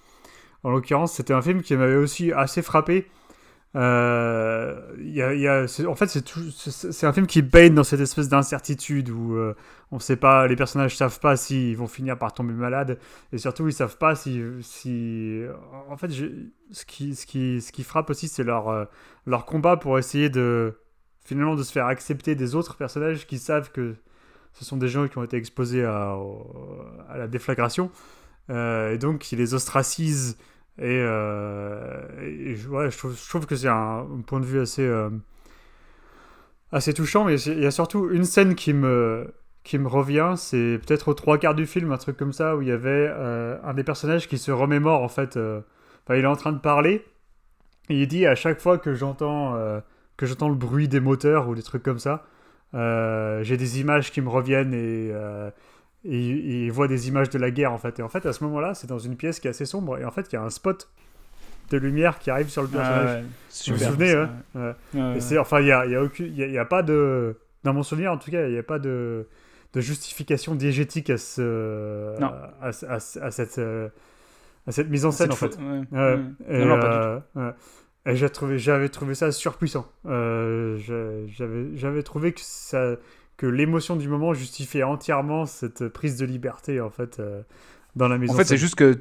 en l'occurrence, c'était un film qui m'avait aussi assez frappé. Y y a- en fait, c'est un film qui baigne dans cette espèce d'incertitude où on sait pas, les personnages savent pas s'ils vont finir par tomber malades et surtout ils savent pas si, si en fait, ce qui, ce qui, ce qui frappe aussi, c'est leur, leur combat pour essayer de finalement de se faire accepter des autres personnages qui savent que ce sont des gens qui ont été exposés à, la déflagration. Euh, et donc qui les ostracisent et, euh, je, trouve, que c'est un, point de vue assez euh, assez touchant. Mais il y a surtout une scène qui me qui me revient. C'est peut-être aux trois quarts du film un truc comme ça où il y avait euh, un des personnages qui se remémore en fait il est en train de parler. Et il dit à chaque fois que j'entends que j'entends le bruit des moteurs ou des trucs comme ça, euh, j'ai des images qui me reviennent et, euh, et, voit des images de la guerre en fait. Et en fait, à ce moment-là, c'est dans une pièce qui est assez sombre et en fait, il y a un spot de lumière qui arrive sur le personnage. Ah ouais, vous super, vous souvenez, hein Ouais. Et enfin, il y a, y a aucune, il y a, y a pas de, dans mon souvenir en tout cas, il n'y a pas de, de justification diégétique à ce, à, à- à- à cette, euh, à cette mise en scène en fait. Et, Non, non, pas du. Et j'ai trouvé, j'avais trouvé ça surpuissant. Euh, j'avais, j'avais trouvé que ça, que l'émotion du moment justifiait entièrement cette prise de liberté en fait euh, dans la maison. En fait, c'est juste que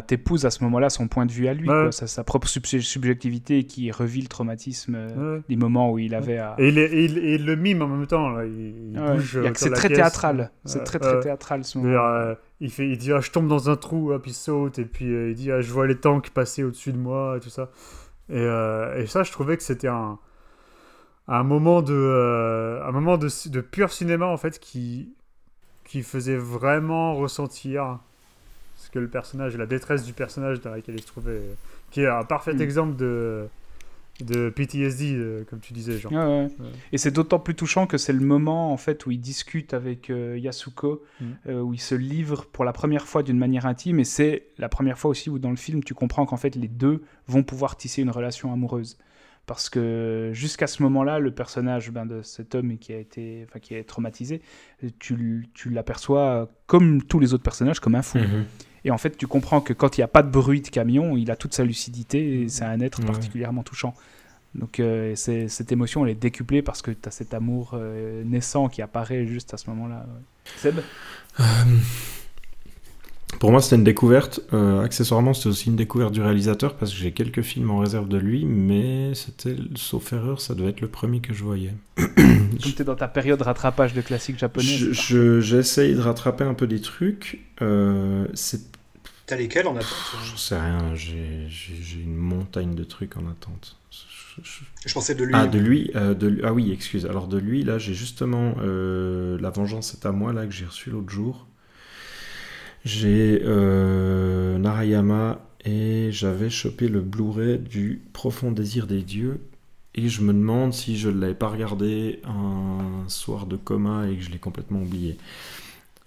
t'épouses à ce moment-là son point de vue à lui, Ouais. quoi, sa, sa propre sub- subjectivité qui revit le traumatisme euh, Ouais. des moments où il avait à. Et il, est- et il- et il le mime en même temps. Là. Il, Ouais. bouge. Euh, c'est très théâtral. C'est très théâtral ce moment. il, fait, il dit ah, Je tombe dans un trou, hop, il saute, et puis euh, il dit ah, Je vois les tanks passer au-dessus de moi, et tout ça. Et, euh, et ça, je trouvais que c'était un, un moment, de, euh, un moment de, de pur cinéma, en fait, qui, qui faisait vraiment ressentir ce que le personnage, la détresse du personnage dans laquelle il se trouvait, qui est un parfait Mm. exemple de, de PTSD, euh, comme tu disais, genre. Ouais, ouais. Et c'est d'autant plus touchant que c'est le moment en fait où il discute avec euh, Yasuko, Mm. euh, où il se livre pour la première fois d'une manière intime, et c'est la première fois aussi où dans le film tu comprends qu'en fait les deux vont pouvoir tisser une relation amoureuse. Parce que jusqu'à ce moment-là, le personnage ben, de cet homme qui a été, enfin, qui est traumatisé, tu, tu l'aperçois comme tous les autres personnages comme un fou. Mhm. Et en fait, tu comprends que quand il n'y a pas de bruit de camion, il a toute sa lucidité et c'est un être Ouais. particulièrement touchant. Donc euh, cette émotion, elle est décuplée parce que tu as cet amour euh, naissant qui apparaît juste à ce moment-là. ouais. Seb? Euh, pour moi, c'était une découverte. Accessoirement, c'était aussi une découverte du réalisateur parce que j'ai quelques films en réserve de lui, mais c'était, sauf erreur, ça devait être le premier que je voyais. Comme tu es dans ta période de rattrapage de classiques japonais. Je, j'essaye de rattraper un peu des trucs. C'est... T'as lesquels en attente Je sais rien, j'ai, une montagne de trucs en attente. Je, pensais de lui. Ah, de lui, euh, de, ah oui, excuse. Alors de lui, là, j'ai justement La Vengeance est à moi, là, que j'ai reçu l'autre jour. J'ai euh, Narayama et j'avais chopé le Blu-ray du Profond Désir des Dieux. Et je me demande si je ne l'avais pas regardé un soir de coma et que je l'ai complètement oublié.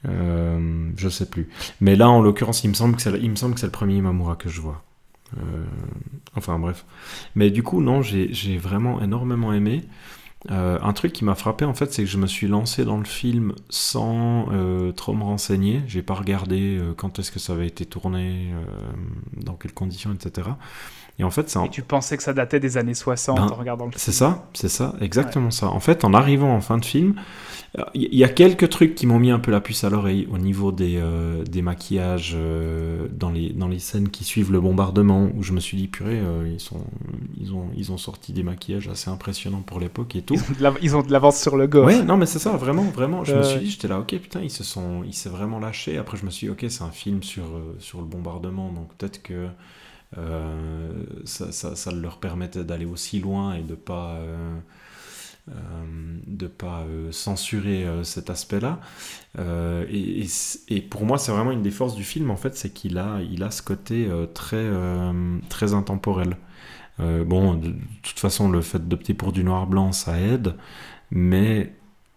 Euh, je sais plus. Mais là, en l'occurrence, il me semble que c'est le premier Mamura que je vois. Euh, enfin bref. Mais du coup, non, j'ai vraiment énormément aimé. Euh, un truc qui m'a frappé en fait, c'est que je me suis lancé dans le film sans euh, trop me renseigner. J'ai pas regardé euh, quand est-ce que ça avait été tourné, dans quelles conditions, etc. Et en fait, Et tu pensais que ça datait des années 60 ben, en regardant le film C'est ça, c'est ça, exactement ça. En fait, en arrivant en fin de film, il y a quelques trucs qui m'ont mis un peu la puce à l'oreille au niveau des, euh, des maquillages euh, dans, les, dans les scènes qui suivent le bombardement, où je me suis dit, purée, euh, ils, sont, ils, ont, ils ont sorti des maquillages assez impressionnants pour l'époque et tout. Ils ont de l'avance sur le go. Ouais, non, mais c'est ça, vraiment, vraiment. Je me suis dit, j'étais là, ok, putain, ils se sont, il s'est vraiment lâché. Après, je me suis dit, ok, c'est un film sur, sur le bombardement, donc peut-être que ça, ça, ça, leur permettait d'aller aussi loin et de pas de ne pas euh, censurer euh, cet aspect-là. Et, et, pour moi, c'est vraiment une des forces du film, en fait, c'est qu'il a, il a ce côté très, très intemporel. bon, de, toute façon, le fait d'opter pour du noir-blanc, ça aide, mais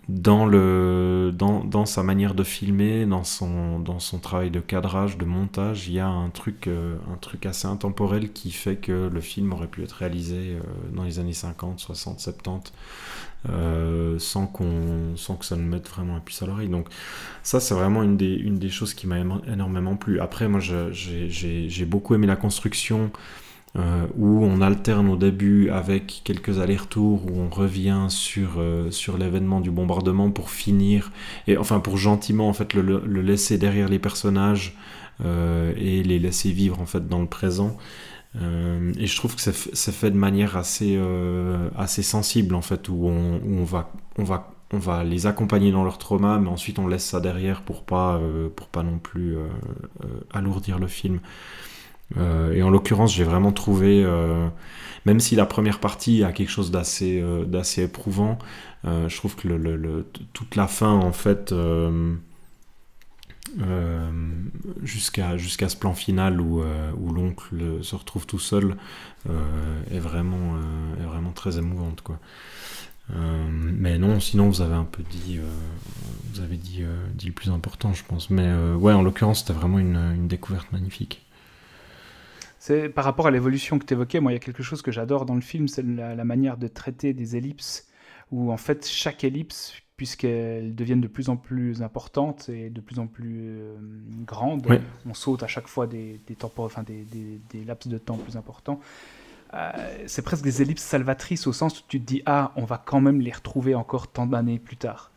dans, le, dans, dans, sa manière de filmer, dans son, dans son travail de cadrage, de montage, il y a un truc, un truc assez intemporel qui fait que le film aurait pu être réalisé dans les années 50, 60, 70 euh, sans, qu'on, sans que ça nous mette vraiment un puce à l'oreille. Donc ça, c'est vraiment une des, une des choses qui m'a énormément plu. Après, moi, j'ai, beaucoup aimé la construction. Euh, où on alterne au début avec quelques allers-retours, où on revient sur, euh, sur l'événement du bombardement pour finir, et enfin pour gentiment en fait le, le laisser derrière les personnages et les laisser vivre en fait dans le présent. Euh, et je trouve que c'est fait de manière assez, euh, assez sensible, en fait, où on, où on, va, on, va, on va les accompagner dans leur trauma, mais ensuite on laisse ça derrière pour pas, euh, pour pas non plus alourdir le film. et en l'occurrence, j'ai vraiment trouvé, même si la première partie a quelque chose d'assez d'assez éprouvant, je trouve que toute la fin, en fait, euh, jusqu'à jusqu'à ce plan final où, euh, où l'oncle se retrouve tout seul euh, est vraiment est vraiment très émouvante quoi. Mais non sinon vous avez un peu dit vous avez dit, dit le plus important je pense. Mais ouais en l'occurrence c'était vraiment une, une, découverte magnifique. Par rapport à l'évolution que tu évoquais moi il y a quelque chose que j'adore dans le film c'est la manière de traiter des ellipses où en fait chaque ellipse puisqu'elles deviennent de plus en plus importantes et de plus en plus euh, grandes. On saute à chaque fois des, des, enfin des, des, laps de temps plus importants. Euh, c'est presque des ellipses salvatrices au sens où tu te dis ah on va quand même les retrouver encore tant d'années plus tard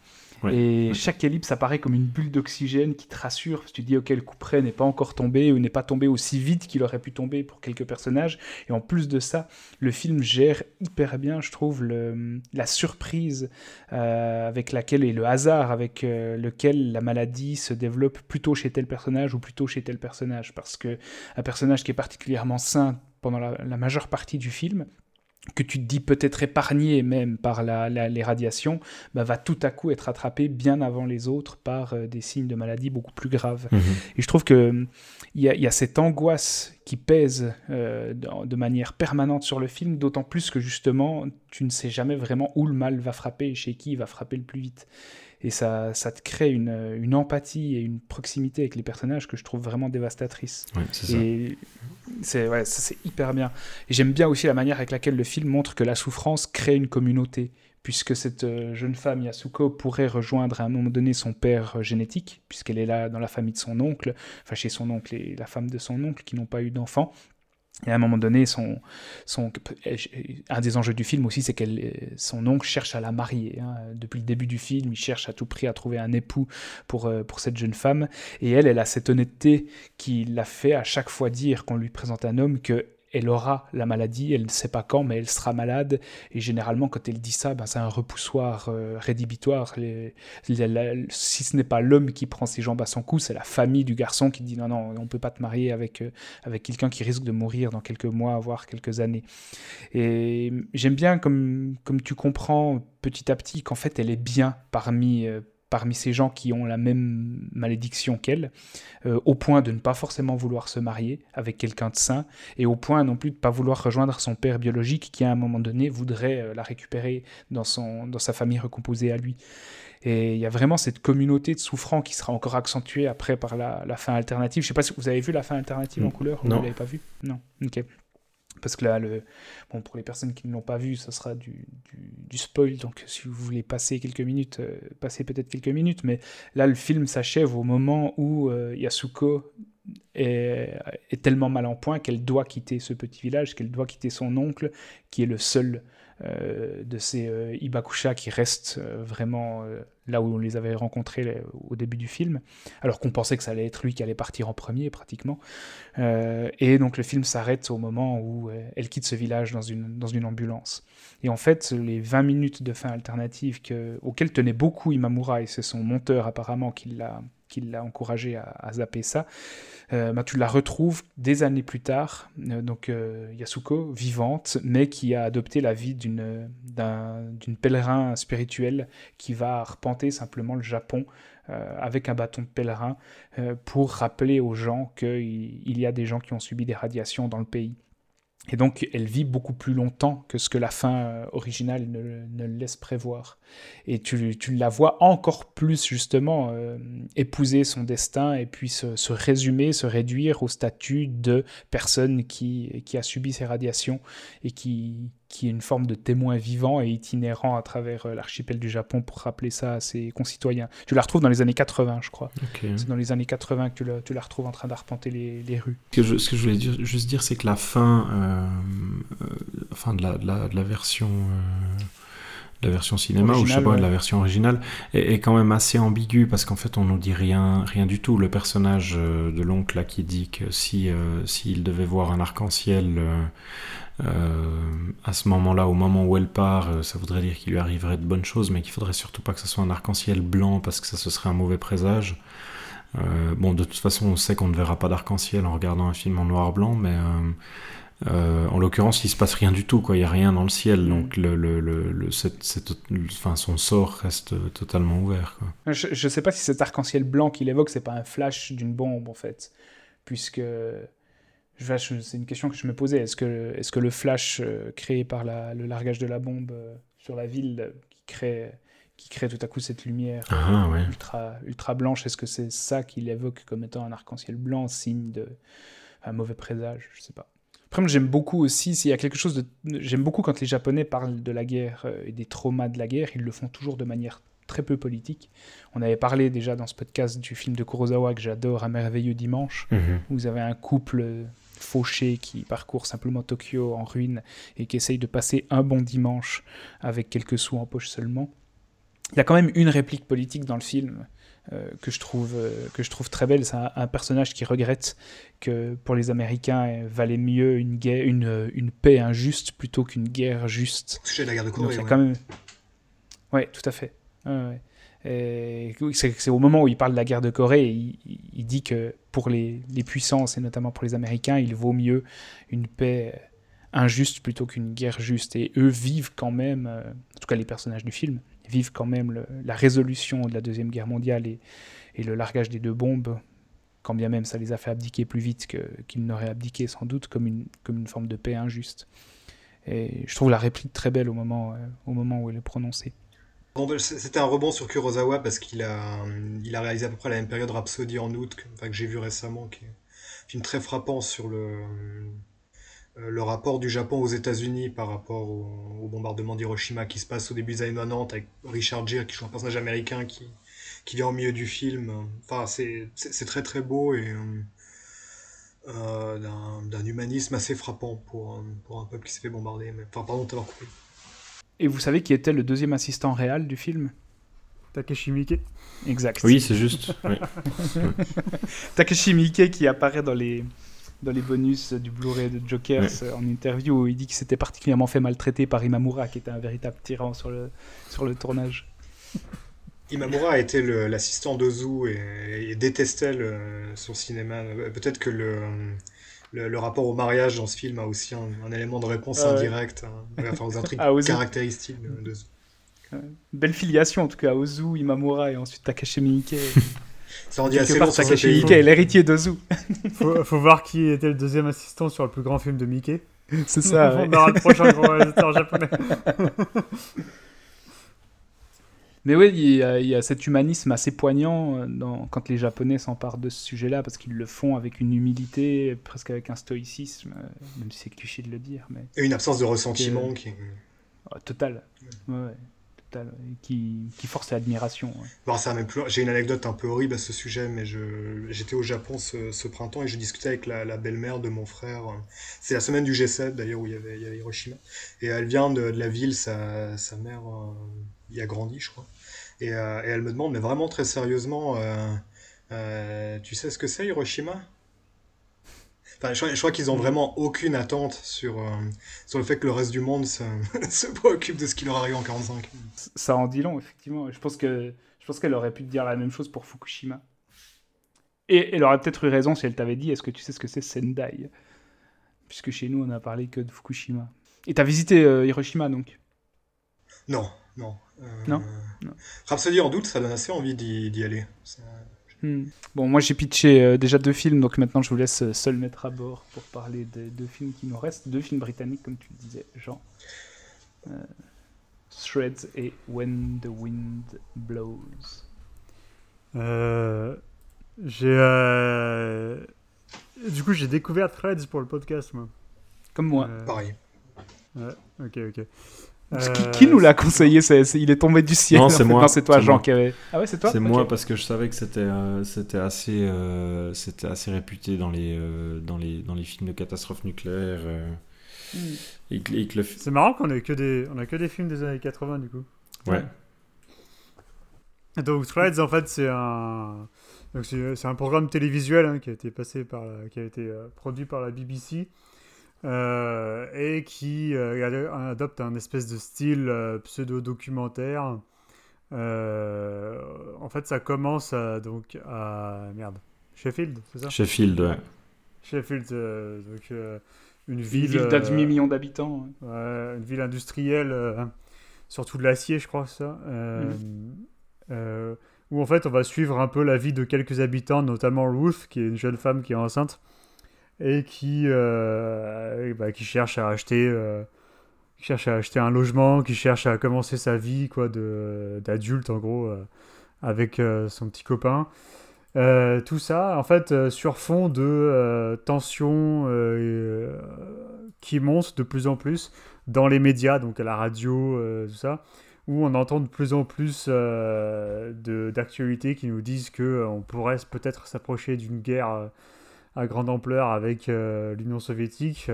et chaque ellipse apparaît comme une bulle d'oxygène qui te rassure. tu te dis, ok, le coup près n'est pas encore tombé ou n'est pas tombé aussi vite qu'il aurait pu tomber pour quelques personnages. Et en plus de ça, le film gère hyper bien, je trouve, le, la surprise euh, avec laquelle et le hasard avec euh, lequel la maladie se développe plutôt chez tel personnage ou plutôt chez tel personnage. Parce que un personnage qui est particulièrement sain pendant la majeure partie du film, que tu te dis peut-être épargné même par la, les radiations, bah, va tout à coup être attrapé bien avant les autres par euh, des signes de maladie beaucoup plus graves. Mhm. Et je trouve qu'il y, a, y a cette angoisse qui pèse euh, de, manière permanente sur le film, d'autant plus que justement, tu ne sais jamais vraiment où le mal va frapper et chez qui il va frapper le plus vite et ça, ça te crée une, une, empathie et une proximité avec les personnages que je trouve vraiment dévastatrice. et c'est ouais, c'est hyper bien. Et j'aime bien aussi la manière avec laquelle le film montre que la souffrance crée une communauté, puisque cette euh, jeune femme Yasuko pourrait rejoindre à un moment donné son père euh, génétique, puisqu'elle est là dans la famille de son oncle, enfin chez son oncle et la femme de son oncle qui n'ont pas eu d'enfant. Et à un moment donné, son, un des enjeux du film aussi, c'est que son oncle cherche à la marier. Hein. Depuis le début du film, il cherche à tout prix à trouver un époux pour, euh, pour cette jeune femme. Et elle, elle a cette honnêteté qui l'a fait à chaque fois dire qu'on lui présente un homme que elle aura la maladie, elle ne sait pas quand, mais elle sera malade. Et généralement, quand elle dit ça, ben, c'est un repoussoir euh, rédhibitoire. si ce n'est pas l'homme qui prend ses jambes à son cou, c'est la famille du garçon qui dit non, non, on ne peut pas te marier avec, euh, avec quelqu'un qui risque de mourir dans quelques mois, voire quelques années. Et j'aime bien comme, comme tu comprends petit à petit qu'en fait, elle est bien parmi, euh, parmi ces gens qui ont la même malédiction qu'elle, euh, au point de ne pas forcément vouloir se marier avec quelqu'un de sain, et au point non plus de ne pas vouloir rejoindre son père biologique qui à un moment donné voudrait euh, la récupérer dans, son, dans sa famille recomposée à lui. Et il y a vraiment cette communauté de souffrants qui sera encore accentuée après par la, fin alternative. Je ne sais pas si vous avez vu la fin alternative en couleur, non. vous ne l'avez pas vu Non, ok parce que là, pour les personnes qui ne l'ont pas vu, ça sera du, du, spoil, donc si vous voulez passer quelques minutes, euh, passez peut-être quelques minutes, mais là, le film s'achève au moment où euh, Yasuko est, tellement mal en point qu'elle doit quitter ce petit village, qu'elle doit quitter son oncle, qui est le seul de ces euh, Ibakusha qui restent euh, vraiment là où on les avait rencontrés au début du film, alors qu'on pensait que ça allait être lui qui allait partir en premier pratiquement. et donc le film s'arrête au moment où elle quitte ce village dans une, dans une ambulance. Et en fait, les 20 minutes de fin alternative que, auxquelles tenait beaucoup Imamura, et c'est son monteur apparemment qui l'a qui l'a encouragé à, zapper ça, euh, bah, tu la retrouves des années plus tard, euh, donc euh, Yasuko, vivante, mais qui a adopté la vie d'une pèlerin spirituel qui va arpenter simplement le Japon avec un bâton de pèlerin pour rappeler aux gens qu'il y a des gens qui ont subi des radiations dans le pays. Et donc, elle vit beaucoup plus longtemps que ce que la fin euh, originale ne, laisse prévoir. Et tu, la vois encore plus, justement, euh, épouser son destin et puis se, se, résumer, se réduire au statut de personne qui, qui a subi ces radiations et qui, qui est une forme de témoin vivant et itinérant à travers euh, l'archipel du Japon pour rappeler ça à ses concitoyens. Tu la retrouves dans les années 80, je crois. C'est dans les années 80 que tu la, tu la retrouves en train d'arpenter les, les rues. Ce que, je, ce que, je, voulais dire, juste dire, c'est que la fin, euh, euh, enfin de la, de la, de la version la version cinéma ou je sais pas, la version originale est, quand même assez ambiguë parce qu'en fait on nous dit rien, rien du tout. Le personnage de l'oncle là qui dit que si euh, s'il devait voir un arc-en-ciel euh, à ce moment-là, au moment où elle part, ça voudrait dire qu'il lui arriverait de bonnes choses, mais qu'il faudrait surtout pas que ce soit un arc-en-ciel blanc parce que ça ce serait un mauvais présage. bon, de toute façon, on sait qu'on ne verra pas d'arc-en-ciel en regardant un film en noir-blanc, mais euh, en l'occurrence, il se passe rien du tout, quoi. Il y a rien dans le ciel, mm. donc le, le, le, enfin, son sort reste totalement ouvert. Quoi. Je, ne sais pas si cet arc-en-ciel blanc qu'il évoque, c'est pas un flash d'une bombe en fait, puisque c'est une question que je me posais. Est-ce que, le flash euh, créé par la, le largage de la bombe euh, sur la ville qui crée qui crée tout à coup cette lumière ah, ultra, ultra blanche, est-ce que c'est ça qu'il évoque comme étant un arc-en-ciel blanc, signe de un mauvais présage? Je sais pas. Après, j'aime beaucoup aussi, s'il y a quelque chose de. J'aime beaucoup quand les Japonais parlent de la guerre euh, et des traumas de la guerre, ils le font toujours de manière très peu politique. On avait parlé déjà dans ce podcast du film de Kurosawa que j'adore, Un merveilleux dimanche, mhm. où vous avez un couple fauché qui parcourt simplement Tokyo en ruine et qui essaye de passer un bon dimanche avec quelques sous en poche seulement. Il y a quand même une réplique politique dans le film euh, que, je trouve, euh, que je trouve très belle. C'est un, personnage qui regrette que pour les Américains, il valait mieux une, guerre, une, une paix injuste plutôt qu'une guerre juste. La guerre de Corée. ouais. quand même... ouais, tout à fait. C'est au moment où il parle de la guerre de Corée, il, dit que pour les, puissances, et notamment pour les Américains, il vaut mieux une paix injuste plutôt qu'une guerre juste. Et eux vivent quand même, euh, en tout cas les personnages du film, vivent quand même la résolution de la Deuxième Guerre mondiale et, le largage des deux bombes, quand bien même ça les a fait abdiquer plus vite qu'ils n'auraient abdiqué sans doute, comme une, comme une forme de paix injuste. Et je trouve la réplique très belle au moment, euh, au moment où elle est prononcée. C'était un rebond sur Kurosawa parce qu'il a, il a réalisé à peu près la même période Rhapsody en août, que, enfin, que j'ai vu récemment, qui est un film très frappant sur le, euh, rapport du Japon aux États-Unis par rapport au, bombardement d'Hiroshima qui se passe au début des années 90 avec Richard Gere qui joue un personnage américain qui, qui vient au milieu du film. Enfin, c'est très très beau et. Euh, euh, d'un humanisme assez frappant pour, un- peuple qui s'est fait bombarder. Enfin, pardon de t'avoir coupé. Et vous savez qui était le deuxième assistant réel du film? Takeshi Miike. Exact. Oui, c'est juste. oui. Takeshi Miike qui apparaît dans les, dans les bonus du Blu-ray de Jokers euh, en interview où il dit qu'il s'était particulièrement fait maltraiter par Imamura qui était un véritable tyran sur le, sur le tournage. Imamura a été l'assistant d'Ozu et, et détestait le- son cinéma. Euh, Peut-être que le, le, le rapport au mariage dans ce film a aussi un, un élément de réponse Ah ouais. indirect hein, enfin, aux intrigues À Ozu. caractéristiques de- d'Ozu. Belle filiation en tout cas, Ozu, Imamura et ensuite Takeshi Miike. Ça en dit assez part, long pays. Miike est l'héritier d'Ozu. Faut, faut voir qui était le deuxième assistant sur le plus grand film de Mickey. C'est ça. ouais. On aura le prochain grand réalisateur japonais. Mais oui, il y, a, il y a cet humanisme assez poignant euh, dans, quand les Japonais s'emparent de ce sujet-là, parce qu'ils le font avec une humilité, presque avec un stoïcisme, euh, même si c'est cliché de le dire, mais Et une absence de ressentiment qui... oh, total. Ouais, ouais, total. Qui, qui force l'admiration. ouais. Bon, ça va même plus loin. J'ai une anecdote un peu horrible à ce sujet, mais je... j'étais au Japon ce, ce printemps et je discutais avec la, la belle-mère de mon frère. C'est la semaine du G7 d'ailleurs où il y avait, il y avait Hiroshima. Et elle vient de, de la ville, sa, sa mère euh, y a grandi, je crois. Et, euh, et elle me demande, mais vraiment très sérieusement, euh, euh, tu sais ce que c'est Hiroshima? Enfin, je, crois- qu'ils ont vraiment aucune attente sur, euh, sur le fait que le reste du monde se, se préoccupe de ce qui leur arrive en 45. C- Ça en dit long, effectivement. Je pense que je pense qu'elle aurait pu te dire la même chose pour Fukushima. Et elle aurait peut-être eu raison si elle t'avait dit est-ce que tu sais ce que c'est Sendai? Puisque chez nous, on a parlé que de Fukushima. Et t'as visité euh, Hiroshima, donc? Non, non. Euh, Non Non. Rhapsody en doute, ça donne assez envie d'y d'y aller. Ça- Hmm. Bon, moi j'ai pitché euh, déjà deux films, donc maintenant je vous laisse euh, seul mettre à bord pour parler des deux films qui nous restent. Deux films britanniques, comme tu le disais, Jean. Euh, Threads et When the Wind Blows. Euh, j'ai. euh, Du coup, j'ai découvert Threads pour le podcast, moi. Comme moi. Euh, Pareil. Ok, ok. Qui, Euh, qui nous l'a conseillé Il est tombé du ciel. Non, c'est moi. C'est toi, Jean, moi. qui avait. Ah ouais, c'est toi C'est moi parce que je savais que c'était euh, c'était assez euh, c'était assez réputé dans les euh, dans les dans les films de catastrophes nucléaires euh, Hmm. et, et le C'est marrant qu'on ait que des, on a que des films des années 80 du coup. ouais Donc Threads en fait c'est un, donc c'est c'est un programme télévisuel hein, qui a été passé par, la- qui a été euh, produit par la BBC euh, et qui euh, ad- adopte un espèce de style euh, pseudo-documentaire. Euh, en fait ça commence à, donc à merde Sheffield c'est ça? Sheffield ouais. Sheffield euh, donc euh, une Une ville, ville d'un euh, demi-million d'habitants. ouais. Ouais, une ville industrielle, euh, surtout de l'acier, je crois, ça. euh, euh, où en fait, on va suivre un peu la vie de quelques habitants, notamment Ruth, qui est une jeune femme qui est enceinte et qui, euh, bah, qui cherche à acheter. euh, qui cherche à acheter un logement, qui cherche à commencer sa vie quoi de d'adulte en gros euh, avec son petit copain. Tout ça, en fait, sur fond de tensions qui montent de plus en plus dans les médias, donc à la radio, tout ça, où on entend de plus en plus d'actualités qui nous disent que on pourrait peut-être s'approcher d'une guerre à grande ampleur avec euh, l'Union soviétique,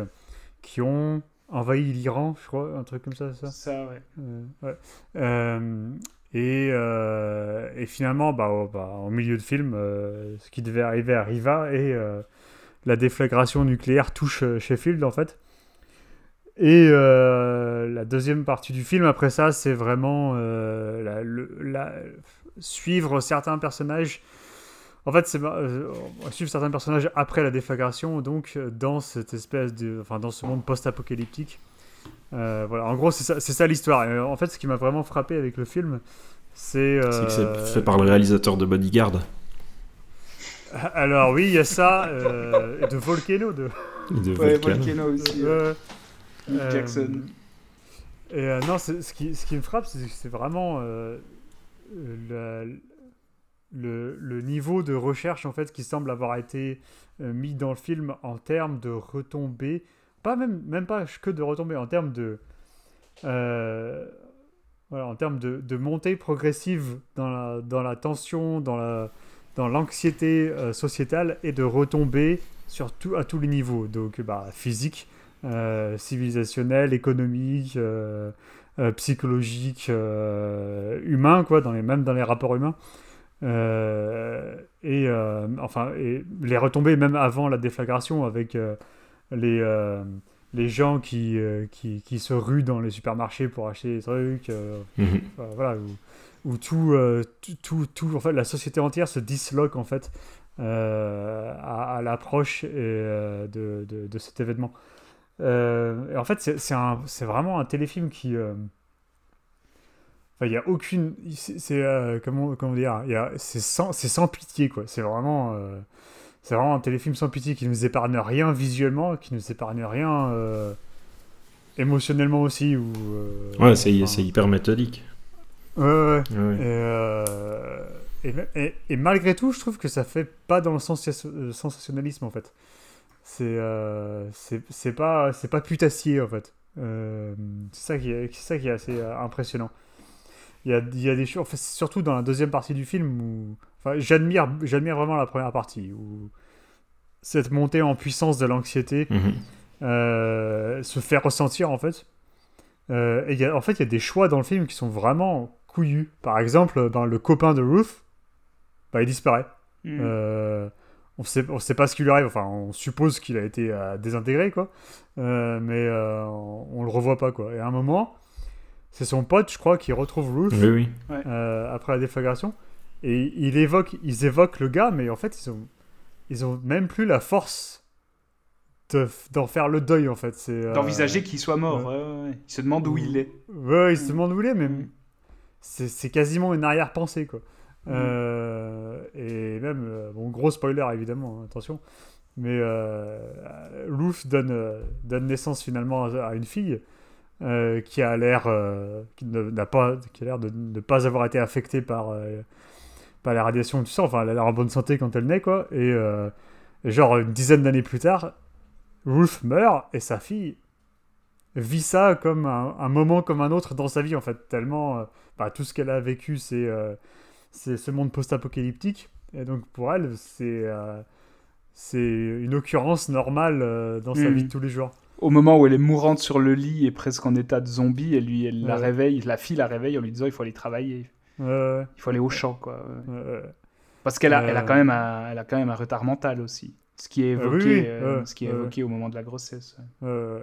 qui ont envahi l'Iran, je crois, un truc comme ça, c'est ça? Ça, ouais. euh, ouais. Euh, et, euh, et finalement, bah, au- bah, en milieu de film, euh, ce qui devait arriver arriva et euh, la déflagration nucléaire touche Sheffield en fait. Et la deuxième partie du film, après ça, c'est vraiment la- le- la- suivre certains personnages. En fait, c'est euh, on va suivre certains personnages après la déflagration, donc euh, dans cette espèce de, enfin dans ce monde post-apocalyptique. Euh, voilà, en gros, c'est ça, c'est ça l'histoire. Et, euh, en fait, ce qui m'a vraiment frappé avec le film, c'est. C'est que euh, c'est fait par le réalisateur de Bodyguard. Alors oui, il y a ça, euh, et de Volcano, de. et de Ouais. Volcano aussi. Euh, euh, Jackson. Et euh, non, c'est- ce qui, ce qui me frappe, c'est que c'est vraiment euh, la- le, niveau de recherche en fait qui semble avoir été euh, mis dans le film en termes de retombées, pas même, même pas que de retombées, en termes de euh, voilà, en termes de, de montée progressive dans la, dans la tension, dans la dans l'anxiété euh, sociétale et de retomber sur à tous les niveaux, donc bah, physique, civilisationnel, économique, psychologique, humain, quoi, dans les, même dans les rapports humains. Euh, et euh, enfin, et les retombées même avant la déflagration avec euh, les, les gens qui, euh, qui, qui se ruent dans les supermarchés pour acheter des trucs. euh, Mhm. euh, voilà, où, où tout, tout, tout, en fait, la société entière se disloque en fait à, à l'approche de, de, de cet événement. Et en fait, c'est vraiment un téléfilm qui. Enfin, il n'y a aucune. C'est. euh, comment, comment dire il y a- C'est sans, c'est sans pitié, quoi. C'est vraiment. euh, c'est vraiment un téléfilm sans pitié qui nous épargne rien visuellement, qui nous épargne rien euh, émotionnellement aussi. Ou, Ouais, c'est enfin, c'est hyper méthodique. Ouais, ouais. Et, et, et- et malgré tout, je trouve que ça fait pas dans le sens sensationnalisme en fait. C'est c'est c'est pas c'est pas putassier en fait. C'est ça qui est c'est ça qui est assez impressionnant. Il y a, il y a des choses, enfin, surtout dans la deuxième partie du film où enfin, j'admire j'admire vraiment la première partie où cette montée en puissance de l'anxiété Mhm. euh, se fait ressentir en fait. Euh, et il y a- en fait, il y a des choix dans le film qui sont vraiment couillus. Par exemple, ben, le copain de Ruth, bah, il disparaît. Mm. Euh, on sait, on sait pas ce qui lui arrive. Enfin, on suppose qu'il a été euh, désintégré, quoi. Euh, mais euh, on, on le revoit pas, quoi. Et à un moment, c'est son pote, je crois, qui retrouve Ruth Oui, oui. euh, après la déflagration. Et il évoque, ils évoquent le gars, mais en fait, ils ont, ils ont même plus la force de- d'en faire le deuil, en fait. C'est euh, D'envisager qu'il soit mort. ouais. ouais, ouais, ouais. Il se demande où il est. Ouais, il se demande où il est, mais c'est quasiment une arrière-pensée, quoi. Euh, et même, euh, bon, gros spoiler évidemment, hein, attention. Mais euh, Ruth donne, euh, donne naissance finalement à, à une fille euh, qui a l'air euh, qui n'a pas qui a l'air de ne pas avoir été affectée par euh, par la radiation tout ça. Enfin, elle a l'air en bonne santé quand elle naît, quoi. Et, euh, et genre une dizaine d'années plus tard, Ruth meurt et sa fille vit ça comme un, un moment comme un autre dans sa vie en fait tellement bah, tout ce qu'elle a vécu c'est c'est ce monde post-apocalyptique et donc pour elle c'est c'est une occurrence normale dans sa Mhm. vie de tous les jours Au moment où elle est mourante sur le lit et presque en état de zombie, elle, lui, elle la réveille, la fille la réveille en lui disant il faut aller travailler, Euh, il faut aller au champ. Quoi. ouais. euh, Parce qu'elle a, Euh. elle a, quand même un, elle a quand même un retard mental aussi. Ce qui est Ah oui, évoqué, oui, euh, ce qui est évoqué au moment de la grossesse. euh,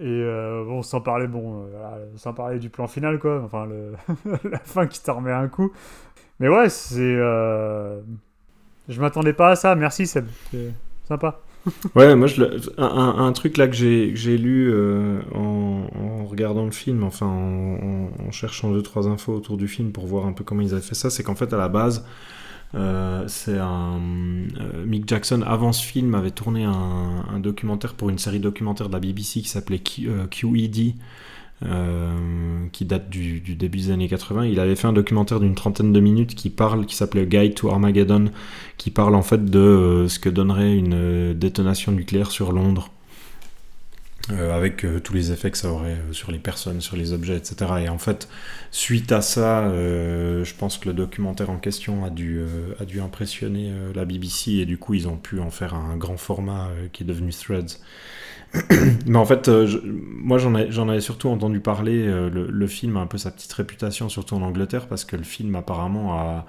et euh, bon sans parler bon euh, sans parler du plan final quoi enfin le la fin qui t'en remet un coup mais ouais c'est euh, je m'attendais pas à ça merci Seb c'est sympa Ouais, moi, un, truc là que j'ai lu euh, en, regardant le film, enfin en, cherchant deux trois infos autour du film pour voir un peu comment ils avaient fait ça, c'est qu'en fait à la base, euh, c'est euh, Mick Jackson avant ce film avait tourné un, un documentaire pour une série documentaire de la BBC qui s'appelait QED. Euh, qui date du, début des années 80. Il avait fait un documentaire d'une trentaine de minutes qui parle, qui s'appelait Guide to Armageddon, qui parle en fait de euh, ce que donnerait une euh, détonation nucléaire sur Londres. Avec tous les effets que ça aurait sur les personnes, sur les objets, etc. Et en fait, suite à ça, je pense que le documentaire en question a dû, impressionner la BBC et du coup, ils ont pu en faire un grand format qui est devenu Threads. Mais en fait, euh, je- moi j'en ai- j'en avais surtout entendu parler. euh, le, film a un peu sa petite réputation, surtout en Angleterre, parce que le film apparemment a,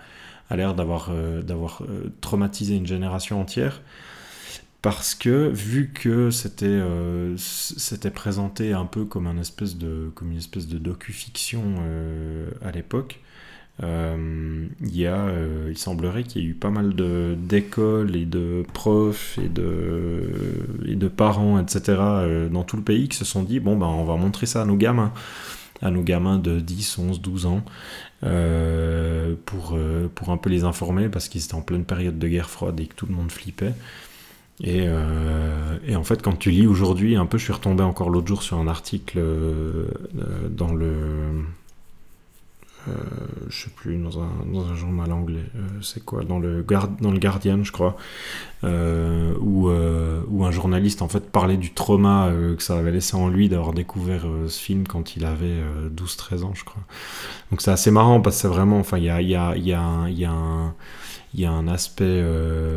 a l'air d'avoir euh, traumatisé une génération entière. Parce que vu que c'était présenté un peu comme un espèce de comme une espèce de docu-fiction à l'époque, il y a euh, il semblerait qu'il y ait eu pas mal d'écoles et de profs et de et de parents etc euh, dans tout le pays qui se sont dit bon ben on va montrer ça à nos gamins à nos gamins de 10, 11, 12 ans euh, pour, euh, pour un peu les informer parce qu'ils étaient en pleine période de guerre froide et que tout le monde flippait. Et, euh, et en fait, quand tu lis aujourd'hui, un peu, je suis retombé encore l'autre jour sur un article euh, euh, dans le euh, je sais plus, dans un, journal anglais, euh, c'est quoi, dans le, Guardian, je crois, euh, où, euh, où un journaliste en fait parlait du trauma que ça avait laissé en lui d'avoir découvert ce film quand il avait euh, 12-13 ans, je crois. Donc c'est assez marrant parce que c'est vraiment, enfin, il y a, un- aspect,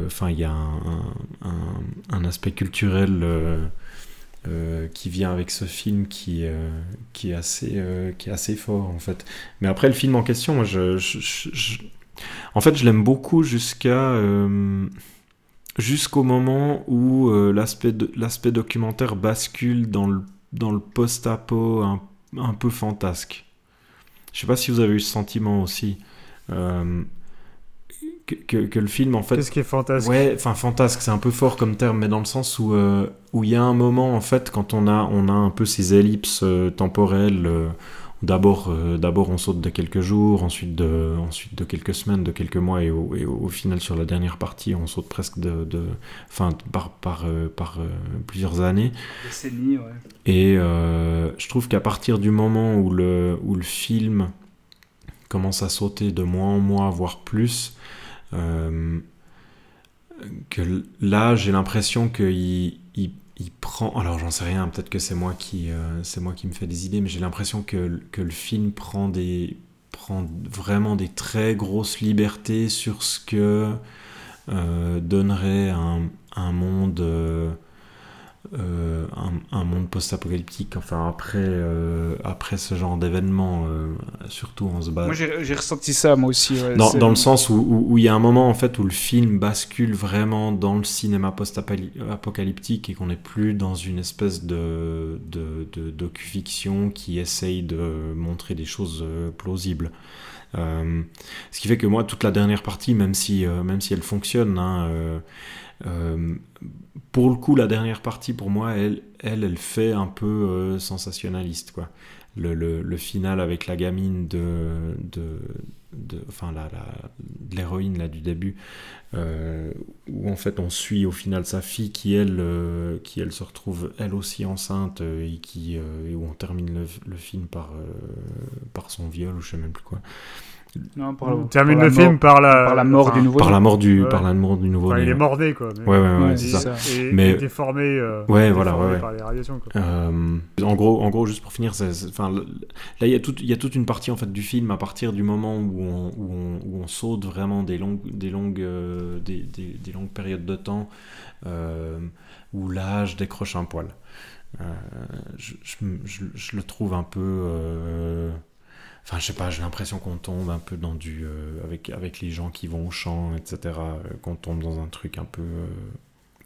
enfin il y a un aspect culturel euh, qui vient avec ce film qui, euh, qui, est assez, euh, qui est assez fort en fait. Mais après le film en question, moi, je, je- je- je- en fait je l'aime beaucoup jusqu'à jusqu'au moment où l'aspect l'aspect documentaire bascule dans le, dans le post-apo un, un peu fantasque. Je sais pas si vous avez eu ce sentiment aussi. Que, que- que le film en fait Qu'est-ce qui est fantastique Ouais, enfin fantasque, c'est un peu fort comme terme, mais dans le sens où euh, où il y a un moment en fait quand on a on a un peu ces ellipses euh, temporelles. euh, D'abord, euh, d'abord on saute de quelques jours, ensuite de, ensuite de quelques semaines, de quelques mois, et au, et au final sur la dernière partie, on saute presque de, de enfin par par par plusieurs années. Ouais. Et euh, je trouve qu'à partir du moment où le, où le film commence à sauter de mois en mois, voire plus, euh, que là j'ai l'impression qu'il il, prend. Alors j'en sais rien, peut-être que c'est moi qui euh, moi qui me fais des idées, mais j'ai l'impression que, le film prend des prend vraiment des très grosses libertés sur ce que euh, donnerait un, un monde euh, un, un monde post-apocalyptique enfin après euh, après ce genre d'événement euh, surtout on se bat Moi, j'ai ressenti ça, moi aussi. ouais. dans, le sens où où- où il y a un moment en fait où le film bascule vraiment dans le cinéma post-apocalyptique et qu'on n'est plus dans une espèce de, de, de docu-fiction qui essaye de montrer des choses plausibles. Ce qui fait que moi, toute la dernière partie, même si, même si elle fonctionne, hein, euh, pour le coup, la dernière partie, pour moi, elle, elle, elle fait un peu euh, sensationnaliste, quoi. Le, final avec la gamine de, de, enfin la, la, l'héroïne là du début, euh, où en fait on suit au final sa fille qui elle, euh, qui elle se retrouve elle aussi enceinte euh, et qui et où on termine le, film par par son viol ou je sais même plus quoi. Non, par On termine par le film mort- par la, par la mort enfin, du nouveau. Par la mort du Ouais. par la mort du nouveau enfin, il est mort-né, quoi. mais- Ouais ouais ouais, Ouais, c'est ça. ça. Et, Mais- et déformé, euh, Ouais, voilà, déformé ouais, ouais. par les radiations, quoi. Euh, en gros, en gros, juste pour finir, enfin, là il y a toute, il y a toute une partie en fait du film à partir du moment où on, où on, où on saute vraiment des longues, des longues, euh, des, des- des longues périodes de temps euh, où l'âge décroche un poil. Euh, je, je, je- je le trouve un peu. Enfin, je sais pas, j'ai l'impression qu'on tombe un peu dans du. euh, avec, avec les gens qui vont au champ, etc. euh, qu'on tombe dans un truc un peu. euh,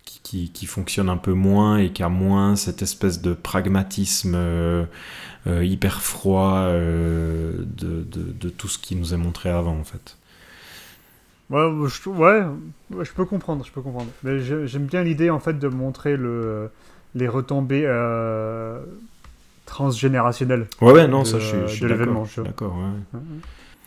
qui, qui, qui fonctionne un peu moins et qui a moins cette espèce de pragmatisme hyper froid de, de, tout ce qui nous est montré avant, en fait. Ouais, je, peux comprendre, je peux comprendre. Mais j'ai- j'aime bien l'idée en fait de montrer le, les retombées transgénérationnelles. Ouais, ouais, non, de- ça, je suis, je l'événement, d'accord, ouais.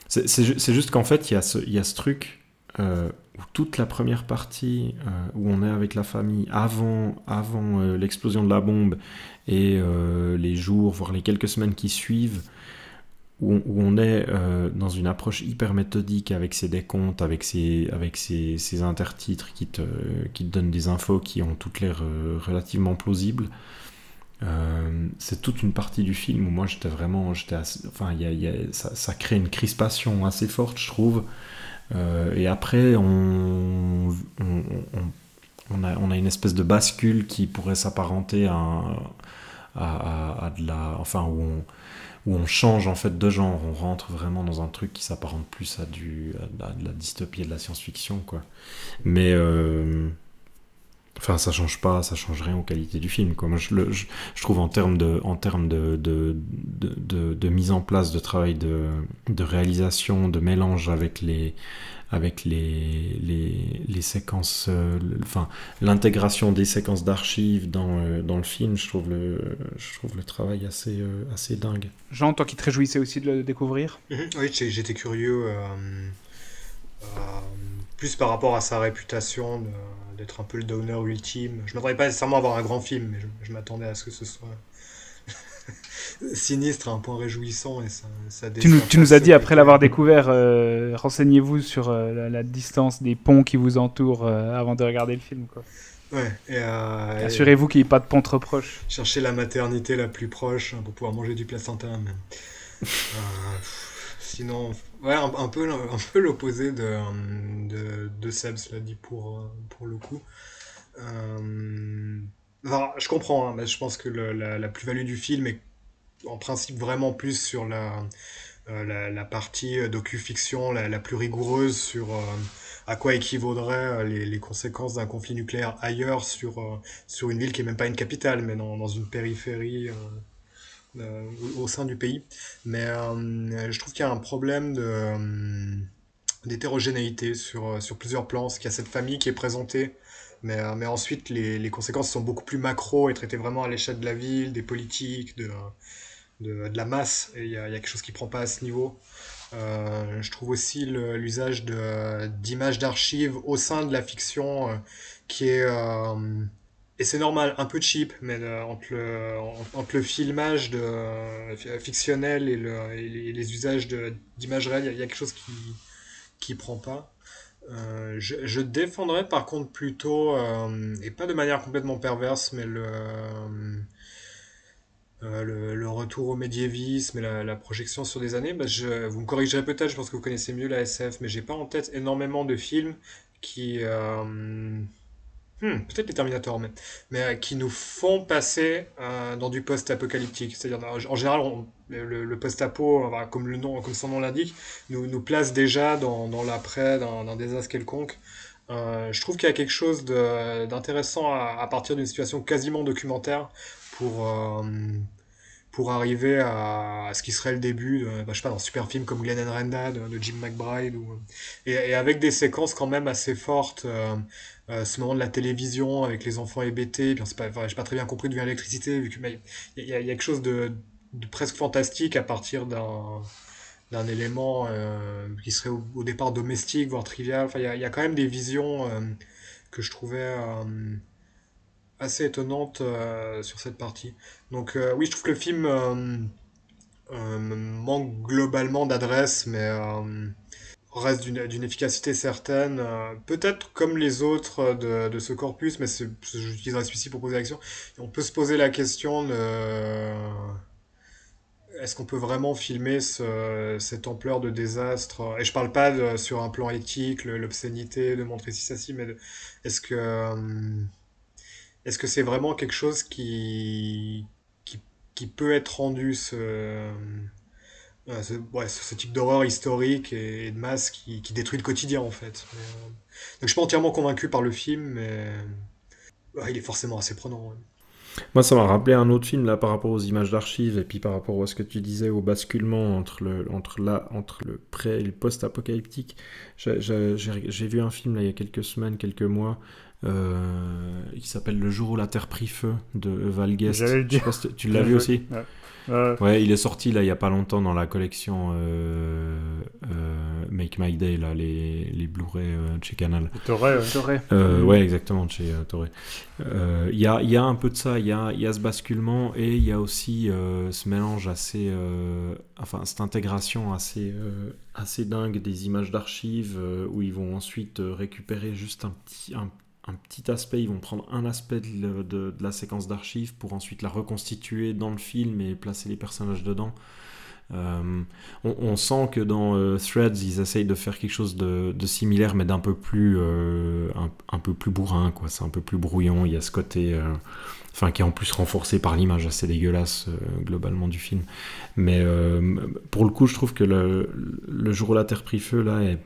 C'est- C'est ju- c'est juste qu'en fait, il y, a ce- il y a ce truc euh, où toute la première partie, euh, où on est avec la famille avant, avant euh, l'explosion de la bombe et les jours, voire les quelques semaines qui suivent, où on, où on est dans une approche hyper méthodique avec ses décomptes, avec ses, avec ses, ses intertitres qui te, qui te donnent des infos qui ont toutes l'air relativement plausibles. Euh, c'est toute une partie du film où moi j'étais vraiment, j'étais enfin y y a- ça, crée une crispation assez forte je trouve. Euh, et après on, on, a, on a une espèce de bascule qui pourrait s'apparenter à, à, de la, enfin où on, où on change en fait de genre, on rentre vraiment dans un truc qui s'apparente plus à du, à de la dystopie et de la science-fiction quoi. Mais euh, Enfin, ça change pas, ça change rien aux qualités du film. Quoi. Moi, je, le- je, je trouve en termes de, en termes de, de, de, de- de mise en place, de travail de, de réalisation, de mélange avec les, avec les, les, les séquences, euh, le- enfin, l'intégration des séquences d'archives dans, euh, dans le film, je trouve le, je trouve le travail assez, euh, assez dingue. Jean, toi qui te réjouissais aussi de le découvrir? Mhm, Oui, j'étais curieux, euh, euh, plus par rapport à sa réputation de- d'être un peu le downer ultime. Je m'attendais pas nécessairement à avoir un grand film, mais je, je m'attendais à ce que ce soit sinistre à un point réjouissant et ça, ça Tu nous, dessert tu nous as dit, après l'avoir découvert, euh, renseignez-vous sur euh, la, la distance des ponts qui vous entourent euh, avant de regarder le film. Quoi. Ouais, et, et Assurez-vous qu'il n'y ait pas de pont trop proche. chercher la maternité la plus proche hein, pour pouvoir manger du placenta. Mais... Sinon, ouais, un, peu, un peu l'opposé de, de, de Seb, cela dit, pour, euh, pour le coup. Euh, je comprends, hein, je pense que la, plus-value du film est en principe vraiment plus sur la, euh, la, partie euh, docu-fiction la, plus rigoureuse sur euh, à quoi équivaudraient euh, les, les conséquences d'un conflit nucléaire ailleurs sur, euh, sur une ville qui est même pas une capitale, mais dans, dans une périphérie euh, euh, au, au sein du pays. Mais euh, je trouve qu'il y a un problème de, euh, d'hétérogénéité sur, euh, sur plusieurs plans. C'est qu'il y a cette famille qui est présentée, mais, euh, mais ensuite les, les conséquences sont beaucoup plus macro et traitées vraiment à l'échelle de la ville, des politiques, de, de, de la masse. Et il y a, il y a quelque chose qui prend pas à ce niveau. Euh, je trouve aussi l'usage d'images d'archives au sein de la fiction euh, qui est, euh, et c'est normal, un peu cheap, mais euh, entre, le, filmage de, euh, fi- fictionnel et, le, et les, usages d'images il y, a- quelque chose qui qui prend pas. Euh, je, défendrais par contre plutôt, et pas de manière complètement perverse, mais le, le, retour au médiévisme et la, projection sur des années, bah, vous me corrigerez peut-être, je pense que vous connaissez mieux la SF, mais j'ai pas en tête énormément de films qui... hmm, peut-être les Terminator, mais, mais euh, qui nous font passer euh, dans du post-apocalyptique. C'est-à-dire, en, général, le, post-apo, comme, son nom l'indique, nous, place déjà dans, dans l'après, d'un d'un désastre quelconque. Euh, je trouve qu'il y a quelque chose d'intéressant à, partir d'une situation quasiment documentaire pour, pour arriver à, ce qui serait le début, bah, je sais pas, d'un super film comme Glenn and Renda de, Jim McBride, et avec des séquences quand même assez fortes. Euh, ce moment de la télévision avec les enfants hébétés, puis on sait pas, pas très bien compris d'où vient l'électricité, vu que il y, a quelque chose de, presque fantastique à partir d'un élément euh, qui serait au, départ domestique, voire trivial. Enfin, il y a, quand même des visions euh, que je trouvais assez étonnantes sur cette partie. Donc oui, je trouve que le film manque globalement d'adresse, mais reste d'une efficacité certaine. euh, Peut-être comme les autres de, ce corpus, mais j'utiliserai celui-ci pour poser la question. On peut se poser la question de est-ce qu'on peut vraiment filmer ce- cette ampleur de désastre? Et je parle pas sur un plan éthique, l'obscénité, de montrer ci, ça, ci, mais est-ce que euh, est-ce que c'est vraiment quelque chose qui, qui, qui peut être rendu ce, euh, ce, ouais, ce, ce type d'horreur historique et, et de masse qui, qui détruit le quotidien en fait. Mais, euh, donc je suis pas entièrement convaincu par le film, mais ouais, il est forcément assez prenant. ouais. Moi, ça m'a rappelé un autre film là par rapport aux images d'archives et puis par rapport à ce que tu disais au basculement entre le, entre la, entre le pré et le post-apocalyptique. J'ai j'ai- j'ai- j'ai vu un film là, il y a quelques semaines, quelques mois, euh, qui s'appelle Le jour où la Terre prit feu de Val Guest. J'allais le Je sais dire. pas si tu- tu l'as vu aussi Ouais. Euh, Ouais, il est sorti là il y a pas longtemps dans la collection euh, euh, Make My Day, là, les, les Blu-ray euh, chez Canal. t'aurais, ouais. Ouais, exactement, chez euh, Toré. Euh, Il y, a, il y a un peu de ça, il y a, il y a ce basculement et il y a aussi euh, ce mélange assez. euh, enfin, cette intégration assez, euh, assez dingue des images d'archives euh, où ils vont ensuite récupérer juste un petit, un, un petit aspect, ils vont prendre un aspect de, la séquence d'archives pour ensuite la reconstituer dans le film et placer les personnages dedans. Euh, on, sent que dans euh, Threads, ils essayent de faire quelque chose de, similaire, mais d'un peu plus, euh, un, peu plus bourrin, quoi. C'est un peu plus brouillon. Il y a ce côté, enfin, qui est en plus renforcé par l'image assez dégueulasse globalement du film. Mais pour le coup, je trouve que le, le jour où la Terre prit feu là est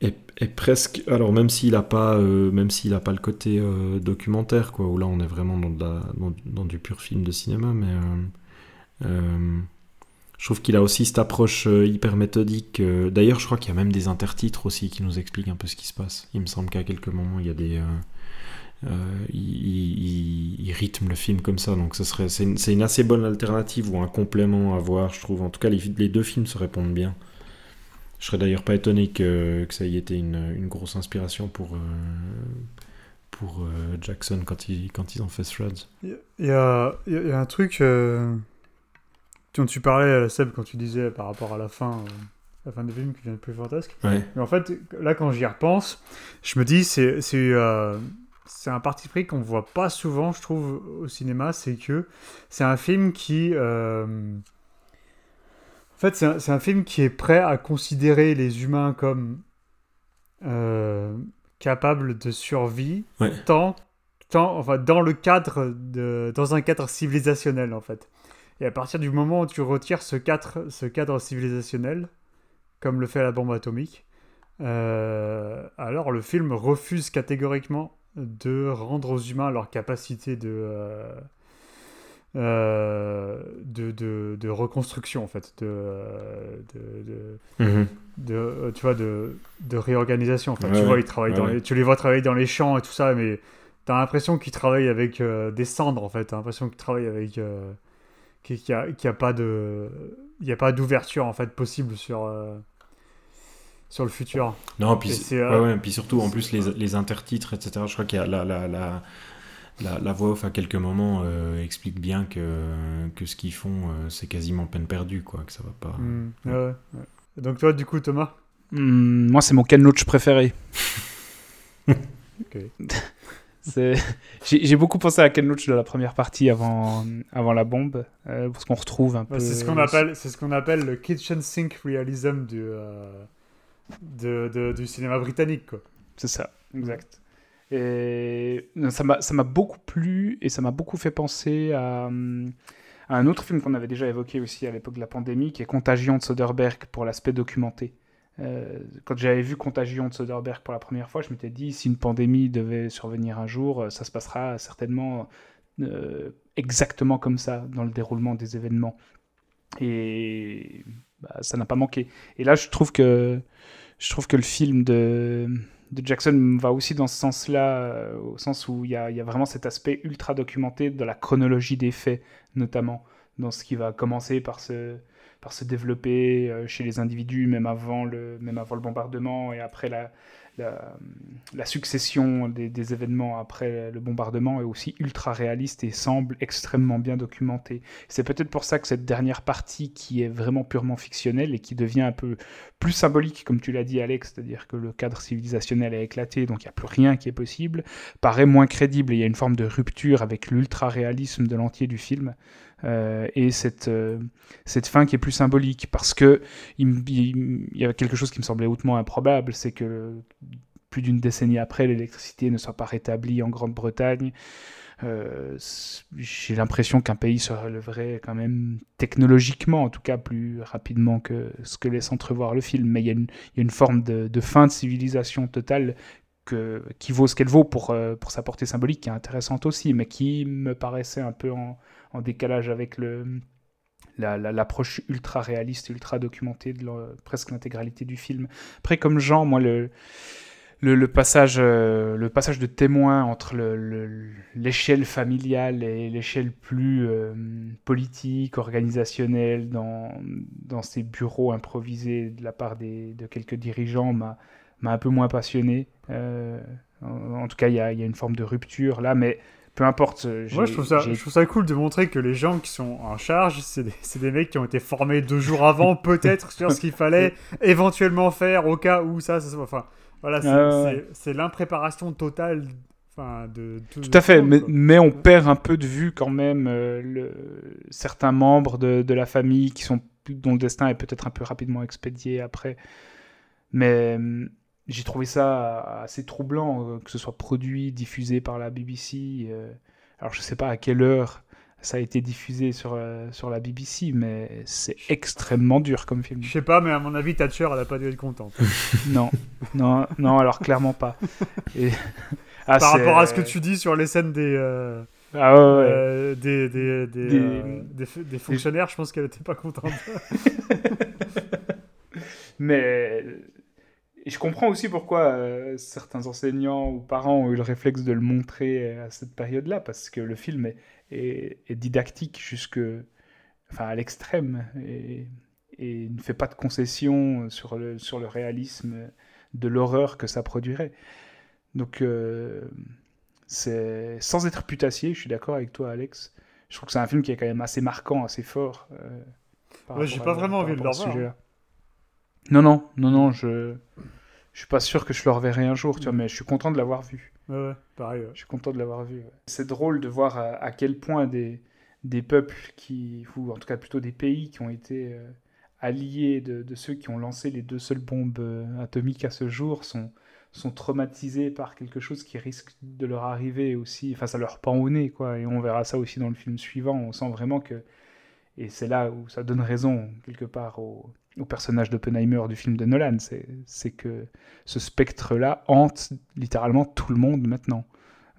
est, presque alors même s'il a pas euh, même s'il a pas le côté euh, documentaire quoi où là on est vraiment dans, la- dans, du pur film de cinéma mais euh, je trouve qu'il a aussi cette approche hyper méthodique. D'ailleurs, je crois qu'il y a même des intertitres aussi qui nous expliquent un peu ce qui se passe. Il me semble qu'à quelques moments, il y a des. il, rythme le film comme ça, donc ce serait, c'est une, une assez bonne alternative ou un complément à voir, je trouve. En tout cas, les, les deux films se répondent bien. Je serais d'ailleurs pas étonné que, que ça y ait été une, une grosse inspiration pour, euh, pour euh, Jackson quand, il, quand ils ont fait Threads. Il y a, il y a un truc euh, dont tu parlais, Seb, quand tu disais par rapport à la fin, la fin du film qui vient de plus fantasque. Ouais. Mais en fait, là, quand j'y repense, je me dis, c'est c'est c'est un parti pris qu'on voit pas souvent, je trouve, au cinéma. C'est que c'est un film qui. En fait, c'est un, film qui est prêt à considérer les humains comme euh, capables de survie, Ouais. tant, tant, enfin, dans le cadre de, dans un cadre civilisationnel, en fait. Et à partir du moment où tu retires ce cadre, ce cadre civilisationnel, comme le fait la bombe atomique, euh, alors le film refuse catégoriquement de rendre aux humains leur capacité de, euh, euh, de, de, de reconstruction, en fait, de, euh, de, de- Mhm. de, euh, tu vois, de, de réorganisation. Enfin, Ouais, tu vois, ils travaillent Ouais, dans ouais. les- tu les vois travailler dans les champs et tout ça, mais t'as l'impression qu'ils travaillent avec euh, des cendres, en fait. T'as l'impression qu'ils travaillent avec... euh, qu'il n'y a, qu'il y a pas de... Il n'y a pas d'ouverture, en fait, possible sur... euh, sur le futur. Non, puis, ouais, ouais, puis surtout, en plus, les, les intertitres, etc. Je crois qu'il y a la, la, la, la, la voix off à quelques moments euh, explique bien que, que ce qu'ils font, euh, c'est quasiment peine perdue, quoi, que ça va pas. Hmm, ouais, ouais, ouais. Et Donc toi, du coup, Thomas Hmm, moi, c'est mon Ken Loach préféré. J'ai beaucoup pensé à Ken Loach de la première partie avant, avant la bombe, euh, parce qu'on retrouve un Bah, peu. c'est ce qu'on appelle, c'est ce qu'on appelle le kitchen sink realism du, euh, de, de- du cinéma britannique, quoi. C'est ça, exact. Et non, ça m'a beaucoup plu et ça m'a beaucoup fait penser à, hum, à un autre film qu'on avait déjà évoqué aussi à l'époque de la pandémie, qui est Contagion de Soderbergh pour l'aspect documenté. Euh, quand j'avais vu Contagion de Soderbergh pour la première fois, je m'étais dit si une pandémie devait survenir un jour, euh, ça se passera certainement euh, exactement comme ça dans le déroulement des événements. Et bah, ça n'a pas manqué. Et là, je trouve que je trouve que le film de, de Jackson va aussi dans ce sens-là, euh, au sens où il y a, vraiment cet aspect ultra documenté de la chronologie des faits, notamment dans ce qui va commencer par se, par se développer euh, chez les individus, même avant le, même avant le bombardement et après la, la, succession des, des événements après le bombardement est aussi ultra réaliste et semble extrêmement bien documenté. C'est peut-être pour ça que cette dernière partie qui est vraiment purement fictionnelle et qui devient un peu plus symbolique, comme tu l'as dit Alex, c'est-à-dire que le cadre civilisationnel a éclaté, donc il n'y a plus rien qui est possible, paraît moins crédible et il y a une forme de rupture avec l'ultra-réalisme de l'entier du film. Euh, et cette, euh, cette fin qui est plus symbolique, parce que il, y a quelque chose qui me semblait hautement improbable, c'est que plus d'une décennie après, l'électricité ne soit pas rétablie en Grande-Bretagne. Euh, J'ai l'impression qu'un pays se relèverait quand même technologiquement, en tout cas plus rapidement que ce que laisse entrevoir le film. Mais il y a une, forme de, fin de civilisation totale qui vaut ce qu'elle vaut pour, pour sa portée symbolique, qui est intéressante aussi, mais qui me paraissait un peu en, en décalage avec le, la- la- l'approche ultra réaliste, ultra documentée de presque l'intégralité du film. Après, comme genre, moi, le, le, passage, euh, le passage de témoin entre le- le- l'échelle familiale et l'échelle plus euh, politique, organisationnelle, dans, dans ces bureaux improvisés de la part des, de quelques dirigeants, m'a un peu moins passionné. Euh, en, tout cas, il y a une forme de rupture là, mais peu importe. euh, Moi, je trouve, ça, j'ai- je trouve ça cool de montrer que les gens qui sont en charge, c'est des, mecs qui ont été formés deux jours avant, peut-être, sur ce qu'il fallait éventuellement faire au cas où ça, ça. Enfin, voilà, c'est l'impréparation totale enfin, de tout. Tout à fait, mais, on perd un peu de vue quand même euh, le, certains membres de, de la famille qui sont, dont le destin est peut-être un peu rapidement expédié après. Mais hum, j'ai trouvé ça assez troublant euh, que ce soit produit, diffusé par la BBC. euh. alors je sais pas à quelle heure ça a été diffusé sur, euh, sur la BBC, mais c'est extrêmement dur comme film. Je sais pas, mais à mon avis, Thatcher, elle a pas dû être contente. Non, non, non, alors clairement pas. Et- Ah, Par rapport à ce que tu dis sur les scènes des. euh, Ah ouais, ouais. euh, des, des, des, euh, fonctionnaires, je pense qu'elle était pas contente. Mais et je comprends aussi pourquoi euh, certains enseignants ou parents ont eu le réflexe de le montrer à cette période-là, parce que le film est, est- est didactique jusque, enfin, à l'extrême et, et ne fait pas de concessions sur le, sur le réalisme de l'horreur que ça produirait. Donc, euh, C'est sans être putassier, je suis d'accord avec toi, Alex. Je trouve que c'est un film qui est quand même assez marquant, assez fort. euh, Ouais, j'ai pas à- vraiment envie de le revoir, sujet-là. Non, non, non, non, je je suis pas sûr que je le reverrai un jour, tu vois, mais je suis content de l'avoir vu. Ouais, ouais, pareil. ouais. Je suis content de l'avoir vu. C'est drôle de voir à, à quel point des, des peuples qui, ou en tout cas plutôt des pays qui ont été euh, alliés de, de ceux qui ont lancé les deux seules bombes euh, atomiques à ce jour sont, sont traumatisés par quelque chose qui risque de leur arriver aussi. Enfin, ça leur pend au nez, quoi. Et on verra ça aussi dans le film suivant. On sent vraiment que. Et c'est là où ça donne raison, quelque part, au, au personnage d'Oppenheimer du film de Nolan. C'est que ce spectre-là hante littéralement tout le monde maintenant.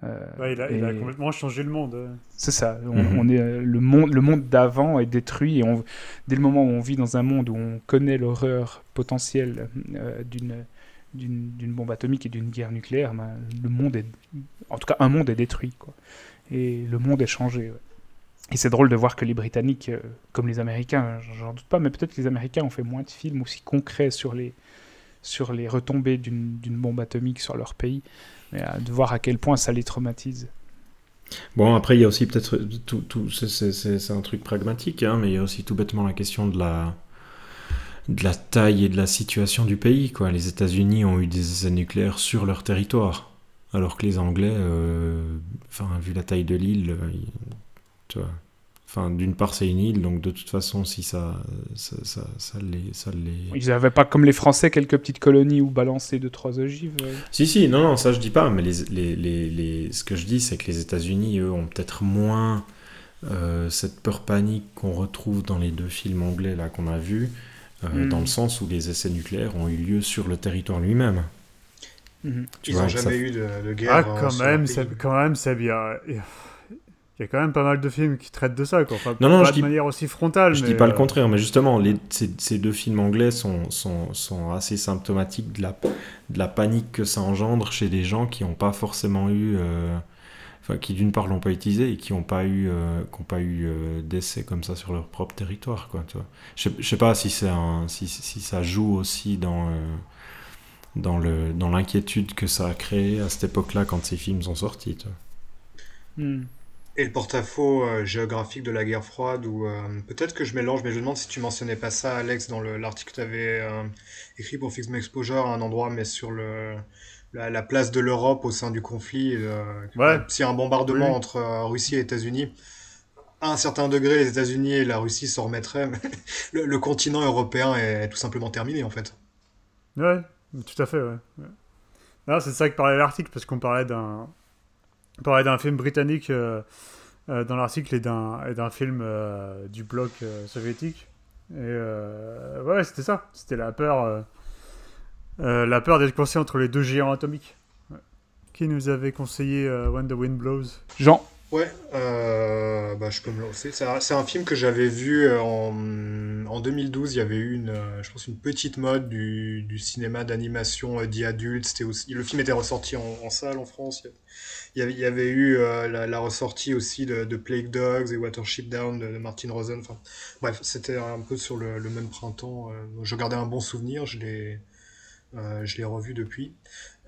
Euh, Ouais, il, a, il a et- complètement changé le monde. c'est ça. On, Mhm. on est euh, le monde, le monde d'avant est détruit et on, dès le moment où on vit dans un monde où on connaît l'horreur potentielle euh, d'une d'une d'une bombe atomique et d'une guerre nucléaire, ben, le monde est, en tout cas, un monde est détruit, quoi. Et le monde est changé. ouais. Et c'est drôle de voir que les Britanniques, euh, comme les Américains, j'en doute pas, mais peut-être les Américains ont fait moins de films aussi concrets sur les sur les retombées d'une bombe atomique sur leur pays, mais euh, de voir à quel point ça les traumatise. Bon, après, il y a aussi peut-être tout, tout c'est- un truc pragmatique, hein, mais il y a aussi tout bêtement la question de la de la taille et de la situation du pays. Quoi. Les États-Unis ont eu des essais nucléaires sur leur territoire, alors que les Anglais, euh, enfin, vu la taille de l'île, tu vois. Enfin, d'une part, c'est une île, donc de toute façon, si ça, ça, ça, ça les, ça les, Ils n'avaient pas, comme les Français, quelques petites colonies où balancer deux, trois ogives euh. Si, si, non, non, ça je dis pas, mais les, les, les, les- ce que je dis, c'est que les États-Unis, eux, ont peut-être moins euh, cette peur panique qu'on retrouve dans les deux films anglais là qu'on a vus, euh, Mm. dans le sens où les essais nucléaires ont eu lieu sur le territoire lui-même. Tu Ils n'ont ça- jamais eu de, de guerre. Ah, quand même, quand même, c'est bien. Il y a quand même pas mal de films qui traitent de ça, quoi. Enfin, Non, non, pas je de dis- manière aussi frontale. Je mais, dis pas le euh, contraire, mais justement, les, ces, ces deux films anglais sont, sont, sont assez symptomatiques de la, de la panique que ça engendre chez des gens qui n'ont pas forcément eu. euh, Enfin, qui d'une part l'ont pas utilisé et qui n'ont pas eu, euh, qui ont pas eu d'essais comme ça sur leur propre territoire, quoi. Tu vois. Je, sais- je sais pas si c'est un, si, si ça joue aussi dans dans le dans l'inquiétude que ça a créé à cette époque-là quand ces films sont sortis. Tu vois. Et le porte-à-faux euh, géographique de la guerre froide, ou euh, peut-être que je mélange, mais je me demande si tu mentionnais pas ça, Alex, dans le- l'article que tu avais écrit pour Fix My Exposure, à un endroit, mais sur le, la, la place de l'Europe au sein du conflit. euh, Ouais. S'il y a un bombardement Oui. entre euh, Russie et États-unis, à un certain degré, les États-Unis et la Russie s'en remettraient, mais le, le continent européen est tout simplement terminé, en fait. Ouais, tout à fait, ouais. ouais. Non, c'est ça que parlait l'article, parce qu'on parlait d'un parlait d'un film britannique euh, euh, dans l'article et d'un et d'un film euh, du bloc euh, soviétique. Et euh, ouais, c'était ça. C'était la peur, euh, euh, la peur d'être coincé entre les deux géants atomiques. Ouais. Qui nous avait conseillé euh, When the Wind Blows Jean, Ouais, euh, bah, je peux me lancer. C'est un, c'est un film que j'avais vu en, en 2012. Il y avait eu une, je pense, une petite mode du, du cinéma d'animation dit adulte. C'était aussi, le film était ressorti en, en salle en France. Il y avait, eu euh, la, ressortie aussi de, Plague Dogs et Watership Down de, de Martin Rosen. Enfin, bref, c'était un peu sur le, même printemps. euh, je gardais un bon souvenir. Je l'ai, euh, je l'ai revu depuis.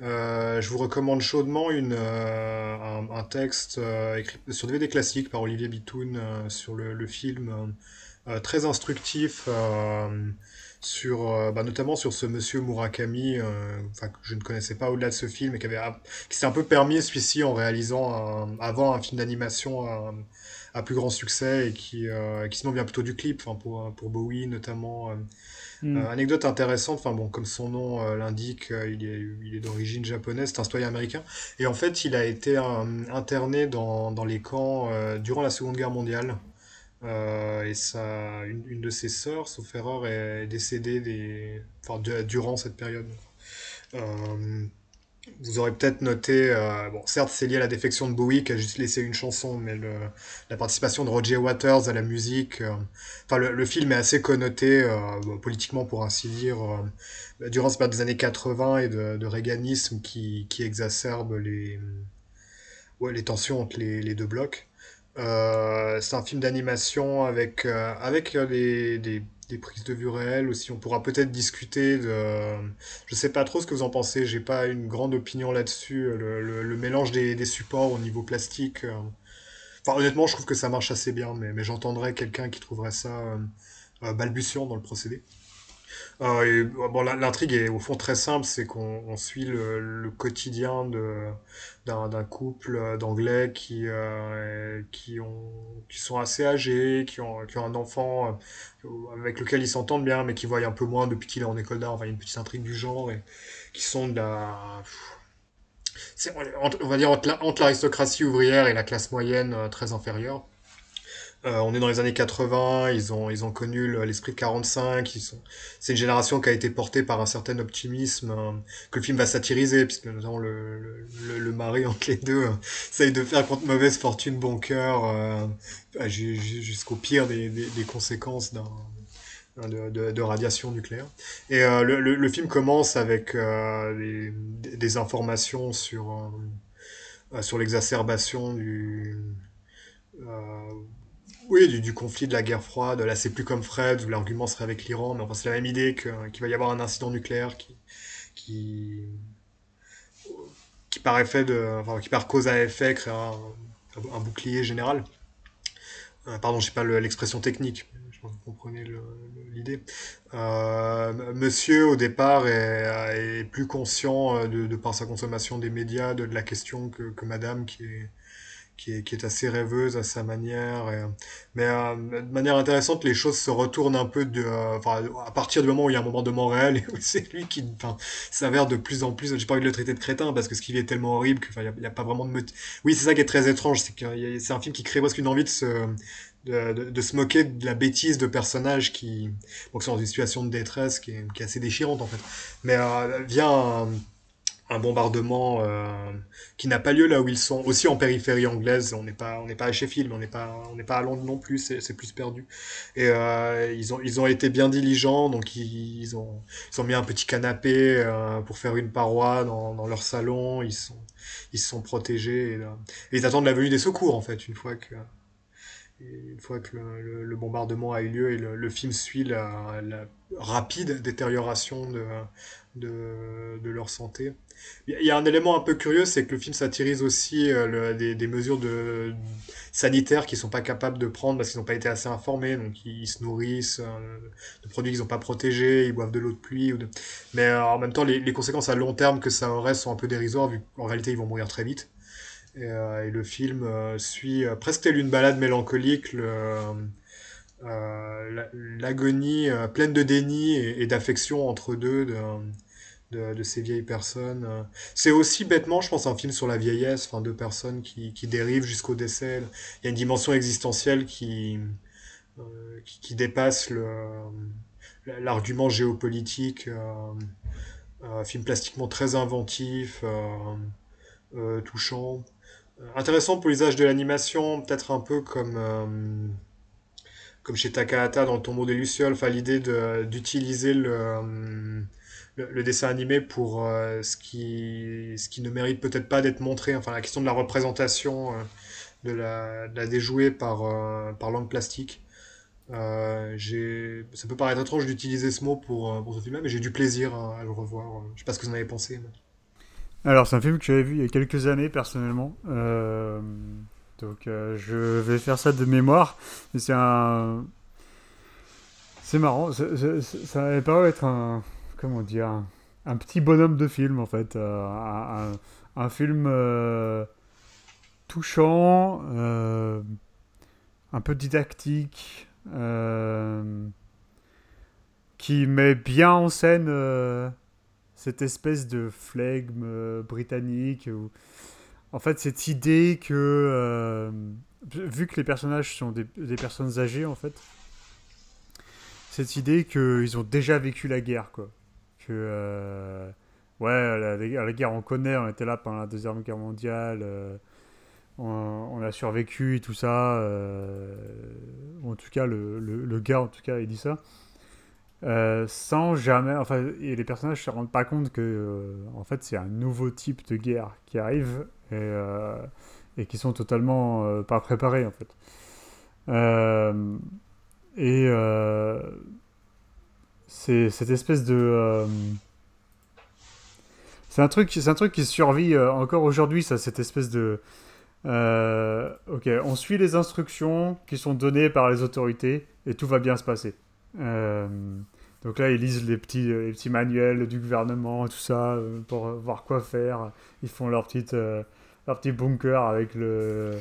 Je vous recommande chaudement une, un, un texte écrit sur DVD classique par Olivier Bitoun sur le, film, très instructif, sur, euh, bah, notamment sur ce monsieur Murakami, euh, que je ne connaissais pas au-delà de ce film, et qui, avait, qui s'est un peu permis celui-ci en réalisant un- avant un film d'animation à, à plus grand succès, et qui, euh, qui sinon vient plutôt du clip, enfin, pour, pour Bowie notamment. Hmm. anecdote intéressante, enfin bon, comme son nom l'indique, il est, il est d'origine japonaise, c'est un citoyen américain. Et en fait, il a été interné dans, dans les camps durant la Seconde Guerre mondiale. Euh, et ça, une, une de ses sœurs, sauf erreur, est décédée des, enfin, durant cette période. Euh, vous aurez peut-être noté, euh, bon, certes, c'est lié à la défection de Bowie qui a juste laissé une chanson, mais la participation de Roger Waters à la musique, le, le film est assez connoté politiquement, pour ainsi dire, durant cette période des années 80 et de, de qui, qui exacerbe les, ouais, les tensions entre les, les deux blocs. Euh, c'est un film d'animation avec, euh, avec euh, des, des, prises de vue réelles aussi. On pourra peut-être discuter de. Je sais pas trop ce que vous en pensez. J'ai pas une grande opinion là-dessus. Le, mélange des, supports au niveau plastique. Enfin, honnêtement, je trouve que ça marche assez bien, mais, mais j'entendrais quelqu'un qui trouverait ça balbutiant dans le procédé. Euh, bon, l'intrigue est au fond très simple, c'est qu'on suit le, quotidien d'un couple d'anglais qui euh, qui ont qui sont assez âgés, qui ont un enfant euh, avec lequel ils s'entendent bien, mais qui voient un peu moins depuis qu'il est en école d'art. Enfin, une petite intrigue du genre et qui sont de la on va dire entre l'aristocratie ouvrière et la classe moyenne euh, très inférieure. Euh, on est dans les années 80, ils ont, ils ont connu l'esprit de 45, ils sont... c'est une génération qui a été portée par un certain optimisme euh, que le film va satiriser, puisque notamment le, le, le mari entre les deux euh, essaye de faire contre mauvaise fortune bon cœur euh, jusqu'au pire des, des, des conséquences d'un de, de, radiation nucléaire. Et euh, le, le, le, film commence avec euh, des, des, informations sur, euh, sur l'exacerbation du, oui, du, conflit de la guerre froide. Là, c'est plus comme Fred, où l'argument serait avec l'Iran, mais enfin, c'est la même idée qu'il va y avoir un incident nucléaire qui, qui, qui par effet de, enfin, qui par cause à effet crée un, bouclier général. Euh, pardon, je sais pas l'expression technique, je pense que vous comprenez l'idée. Euh, monsieur, au départ, est, plus conscient de, de, par sa consommation des médias de, de la question que, que madame, qui est, qui est, assez rêveuse à sa manière. Mais euh, de manière intéressante, les choses se retournent un peu euh, à partir du moment où il y a un moment de réel et c'est lui qui s'avère de plus en plus, j'ai pas envie de le traiter de crétin parce que ce qu'il est tellement horrible qu'il n'y a, pas vraiment de Oui, c'est ça qui est très étrange, c'est un film qui crée presque une envie de se, de, se moquer de la bêtise de personnages qui, sont dans une situation de détresse qui est, qui est assez déchirante en fait. Mais euh, vient un bombardement euh, qui n'a pas lieu là où ils sont, aussi en périphérie anglaise. On n'est pas, on n'est pas à Sheffield, on n'est pas, on n'est pas à Londres non plus. C'est plus perdu. Et euh, ils ont, ils ont été bien diligents, donc ils, ont, ils ont mis un petit canapé euh, pour faire une paroi dans, leur salon. Ils sont, ils se sont protégés et, ils attendent la venue des secours en fait une fois que. Une fois que le, bombardement a eu lieu et le, film suit la, rapide détérioration de, leur santé. Il y a un élément un peu curieux, c'est que le film satirise aussi euh, des, mesures sanitaires qu'ils sont pas capables de prendre parce qu'ils n'ont pas été assez informés. Donc ils, se nourrissent euh, de produits qu'ils n'ont pas protégés, ils boivent de l'eau de pluie. Mais euh, en même temps, les, les, conséquences à long terme que ça aurait sont un peu dérisoires vu qu'en réalité ils vont mourir très vite. Et, et le film suit presque tel une balade mélancolique. Euh, l'agonie euh, pleine de déni et, d'affection entre deux de, de, ces vieilles personnes. C'est aussi bêtement, je pense, un film sur la vieillesse, enfin deux personnes qui, qui dérivent jusqu'au décès. Il y a une dimension existentielle qui, euh, qui, qui, dépasse l'argument géopolitique. Euh, un film plastiquement très inventif, euh, touchant. Intéressant pour l'usage de l'animation, peut-être un peu comme comme chez Takahata dans le tombeau des Lucioles, l'idée d'utiliser le, le, le, dessin animé pour euh, ce, qui, ce qui ne mérite peut-être pas d'être montré, enfin la question de la représentation euh, de, la, de déjouer par, euh, par langue plastique. Euh, ça peut paraître étrange d'utiliser ce mot pour, pour ce film mais j'ai du plaisir à, le revoir. Je sais pas ce que vous en avez pensé. Alors c'est un film que j'avais vu il y a quelques années personnellement. Euh donc euh, je vais faire ça de mémoire. C'est un. C'est marrant. Ça avait paru être un. Comment dire un, petit bonhomme de film en fait. Euh, un, film touchant, un peu didactique, qui met bien en scène cette espèce de flegme britannique. Où, en fait, cette idée que, euh, vu que les personnages sont des, personnes âgées, en fait, cette idée qu'ils ont déjà vécu la guerre, quoi. Que, euh, ouais, la, guerre, on connaît, on était là pendant la Deuxième Guerre mondiale, euh, on, a survécu et tout ça. Euh, en tout cas, le, le, le, gars, en tout cas, il dit ça. Euh, sans jamais, enfin, et les personnages se rendent pas compte que, euh, en fait, c'est un nouveau type de guerre qui arrive et, euh, qui sont totalement euh, pas préparés, en fait. Et c'est cette espèce de. C'est un truc, un truc qui survit encore aujourd'hui, ça, cette espèce de. ok, on suit les instructions qui sont données par les autorités et tout va bien se passer. Euh, donc là, ils lisent les petits, les petits manuels du gouvernement et tout ça euh, pour voir quoi faire. Ils font leur petite, euh, leur petit bunker avec le.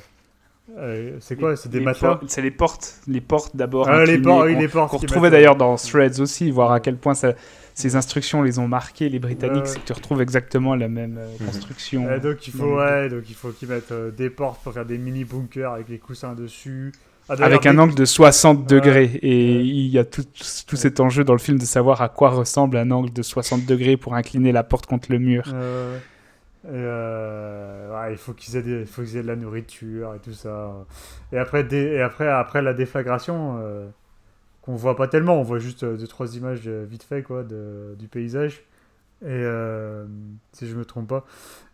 euh, c'est quoi C'est des matelas por- C'est les portes, les portes d'abord. Ah, les portes, oui, qu'on- les portes Qu'on retrouvait d'ailleurs dans Threads aussi, voir à quel point ça- ces instructions les ont marqués, les Britanniques, Ouais. c'est que tu retrouves exactement la même euh, Mhm. construction. Euh, donc il faut ouais, donc il faut qu'ils mettent euh, des portes pour faire des mini bunkers avec les coussins dessus. Ah, Avec un angle de 60 Ouais. degrés. Et il y a tout, tout cet enjeu dans le film de savoir à quoi ressemble un angle de 60 degrés pour incliner la porte contre le mur. Euh, et, euh, ouais, il faut qu'ils aient, des- il faut qu'ils aient de la nourriture et tout ça. Et après, et après, après la déflagration, euh, qu'on voit pas tellement, on voit juste euh, deux trois images euh, vite fait quoi de, du paysage. Et euh, si je me trompe pas.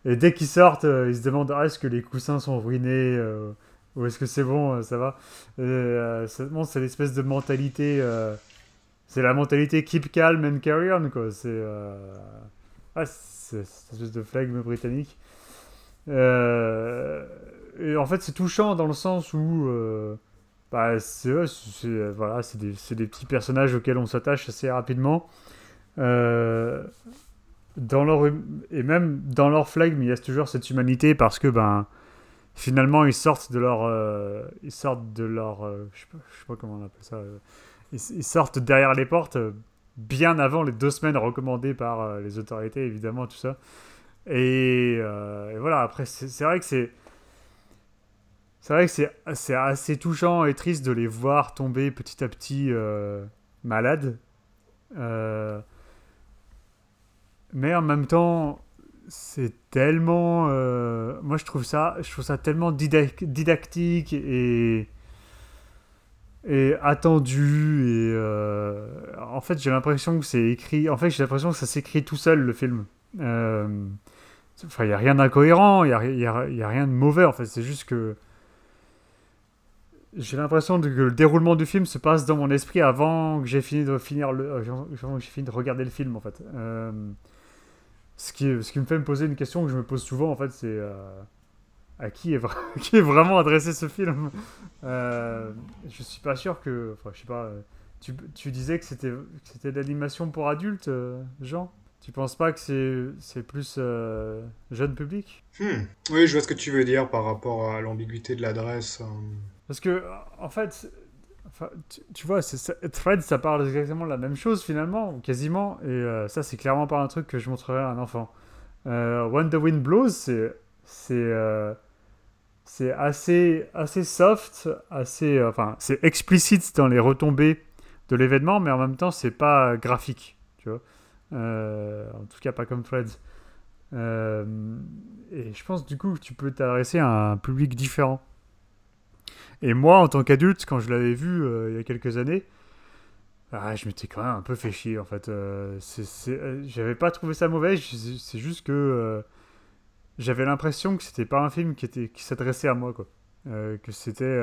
Et dès qu'ils sortent, ils se demandent ah, est-ce que les coussins sont ruinés ou est-ce que c'est bon, euh, ça va? Euh, c'est l'espèce de mentalité. euh, c'est la mentalité keep calm and carry on quoi. C'est euh, ah, c'est cette espèce de flegme britannique. Et en fait, c'est touchant dans le sens où bah, c'est voilà, des, des petits personnages auxquels on s'attache assez rapidement. Dans leur, hum- et même dans leur flegme, il y a toujours cette humanité parce que ben, finalement, ils sortent de leur. euh, ils sortent de leur. euh, je, sais pas, sais pas comment on appelle ça. euh, ils, sortent derrière les portes bien avant les deux semaines recommandées par les autorités, évidemment, tout ça. Et, et voilà, après, c'est vrai que c'est. C'est vrai que c'est assez touchant et triste de les voir tomber petit à petit malades. Mais en même temps, c'est tellement. euh, moi, je trouve ça, je trouve ça tellement didac- didactique et et attendu et euh, en fait j'ai l'impression que c'est écrit en fait j'ai l'impression que ça s'écrit tout seul le film Euh, enfin il y a rien d'incohérent il y a, a- rien de mauvais en fait c'est juste que j'ai l'impression que le déroulement du film se passe dans mon esprit avant que j'ai fini de finir le j'ai fini de regarder le film en fait ce qui ce qui me fait me poser une question que je me pose souvent en fait c'est euh, à qui est, vra- qui est vraiment adressé ce film? Euh, je suis pas sûr que. Enfin, je sais pas. euh, Tu, tu disais que c'était de l'animation pour adultes, euh, Jean? Tu penses pas que c'est plus euh, jeune public? Hmm. Oui, je vois ce que tu veux dire par rapport à l'ambiguïté de l'adresse. Parce que, en fait, tu, vois, Thread, ça parle exactement de la même chose finalement, quasiment, et euh, ça, c'est clairement pas un truc que je montrerais à un enfant. Euh, When the Wind Blows, c'est euh, assez assez soft, assez, euh, enfin, c'est explicite dans les retombées de l'événement, mais en même temps, c'est pas graphique, tu vois. En tout cas, pas comme Threads. Et je pense du coup que tu peux t'adresser à un public différent. Et moi, en tant qu'adulte, quand je l'avais vu euh, il y a quelques années, ah, je m'étais quand même un peu fait chier en fait. Euh, euh, J'avais pas trouvé ça mauvais, c'est juste que euh, j'avais l'impression que c'était pas un film qui, qui s'adressait à moi quoi. Euh, que c'était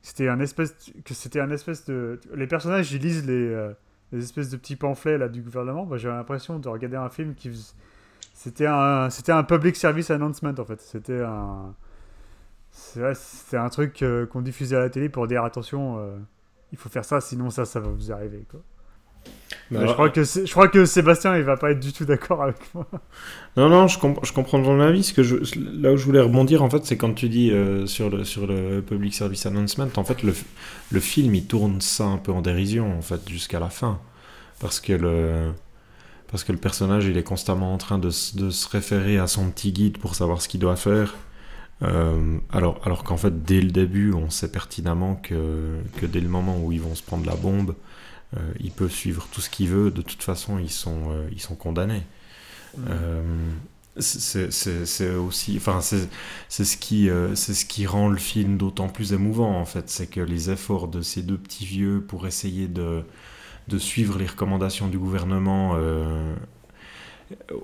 c'était un espèce que c'était un espèce de les personnages ils lisent les, les espèces de petits pamphlets du gouvernement j'avais l'impression de regarder un film qui c'était un c'était un public service announcement en fait c'était un c'est un truc euh, qu'on diffusait à la télé pour dire attention euh, il faut faire ça sinon ça ça va vous arriver quoi. Bah, je crois que je crois que Sébastien il va pas être du tout d'accord avec moi Non, non, je, comp- je comprends ton avis. Ce que je, là où je voulais rebondir, en fait, c'est quand tu dis euh, sur, le, sur le Public Service Announcement, en fait, le, le film, il tourne ça un peu en dérision, en fait, jusqu'à la fin. Parce que le, parce que le personnage, il est constamment en train de, de se référer à son petit guide pour savoir ce qu'il doit faire. Euh, alors alors qu'en fait, dès le début, on sait pertinemment que, que dès le moment où ils vont se prendre la bombe, euh, il peut suivre tout ce qu'il veut. De toute façon, ils sont, euh, ils sont condamnés. Euh, c'est aussi, enfin c'est ce qui c'est ce qui rend le film d'autant plus émouvant en fait, c'est que les efforts de ces deux petits vieux pour essayer de de suivre les recommandations du gouvernement,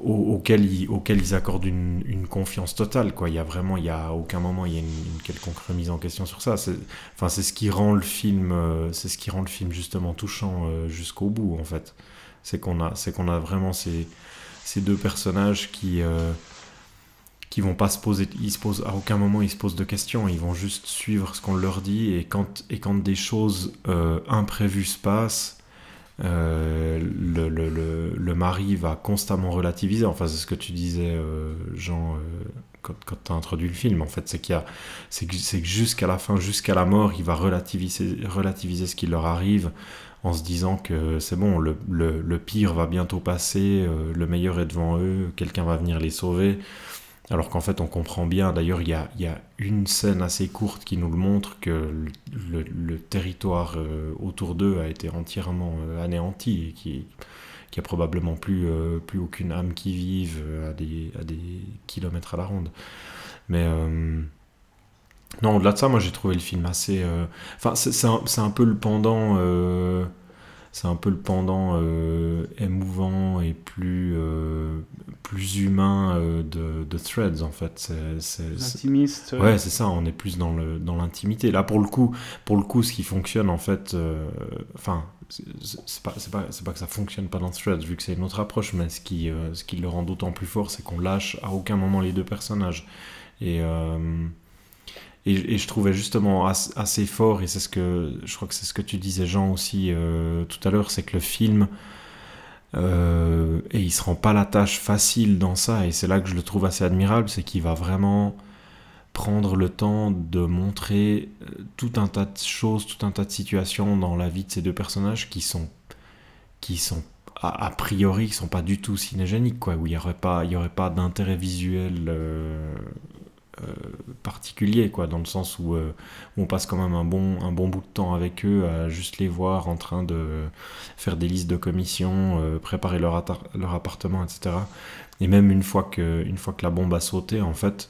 auquel ils, accordent une, confiance totale. Quoi. Il y a vraiment, il y a aucun moment, il y a une, quelconque remise en question sur ça. C'est, enfin, c'est ce qui rend le film, euh, c'est ce qui rend le film justement touchant euh, jusqu'au bout, en fait. C'est qu'on a, c'est qu'on a vraiment ces, deux personnages qui, euh, qui vont pas se poser, ils se posent, à aucun moment ils se posent de questions, ils vont juste suivre ce qu'on leur dit et quand, et quand des choses imprévues se passent, euh, le, le, le, le, mari va constamment relativiser. Enfin, c'est ce que tu disais, euh, Jean, euh, quand, quand tu as introduit le film. En fait, c'est qu'il y a, c'est que, que jusqu'à la fin, jusqu'à la mort, il va relativiser, relativiser ce qui leur arrive en se disant que c'est bon, le, le, pire va bientôt passer, le meilleur est devant eux, quelqu'un va venir les sauver. Alors qu'en fait, on comprend bien, d'ailleurs, il y a, une scène assez courte qui nous le montre, que le, territoire euh, autour d'eux a été entièrement euh, anéanti et qui, a probablement plus, euh, plus aucune âme qui vive à des, kilomètres à la ronde. Mais non, au-delà de ça, moi j'ai trouvé le film assez... Enfin, c'est un, peu le pendant c'est un peu le pendant euh, émouvant et plus, euh, plus humain euh, de, de, Threads en fait. C'est, Intimiste. Ouais, c'est ça, on est plus dans, le, dans l'intimité. Là, pour le, coup, pour le coup, ce qui fonctionne en fait, enfin, c'est, pas, c'est, pas, pas que ça fonctionne pas dans Threads vu que c'est une autre approche, mais ce qui, ce qui le rend d'autant plus fort, c'est qu'on lâche à aucun moment les deux personnages. Et. Et, je trouvais justement assez, fort, et c'est ce que je crois que c'est ce que tu disais Jean aussi euh, tout à l'heure, c'est que le film, euh, et il se rend pas la tâche facile dans ça, et c'est là que je le trouve assez admirable, c'est qu'il va vraiment prendre le temps de montrer euh, tout un tas de choses, tout un tas de situations dans la vie de ces deux personnages qui sont, qui sont a, priori, qui sont pas du tout cinégéniques, quoi, où il n'y aurait pas, il y aurait pas d'intérêt visuel particulier, quoi, dans le sens où, euh, où, on passe quand même un bon, un bon bout de temps avec eux à juste les voir en train de faire des listes de commissions, euh, préparer leur, leur appartement, etc. Et même une fois, que, une fois que la bombe a sauté, en fait,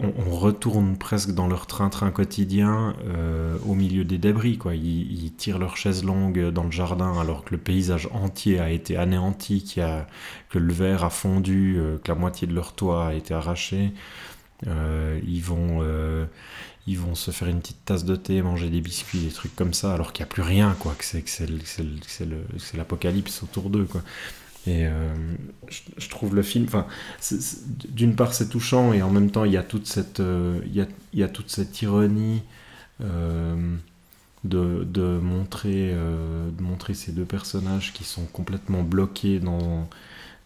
on, retourne presque dans leur train-train quotidien au milieu des débris. Quoi. Ils, tirent leur chaise longue dans le jardin alors que le paysage entier a été anéanti, a, que le verre a fondu, que la moitié de leur toit a été arraché. Euh, ils vont euh, ils vont se faire une petite tasse de thé, manger des biscuits, des trucs comme ça, alors qu'il n'y a plus rien, quoi, que c'est, l'apocalypse autour d'eux. Et euh, je, trouve le film, d'une part c'est touchant et en même temps il y a toute cette, il, y a, y a toute cette ironie de, de, montrer, de montrer ces deux personnages qui sont complètement bloqués dans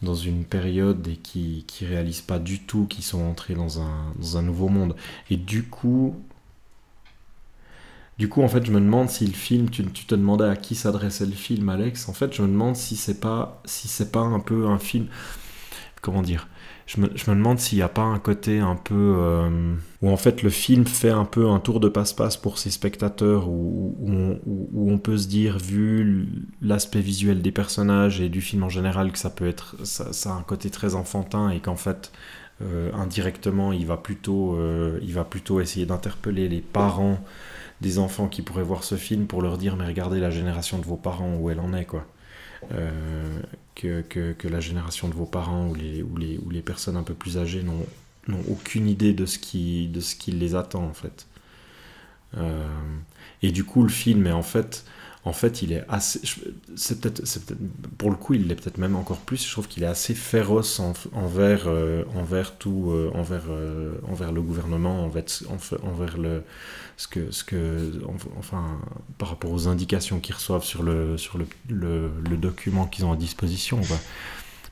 dans une période et qui qui réalisent pas du tout qu'ils sont entrés dans un, dans un nouveau monde. Et du coup, du coup, en fait, je me demande si le film, tu, tu te demandais à qui s'adressait le film, Alex. En fait, je me demande si c'est pas, si c'est pas un peu un film, comment dire, je me, je me demande s'il n'y a pas un côté un peu euh, où en fait le film fait un peu un tour de passe-passe pour ses spectateurs où, où, on, où, on, peut se dire vu l'aspect visuel des personnages et du film en général que ça peut être ça, a un côté très enfantin et qu'en fait euh, indirectement il va plutôt euh, il va plutôt essayer d'interpeller les parents des enfants qui pourraient voir ce film pour leur dire mais regardez la génération de vos parents où elle en est quoi que, la génération de vos parents ou les, personnes un peu plus âgées n'ont aucune idée de ce, qui, de ce qui les attend en fait. Euh, et du coup, le film est en fait en fait, il est assez. C'est peut-être, peut pour le coup, il l'est peut-être même encore plus. Je trouve qu'il est assez féroce envers, euh, envers tout, euh, envers, euh, envers le gouvernement, envers, envers le, ce que, ce que, enfin, par rapport aux indications qu'ils reçoivent sur le, sur le, le, document qu'ils ont à disposition.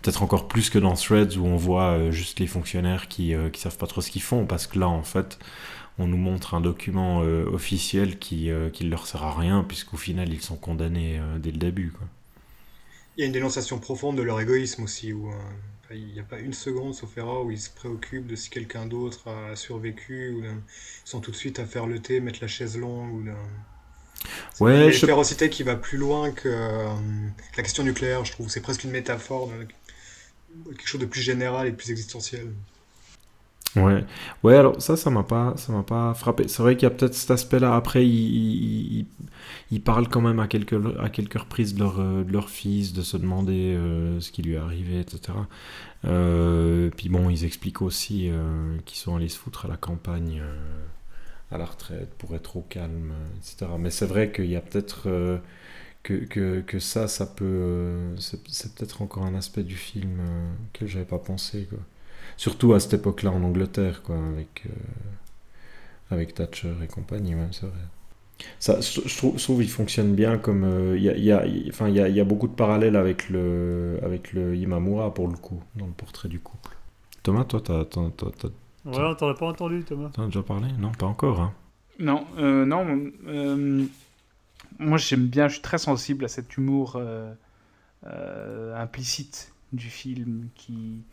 Peut-être encore plus que dans Threads où on voit juste les fonctionnaires qui, qui savent pas trop ce qu'ils font, parce que là, en fait on nous montre un document euh, officiel qui ne euh, leur sert à rien, puisqu'au final, ils sont condamnés euh, dès le début. Quoi. Il y a une dénonciation profonde de leur égoïsme aussi, où il n'y a pas une seconde, sauf erreur, où ils se préoccupent de si quelqu'un d'autre a survécu, ou ils sont tout de suite à faire le thé, mettre la chaise longue, ou Ouais, une férocité qui va plus loin que la question nucléaire, je trouve. C'est presque une métaphore, de quelque chose de plus général et de plus existentiel. Ouais, ouais. Alors ça, ça m'a pas, ça m'a pas frappé. C'est vrai qu'il y a peut-être cet aspect-là. Après, ils, ils, parlent quand même à quelques, à quelques reprises de leur, euh, de leur fils, de se demander euh, ce qui lui est arrivé, etc. Euh, puis bon, ils expliquent aussi qu'ils sont allés se foutre à la campagne, à la retraite, pour être au calme, etc. Mais c'est vrai qu'il y a peut-être que, que, que, ça, ça peut, c'est peut-être encore un aspect du film que j'avais pas pensé, quoi. Surtout à cette époque-là en Angleterre, quoi, avec, euh, avec Thatcher et compagnie, ouais, c'est vrai. Ça, je, trouve, je trouve il fonctionne bien comme euh, il y, a, y, a, enfin, y, a, y a beaucoup de parallèles avec le avec le Imamura pour le coup dans le portrait du couple. Thomas, toi, t'as, t'as, t'as, Ouais, on t'aurait pas entendu, Thomas. T'en as déjà parlé? Non, pas encore. Hein. Non, euh, non. moi, j'aime bien. Je suis très sensible à cet humour implicite du film qui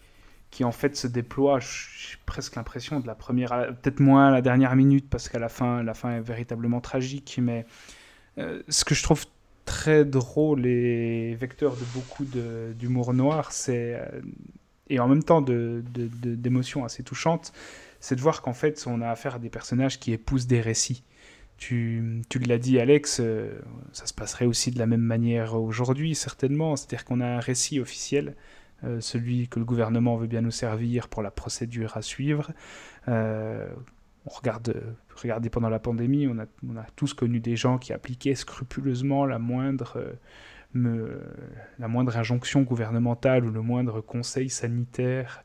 qui en fait se déploie, j'ai presque l'impression de la première, peut-être moins la dernière minute parce qu'à la fin, la fin est véritablement tragique, mais euh, ce que je trouve très drôle et vecteur de beaucoup d'humour noir, c'est euh, et en même temps d'émotions de, assez touchantes, c'est de voir qu'en fait on a affaire à des personnages qui épousent des récits. Tu, tu l'as dit Alex, euh, ça se passerait aussi de la même manière aujourd'hui certainement, c'est-à-dire qu'on a un récit officiel euh, celui que le gouvernement veut bien nous servir pour la procédure à suivre. Euh, on regarde, regardez pendant la pandémie, on a, tous connu des gens qui appliquaient scrupuleusement la moindre, euh, la moindre injonction gouvernementale ou le moindre conseil sanitaire.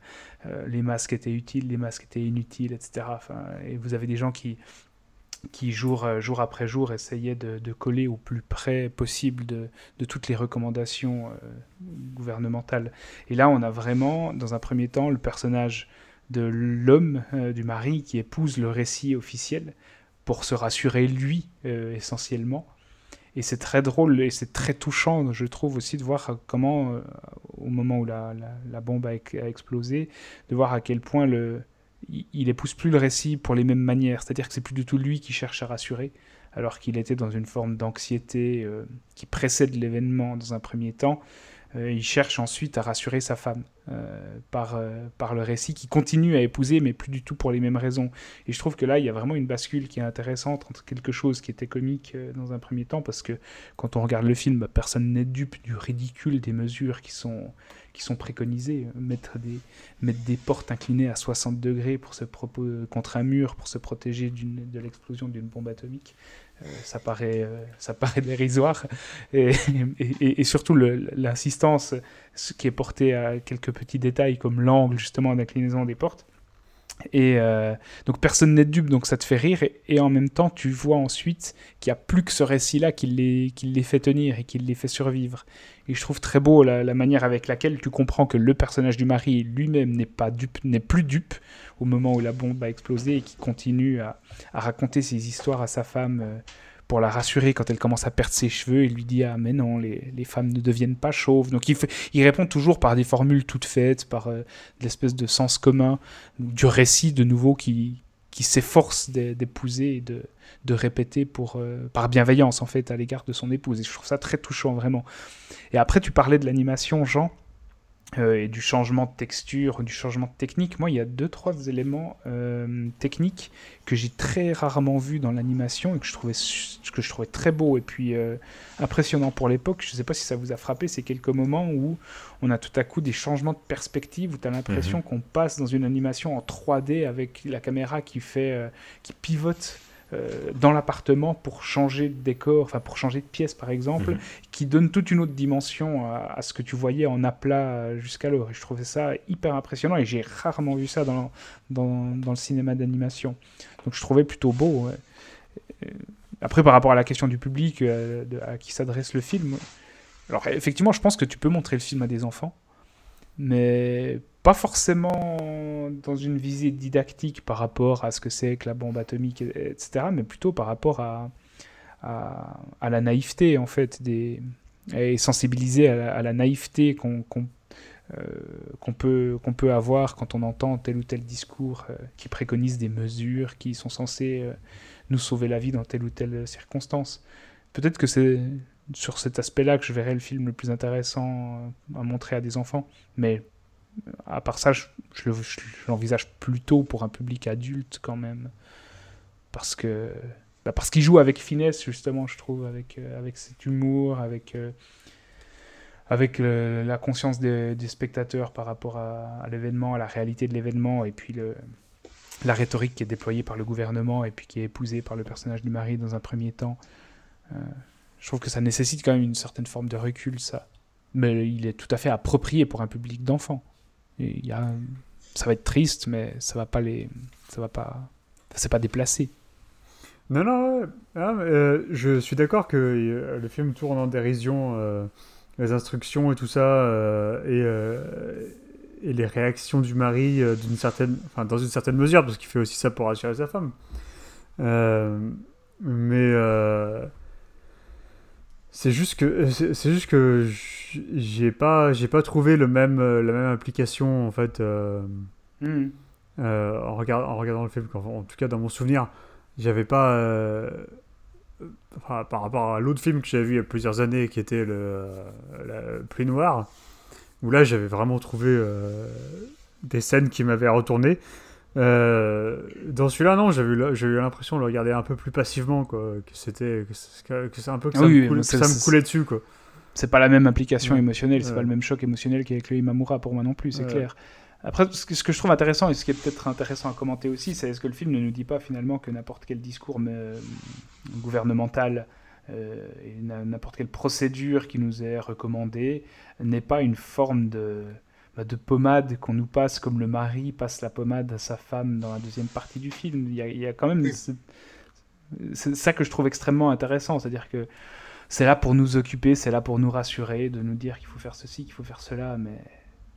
les masques étaient utiles, les masques étaient inutiles, etc. Et vous avez des gens qui, qui jour, euh, jour après jour essayait de, coller au plus près possible de, toutes les recommandations euh, gouvernementales. Et là, on a vraiment, dans un premier temps, le personnage de l'homme, euh, du mari, qui épouse le récit officiel pour se rassurer lui, essentiellement. Et c'est très drôle et c'est très touchant, je trouve aussi, de voir comment, au moment où la, bombe a, explosé, de voir à quel point le, il épouse plus le récit pour les mêmes manières, c'est-à-dire que c'est plus du tout lui qui cherche à rassurer, alors qu'il était dans une forme d'anxiété euh, qui précède l'événement dans un premier temps. Euh, il cherche ensuite à rassurer sa femme euh, par, par le récit qui continue à épouser, mais plus du tout pour les mêmes raisons. Et je trouve que là, il y a vraiment une bascule qui est intéressante entre quelque chose qui était comique dans un premier temps, parce que quand on regarde le film, personne n'est dupe du ridicule des mesures qui sont, qui sont préconisés. Mettre des, mettre des portes inclinées à 60 degrés contre un mur pour se protéger de l'explosion d'une bombe atomique, euh, ça, paraît, euh, ça paraît dérisoire. Et, surtout l'insistance qui est portée à quelques petits détails comme l'angle justement d'inclinaison des portes et euh, donc personne n'est dupe, donc ça te fait rire. Et, en même temps, tu vois ensuite qu'il n'y a plus que ce récit-là qui les fait tenir et qui les fait survivre. Et je trouve très beau la, manière avec laquelle tu comprends que le personnage du mari lui-même n'est pas dupe, n'est plus dupe au moment où la bombe a explosé et qui continue à, raconter ses histoires à sa femme. Euh, pour la rassurer quand elle commence à perdre ses cheveux. Il lui dit Ah, mais non, les, les femmes ne deviennent pas chauves. Donc il, il répond toujours par des formules toutes faites, par euh, l'espèce de sens commun, du récit de nouveau qui, qui s'efforce d'épouser et de, répéter pour, euh, par bienveillance en fait à l'égard de son épouse. Et je trouve ça très touchant vraiment. Et après, tu parlais de l'animation, Jean. Euh, et du changement de texture, du changement de technique. Moi, il y a deux, trois éléments euh, techniques que j'ai très rarement vus dans l'animation et que je trouvais, que je trouvais très beau et puis euh, impressionnant pour l'époque. Je ne sais pas si ça vous a frappé, c'est quelques moments où on a tout à coup des changements de perspective, où tu as l'impression mhm. qu'on passe dans une animation en 3D avec la caméra qui, fait, qui pivote dans l'appartement pour changer de décor, enfin pour changer de pièce par exemple, mhm. qui donne toute une autre dimension à, ce que tu voyais en aplat jusqu'alors. Et je trouvais ça hyper impressionnant et j'ai rarement vu ça dans, dans, dans le cinéma d'animation. Donc je trouvais plutôt beau. Après, par rapport à la question du public euh, à qui s'adresse le film, alors effectivement, je pense que tu peux montrer le film à des enfants, mais pas forcément dans une visée didactique par rapport à ce que c'est que la bombe atomique, etc., mais plutôt par rapport à, à, la naïveté, en fait, des, et sensibiliser à la, naïveté qu'on euh, qu'on peut, qu'on peut avoir quand on entend tel ou tel discours euh, qui préconise des mesures qui sont censées euh, nous sauver la vie dans telle ou telle circonstance. Peut-être que c'est sur cet aspect-là que je verrais le film le plus intéressant à montrer à des enfants, mais à part ça, je, je le- je l'envisage plutôt pour un public adulte quand même. Parce que. bah, parce qu'il joue avec finesse, justement, je trouve, avec, euh, avec cet humour, avec. euh, avec la conscience des, spectateurs par rapport à, l'événement, à la réalité de l'événement, et puis la rhétorique qui est déployée par le gouvernement et puis qui est épousée par le personnage du mari dans un premier temps. Euh, je trouve que ça nécessite quand même une certaine forme de recul, ça. Mais il est tout à fait approprié pour un public d'enfants. Ça va être triste, mais ça va pas les, ça va pas, c'est pas déplacé. Non, non, ouais. Ah, euh, je suis d'accord que euh, le film tourne en dérision euh, les instructions et tout ça, et, et les réactions du mari d'une certaine, enfin, dans une certaine mesure, parce qu'il fait aussi ça pour rassurer sa femme. Mais c'est juste que c'est c'est juste que j'ai pas j'ai pas trouvé le même euh, la même implication en fait. euh, euh, en, regard- en regardant le film, en tout cas dans mon souvenir, j'avais pas. euh, enfin, par rapport à l'autre film que j'avais vu il y a plusieurs années, qui était le, euh, la Pluie Noire, où là j'avais vraiment trouvé euh, des scènes qui m'avaient retourné. Euh, dans celui-là, non, j'ai eu l'impression de le regarder un peu plus passivement, quoi, que c'était que c'est que c'est un peu que Ah ça, oui, me, coulait, ça me coulait dessus, quoi. C'est pas la même implication Ouais. émotionnelle, c'est Ouais. pas le même choc émotionnel qu'avec le Imamura pour moi non plus, c'est Ouais. clair. Après, ce que, ce que je trouve intéressant et ce qui est peut-être intéressant à commenter aussi, c'est est-ce que le film ne nous dit pas finalement que n'importe quel discours gouvernemental euh, et n'importe quelle procédure qui nous est recommandée n'est pas une forme de, de pommade qu'on nous passe comme le mari passe la pommade à sa femme dans la deuxième partie du film. Il y a, il y a quand même... C'est ça que je trouve extrêmement intéressant, c'est-à-dire que c'est là pour nous occuper, c'est là pour nous rassurer, de nous dire qu'il faut faire ceci, qu'il faut faire cela, mais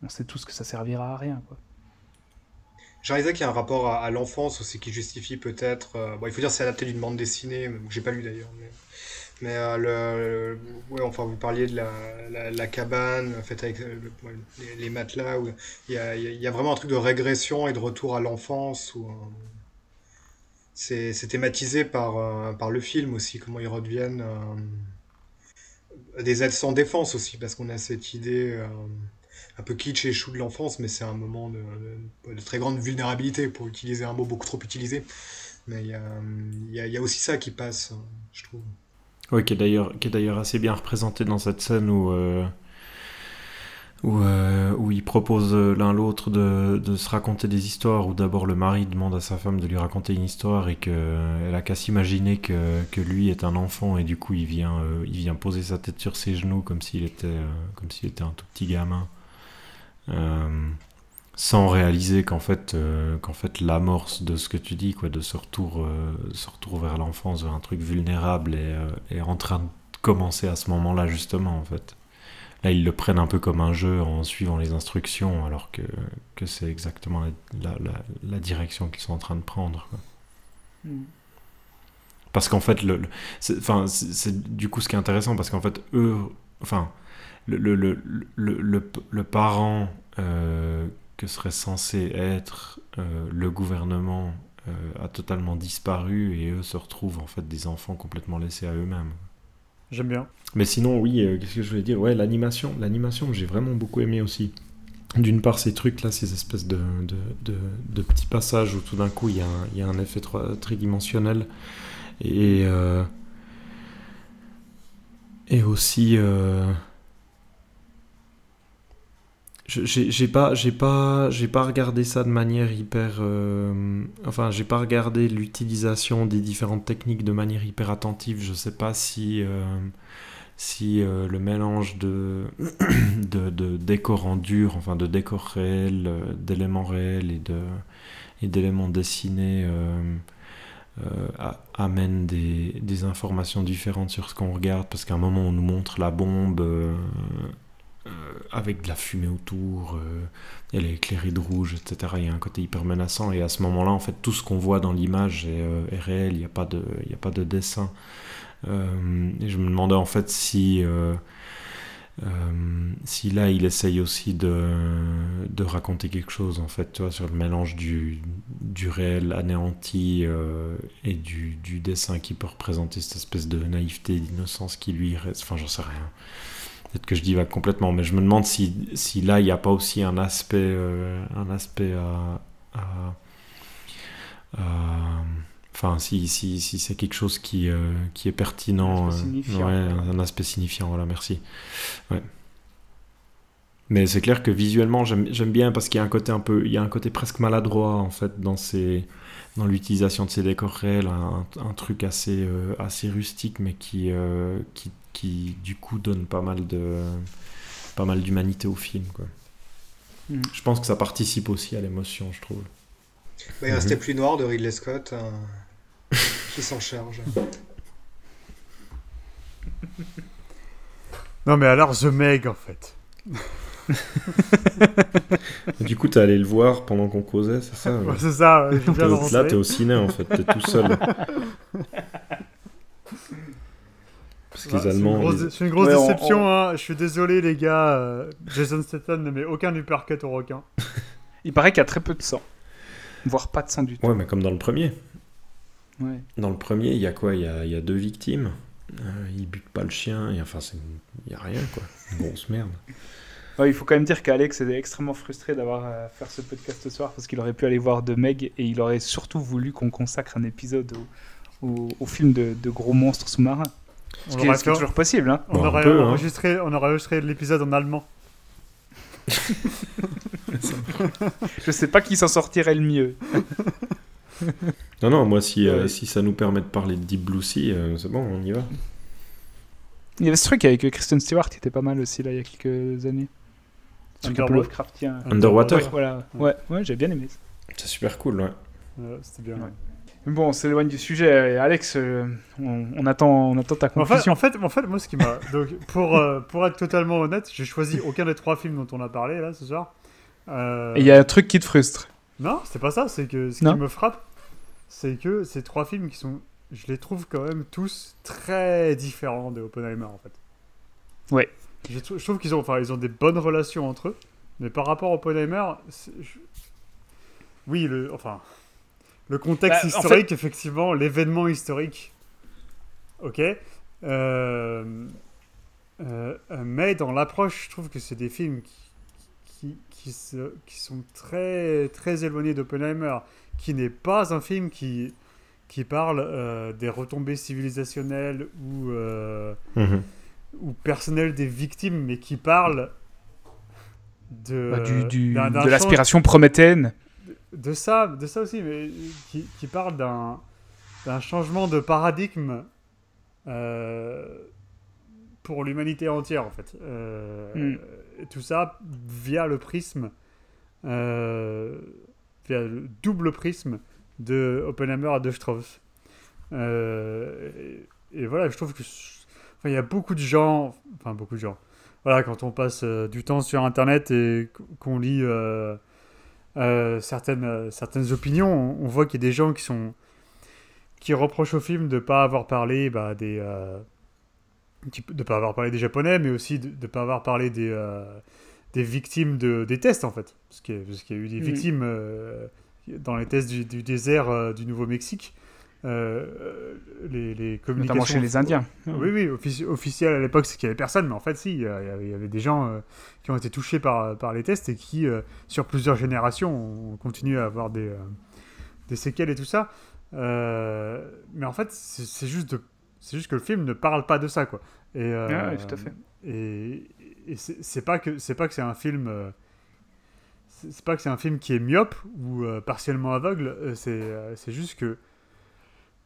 on sait tous que ça servira à rien. Quoi. Je réalisais qu'il y a un rapport à, à l'enfance aussi qui justifie peut-être. euh, bon, il faut dire que c'est adapté d'une bande dessinée, que j'ai pas lu d'ailleurs. Mais, mais euh, le, ouais, enfin, vous parliez de la, la, la cabane faite avec euh, les, matelas. Il, y a, y a- vraiment un truc de régression et de retour à l'enfance. Euh, c'est thématisé par, par le film aussi, comment ils redeviennent des aides sans défense aussi, parce qu'on a cette idée. un peu kitsch et chou de l'enfance, mais c'est un moment de, très grande vulnérabilité, pour utiliser un mot beaucoup trop utilisé. Mais y a- il y a aussi ça qui passe, je trouve. Oui, qui est d'ailleurs qui est d'ailleurs assez bien représenté dans cette scène où euh, où, euh, ils proposent l'un l'autre de, de se raconter des histoires. Où d'abord le mari demande à sa femme de lui raconter une histoire et que elle a qu'à s'imaginer que, que lui est un enfant et du coup il vient euh, il vient poser sa tête sur ses genoux comme s'il était euh, comme s'il était un tout petit gamin. Sans réaliser qu'en fait, euh, qu'en fait l'amorce de ce que tu dis, quoi, de ce retour, euh, ce retour vers l'enfance, vers un truc vulnérable, est, euh, est en train de commencer à ce moment-là justement, en fait. Là, ils le prennent un peu comme un jeu en suivant les instructions, alors que, que c'est exactement la, la, la, direction qu'ils sont en train de prendre. quoi. Parce qu'en fait, le, le- c'est, enfin, c'est, du coup ce qui est intéressant, parce qu'en fait, eux, enfin, le, le, le, le, parent que serait censé être euh, le gouvernement euh, a totalement disparu et eux se retrouvent en fait des enfants complètement laissés à eux-mêmes. J'aime bien. Mais sinon, oui, euh, qu'est-ce que je voulais dire? Ouais, l'animation, l'animation, j'ai vraiment beaucoup aimé aussi. D'une part, ces trucs-là, ces espèces de, de, de, de petits passages où tout d'un coup, il y, a un- il y a un effet trois- tridimensionnel. Et, et aussi... j'ai pas j'ai pas j'ai pas regardé ça de manière hyper euh, enfin j'ai pas regardé l'utilisation des différentes techniques de manière hyper attentive. Je sais pas si euh, si euh, le mélange de, de, de décors en dur enfin de décors réels d'éléments réels et de et d'éléments dessinés amène des, des informations différentes sur ce qu'on regarde parce qu'à un moment on nous montre la bombe avec de la fumée autour, euh, elle est éclairée de rouge, etc. Il y a un côté hyper menaçant et à ce moment-là, en fait, tout ce qu'on voit dans l'image est, euh, réel, il n'y a, pas de- a pas de dessin. Euh, et je me demandais en fait si, euh, euh, si là il essaye aussi de, raconter quelque chose en fait, sur le mélange du, réel anéanti euh, et du, du dessin qui peut représenter cette espèce de naïveté, d'innocence qui lui reste. Enfin, j'en sais rien. Peut-être que je divague complètement, mais je me demande si, si là, il n'y a pas aussi un aspect, euh, un aspect à. à- à- Enfin, si, si, si c'est quelque chose qui, euh, qui est pertinent. Un aspect euh, signifiant. ouais, un, aspect signifiant, voilà, merci. Ouais. Mais c'est clair que visuellement, j'aime j'aime bien parce qu'il y a un côté un peu. Il y a un côté presque maladroit, en fait, dans ces dans l'utilisation de ces décors réels, un, un truc assez, euh, assez rustique, mais qui, euh, qui, qui, du coup, donne pas mal de pas mal d'humanité au film. Quoi. Mm. Je pense que ça participe aussi à l'émotion, je trouve. Bah, il restait plus noir de Ridley Scott hein, qui s'en charge. Non, mais alors The Meg, en fait. Du coup, t'es allé le voir pendant qu'on causait, c'est ça Ouais, c'est ça, ouais, Là, t'es au ciné, en fait, t'es tout seul. Parce que Ouais, les c'est une grosse, les- c'est une grosse Ouais, on- déception, on- hein. je suis désolé les gars, euh, Jason Statham ne met aucun uppercut au requin. Il paraît qu'il y a très peu de sang. Voire pas de sang du tout. Ouais, mais comme dans le premier. Ouais. Dans le premier, il y a quoi? Il y a, il y a deux victimes. Euh, il bute pas le chien. Et enfin, il y a rien, quoi. Une grosse merde. Ouais, il faut quand même dire qu'Alex est extrêmement frustré d'avoir à faire ce podcast ce soir parce qu'il aurait pu aller voir de Meg et il aurait surtout voulu qu'on consacre un épisode au, au- au film de, de gros monstres sous-marins. Ce qui est, toujours possible. Hein. on Bon, un aurait peu, hein. enregistré, on aurait enregistré l'épisode en allemand. Je sais pas qui s'en sortirait le mieux. Non, non, moi, si, euh, Ouais. si ça nous permet de parler de Deep Blue Sea, euh, c'est bon, on y va. Il y avait ce truc avec Kristen Stewart qui était pas mal aussi là il y a quelques années. Ce truc un peu Underwa- Lovecraftien. Underwater Ouais, voilà. Ouais, ouais j'ai bien aimé. ça. C'est super cool, ouais. Ouais, C'était bien. Ouais. Bon, on s'éloigne du sujet. Et Alex, euh, on, on attend, on attend ta En fait, conclusion. en fait, en fait, moi, ce qui m'a. Donc, pour, euh, pour être totalement honnête, j'ai choisi aucun des trois films dont on a parlé là ce soir. Euh, Et il y a un truc qui te frustre. Non, c'est pas ça. C'est que ce Non. qui me frappe, c'est que ces trois films qui sont. Je les trouve quand même tous très différents de Oppenheimer en fait. Ouais. Je, trou- je trouve qu'ils ont, enfin, ils ont des bonnes relations entre eux, mais par rapport à Oppenheimer, je- oui, le, enfin, le contexte Bah, en historique, effectivement, l'événement historique, ok. Euh, euh, mais dans l'approche, je trouve que c'est des films qui, qui, qui, se- qui sont très, très éloignés d'Oppenheimer, qui n'est pas un film qui, qui parle euh, des retombées civilisationnelles ou, euh, Mhm. Ou personnelles des victimes, mais qui parle de, Bah, du, du- de l'aspiration prométhéenne. de ça, de ça aussi, mais qui, qui parle d'un, d'un changement de paradigme euh, pour l'humanité entière, en fait. Euh, Mm. et Tout ça via le prisme, euh, via le double prisme de Oppenheimer à de Strauss. Et, et voilà, je trouve que enfin, il y a beaucoup de gens, enfin beaucoup de gens. Voilà, quand on passe euh, du temps sur Internet et qu'on lit euh, euh, certaines, certaines opinions, on, on voit qu'il y a des gens qui sont qui reprochent au film de ne pas avoir parlé bah, des de pas avoir parlé des japonais, mais aussi de ne pas avoir parlé des des victimes de, des tests en fait, parce qu'il y a, y eu des victimes dans les tests du, du désert du Nouveau-Mexique. Euh, les, les communications Notamment chez les Indiens. oui, oui, offici- officiel à l'époque, c'est qu'il n'y avait personne, mais en fait, si, il y avait, il y avait des gens euh, qui ont été touchés par, par les tests et qui, euh, sur plusieurs générations, ont continué à avoir des, des séquelles et tout ça. Mais en fait, c'est juste, de- juste que le film ne parle pas de ça, quoi. Et, Ah ouais, tout à fait. Et, et c'est pas que c'est pas que c'est un film. c'est pas que c'est un film qui est myope ou partiellement aveugle. C'est c'est juste que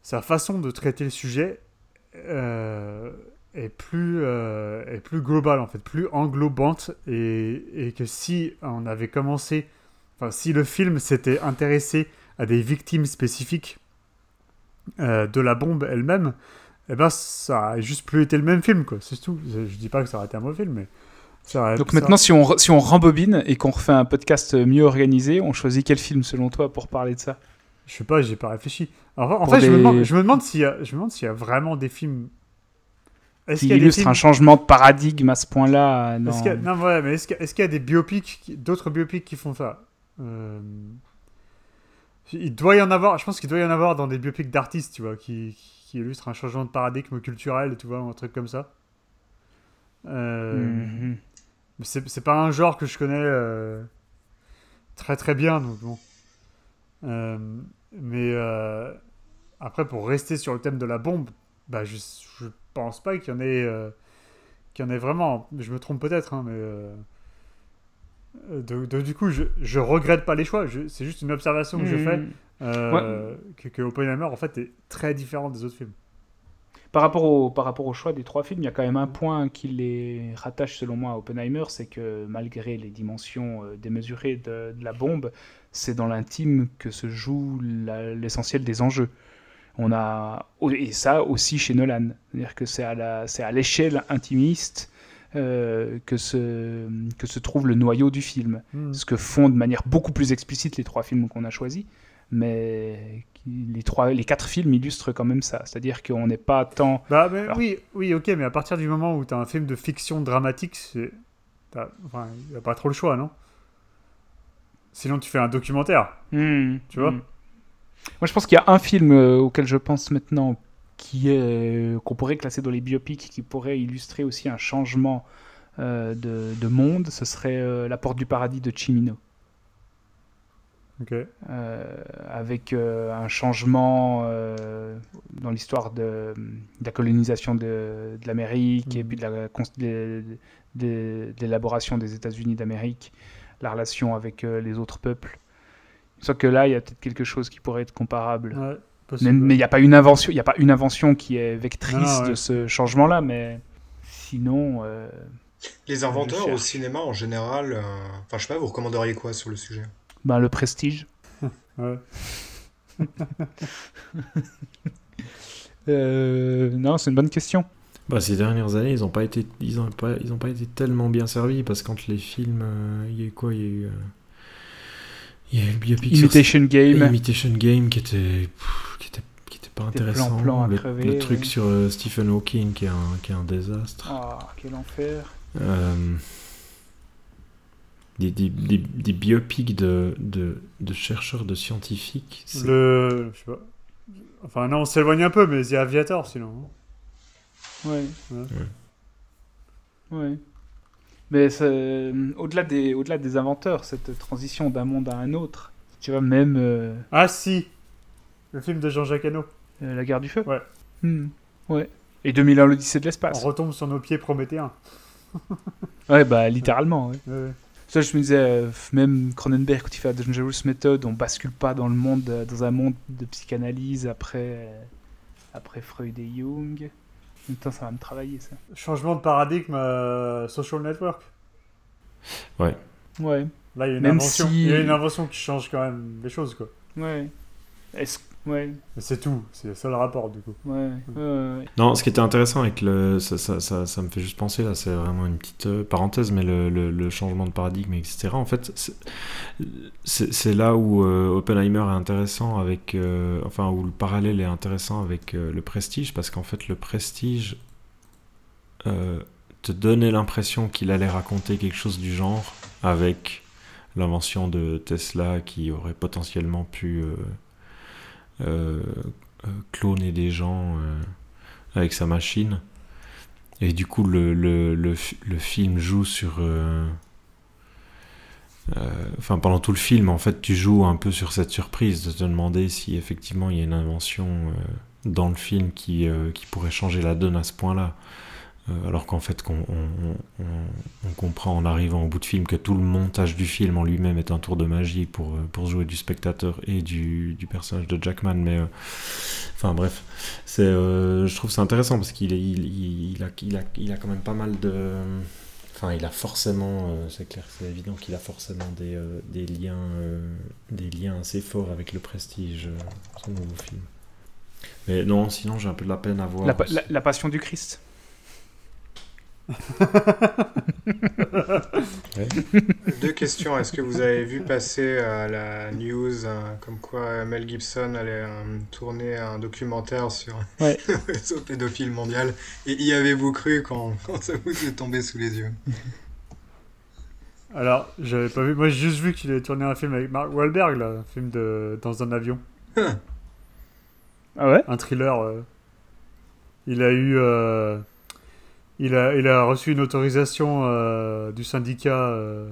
sa façon de traiter le sujet euh, est plus euh, est plus globale en fait, plus englobante et, et que si on avait commencé, enfin si le film s'était intéressé à des victimes spécifiques euh, de la bombe elle-même, eh ben ça a juste plus été le même film quoi. C'est tout. Je, dis pas que ça aurait été un mauvais film, mais ça Donc ça- maintenant, si on, si on rembobine et qu'on refait un podcast mieux organisé, on choisit quel film selon toi pour parler de ça? Je sais pas, j'ai pas réfléchi. En, en Pour fait, je, me demande, je me demande s'il y a, je me demande s'il y a vraiment des films. Est-ce Qui qu'il y a des illustre films- un changement de paradigme à ce point-là dans... Est-ce qu'il y a- Non, ouais, mais est-ce qu'il y, a- est-ce qu'il y a des biopics, qui- d'autres biopics qui font ça? Euh, Il doit y en avoir. Je pense qu'il doit y en avoir dans des biopics d'artistes, tu vois, qui, qui illustrent un changement de paradigme culturel, tu vois, un truc comme ça. Euh, Mhm. c'est c'est pas un genre que je connais euh, très très bien, donc bon. Euh, mais euh, après, pour rester sur le thème de la bombe, bah, je, je pense pas qu'il y en ait, euh, qu'il y en ait vraiment. Je me trompe peut-être, hein, mais de- de- du coup, je, je regrette pas les choix. C'est juste une observation que je fais Mhm. euh, que, que Oppenheimer en fait est très différent des autres films. Par rapport, au, par rapport au choix des trois films, il y a quand même un point qui les rattache selon moi à Oppenheimer, c'est que malgré les dimensions euh, démesurées de, de la bombe, c'est dans l'intime que se joue l'essentiel des enjeux. On a et ça aussi chez Nolan, c'est-à-dire que c'est à la c'est à l'échelle intimiste euh, que se que se trouve le noyau du film Hmm. ce que font de manière beaucoup plus explicite les trois films qu'on a choisis, mais les, trois, les quatre films illustrent quand même ça. C'est-à-dire qu'on n'est pas tant... Bah, mais Alors- oui, oui, ok, mais à partir du moment où tu as un film de fiction dramatique, c'est. Enfin, il n'y a pas trop le choix, non? Sinon, tu fais un documentaire. Hmm, Tu vois hmm. Moi, je pense qu'il y a un film euh, auquel je pense maintenant qui euh, qu'on pourrait classer dans les biopics, qui pourrait illustrer aussi un changement euh, de, de monde. Ce serait La Porte du Paradis de Chimino. Euh, avec euh, un changement euh, dans l'histoire de, de la colonisation de, de l'Amérique et Mhm. puis de la cons- de- de- de l'élaboration des États-Unis d'Amérique, la relation avec euh, les autres peuples. Sauf que là, il y a peut-être quelque chose qui pourrait être comparable. Ouais, Mais il n'y a pas une invention, il y a pas une invention qui est vectrice ouais. de ce changement-là, mais sinon, euh, Les inventeurs au cinéma en général, euh, enfin je sais pas, vous recommanderiez quoi sur le sujet? Ben, le prestige. Ouais. Euh, non, c'est une bonne question. Bah, ces dernières années, ils n'ont pas été, ils ont pas, ils ont pas été tellement bien servis parce que quand les films, euh, il y a eu quoi, il y a eu, euh, il y a eu le biopic sur Imitation Game. Imitation Game qui était, pff, qui était, qui était pas intéressant. plans-plans à le, crever, le truc sur euh, Stephen Hawking qui est un, qui est un désastre. Ah, quel enfer. Des, des, des, des biopics de, de, de chercheurs, de scientifiques. Le. Je sais pas. Enfin, non, on s'éloigne un peu, mais The Aviator, sinon. Ouais. Ouais. Ouais. Mais euh, au-delà des, inventeurs, cette transition d'un monde à un autre, tu vois, même euh, Ah, si Le film de Jean-Jacques Hano. euh, La guerre du feu. Ouais. Hmm. Ouais. Et 2001 l'Odyssée de On l'espace. retombe sur nos pieds prométhéens. Ouais, bah littéralement. Ouais. Ouais, ouais. Ça, je me disais, euh, même Cronenberg, quand il fait la Dangerous Method, on bascule pas dans le monde, euh, dans un monde de psychanalyse après, euh, après Freud et Jung. En même temps, ça va me travailler, ça. Changement de paradigme euh, Social Network. Ouais. Là, il y a une Même invention. si- Il y a une invention qui change quand même les choses, quoi. Ouais. Est-ce... Ouais. Mais c'est tout. C'est le seul rapport, du coup. Ouais. ouais, ouais. Non, ce qui était intéressant avec le. Ça, ça, ça, ça me fait juste penser, là, c'est vraiment une petite euh, parenthèse, mais le, le, le changement de paradigme, etc. En fait, c'est- là où euh, Oppenheimer est intéressant avec. euh, enfin, où le parallèle est intéressant avec euh, le prestige, parce qu'en fait, le prestige euh, te donnait l'impression qu'il allait raconter quelque chose du genre avec l'invention de Tesla qui aurait potentiellement pu. Euh, euh, cloner des gens euh, avec sa machine. Et du coup, le, le, le, fi- le film joue sur. Enfin, pendant tout le film, en fait, tu joues un peu sur cette surprise de te demander si effectivement il y a une invention dans le film qui, qui pourrait changer la donne à ce point-là. Euh, alors qu'en fait, qu'on, on, on- on comprend en arrivant au bout de film que tout le montage du film en lui-même est un tour de magie pour, euh, pour jouer du spectateur et du, du personnage de Jackman. Mais euh, enfin bref, c'est, euh, je trouve ça intéressant parce qu'il est- il, il, il a, il, a, il a quand même pas mal de. Enfin, il a forcément, euh, c'est clair, c'est évident qu'il a forcément des, des liens, des liens assez forts avec le prestige, son nouveau film. Mais non, sinon j'ai un peu de la peine à voir. La, pa- la- la passion du Christ. Deux questions. Est-ce que vous avez vu passer à la news euh, comme quoi Mel Gibson allait euh, tourner un documentaire sur Ouais. le réseau pédophile mondial? Et y avez-vous cru quand, quand ça vous est tombé sous les yeux? Alors, j'avais pas vu. Moi, j'ai juste vu qu'il avait tourné un film avec Mark Wahlberg, là. Un film de... dans un avion. Ah ouais? Un thriller. euh. Il a eu. Il a, il a reçu une autorisation euh, du syndicat euh,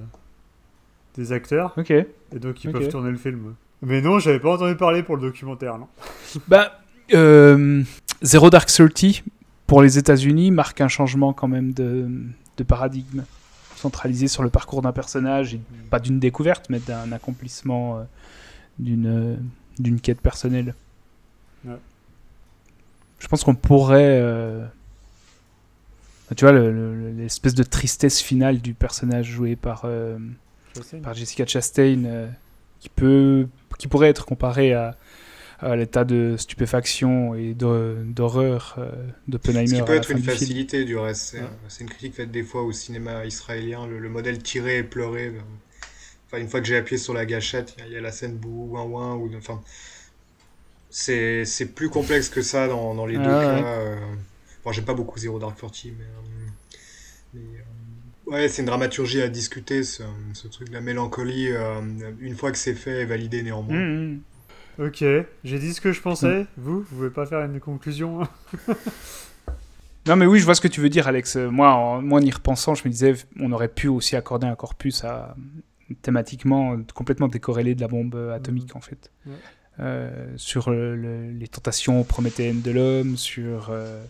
des acteurs, Ok. et donc ils peuvent tourner le film. Mais non, j'avais pas entendu parler pour le documentaire, non. Bah, euh, Zero Dark Thirty, pour les États-Unis, marque un changement quand même de, de paradigme. Centralisé sur le parcours d'un personnage, et pas d'une découverte, mais d'un accomplissement euh, d'une d'une quête personnelle. Ouais. Je pense qu'on pourrait. euh, Tu vois, le- le- l'espèce de tristesse finale du personnage joué par, euh, par Jessica Chastain, euh, qui, peut, qui pourrait être comparé à, à l'état de stupéfaction et de- d'horreur euh, d'Oppenheimer. Ce qui peut être une film. facilité du reste. C'est Ouais. une critique faite des fois au cinéma israélien. Le, le modèle tiré et pleuré. ben, Enfin, une fois que j'ai appuyé sur la gâchette, il y a- il y, a la scène bou ouin ouin. Ou, enfin, c'est c'est plus complexe que ça dans, dans les Ah deux ouais. cas. euh. Bon, j'aime pas beaucoup Zero Dark Thirty, mais. euh, mais, euh, ouais, c'est une dramaturgie à discuter, ce, ce truc de la mélancolie. euh, une fois que c'est fait, est validé néanmoins. Mmh, mmh. Ok, j'ai dit ce que je pensais. Vous, vous pouvez pas faire une conclusion Non, mais oui, je vois ce que tu veux dire, Alex. Moi, en, moi, en y repensant, je me disais, on aurait pu aussi accorder un corpus à, thématiquement complètement décorrélé de la bombe euh, atomique, en fait. Ouais. Euh, sur le- les tentations prométhéennes de l'homme, sur. euh,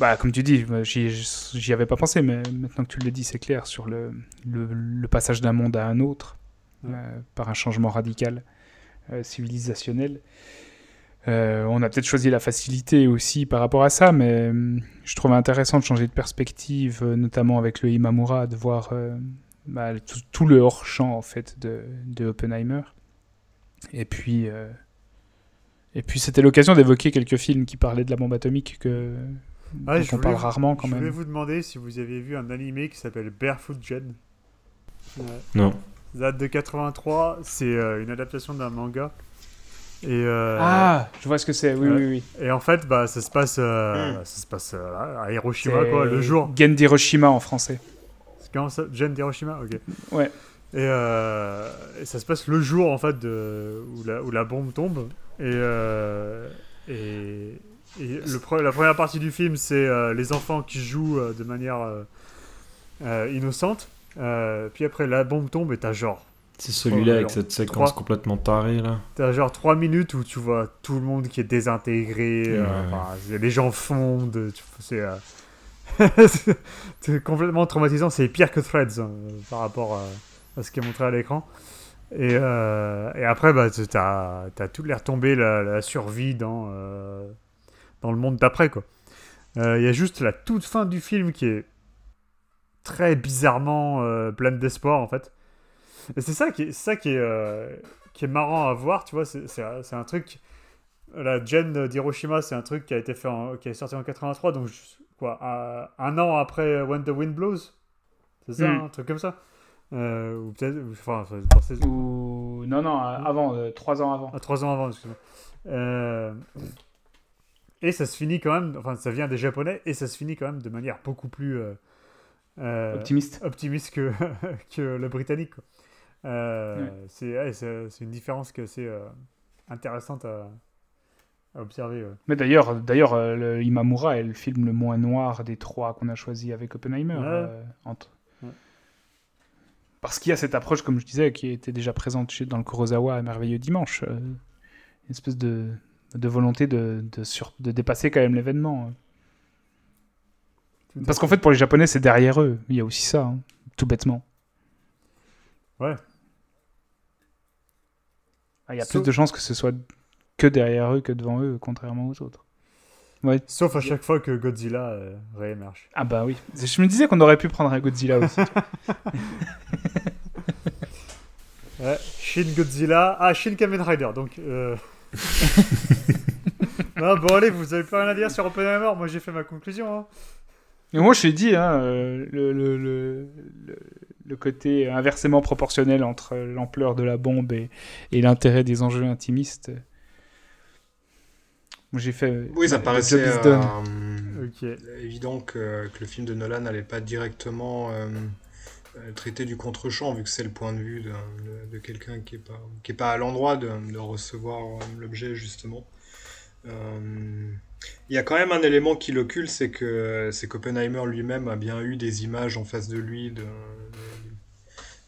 bah, comme tu dis, j'y avais pas pensé, mais maintenant que tu le dis, c'est clair, sur le, le, le passage d'un monde à un autre, Ouais. euh, par un changement radical euh, civilisationnel. Euh, on a peut-être choisi la facilité aussi par rapport à ça, mais je trouvais intéressant de changer de perspective, notamment avec le Imamura, de voir bah, tout, tout le hors-champ en fait de, de Oppenheimer. Et puis, et puis c'était l'occasion d'évoquer quelques films qui parlaient de la bombe atomique que Je on parle vous- rarement quand Je voulais même. vous demander si vous avez vu un animé qui s'appelle Barefoot. Ouais. Non. Date de 83, c'est euh, une adaptation d'un manga. Et, euh, Ah, je vois ce que c'est. Oui, oui, oui. et en fait, bah, ça se passe, euh, Hmm. ça se passe euh, à Hiroshima, quoi, le jour. Gen d'Hiroshima en français. Comment ça? Jen d'Hiroshima Ok. Ouais. Et, euh, et ça se passe le jour, en fait, de, où, la, où la bombe tombe. Et, euh, et, et le pre- la première partie du film, c'est euh, les enfants qui jouent euh, de manière euh, innocente. Puis après, la bombe tombe et t'as genre, C'est celui-là avec cette séquence complètement tarée là. t'as genre 3 minutes où tu vois tout le monde qui est désintégré. Ouais. les gens fondent. C'est complètement traumatisant. C'est pire que Threads hein, par rapport à, à ce qui est montré à l'écran. Et, et après, bah, t'as as toutes les retombées, la, la survie dans, dans le monde d'après. quoi. Euh, Il y a juste la toute fin du film qui est très bizarrement euh, pleine d'espoir en fait. Et c'est ça qui est, ça qui est, euh, qui est marrant à voir, tu vois. C'est un- truc. La Gen d'Hiroshima, c'est un truc qui a été fait en- qui est sorti en 83, donc quoi, un, un an après When the Wind Blows? C'est ça, Mm. un truc comme ça? Euh, ou peut-être, enfin, Ou non, non, euh, avant, euh, trois ans avant. ah, trois ans avant, excuse-moi. Euh, Et ça se finit quand même, enfin, ça vient des Japonais, et ça se finit quand même de manière beaucoup plus euh, euh, Optimiste. optimiste que, que le britannique. Euh, Ouais. C'est ouais, une différence qui est assez euh, intéressante à, à observer. ouais. Mais d'ailleurs, d'ailleurs, le Imamura est le film le moins noir des trois qu'on a choisi avec Oppenheimer. Entre... Parce qu'il y a cette approche, comme je disais, qui était déjà présente chez, dans le Kurosawa à Merveilleux Dimanche. une espèce de, de volonté de, de, sur- de dépasser quand même l'événement. Parce qu'en fait, pour les Japonais, c'est derrière eux. Il y a aussi ça, hein, tout bêtement. Ouais. Ah, Il y a plus de chances que ce soit que derrière eux que devant eux, contrairement aux autres. Ouais. Sauf à chaque fois que Godzilla euh, réémerge. Ah bah oui. Je me disais qu'on aurait pu prendre un Godzilla aussi. Ouais, Shin Godzilla. Ah, Shin Kamen Rider. Donc. euh, non, bon, allez, vous avez plus rien à dire sur Oppenheimer. Moi, j'ai fait ma conclusion. hein. Mais moi, je t'ai dit, hein, euh, le, le, le, le- le côté inversement proportionnel entre l'ampleur de la bombe et, et l'intérêt des enjeux intimistes. Moi, j'ai fait. Oui, ça the paraissait euh, évident que, que le film de Nolan n'allait pas directement euh, euh, traiter du contre-champ, vu que c'est le point de vue de, quelqu'un qui n'est pas, pas à l'endroit de, recevoir euh, l'objet, justement. Euh, Il y a quand même un élément qui l'occulte, c'est que c'est qu'Oppenheimer lui-même a bien eu des images en face de lui de,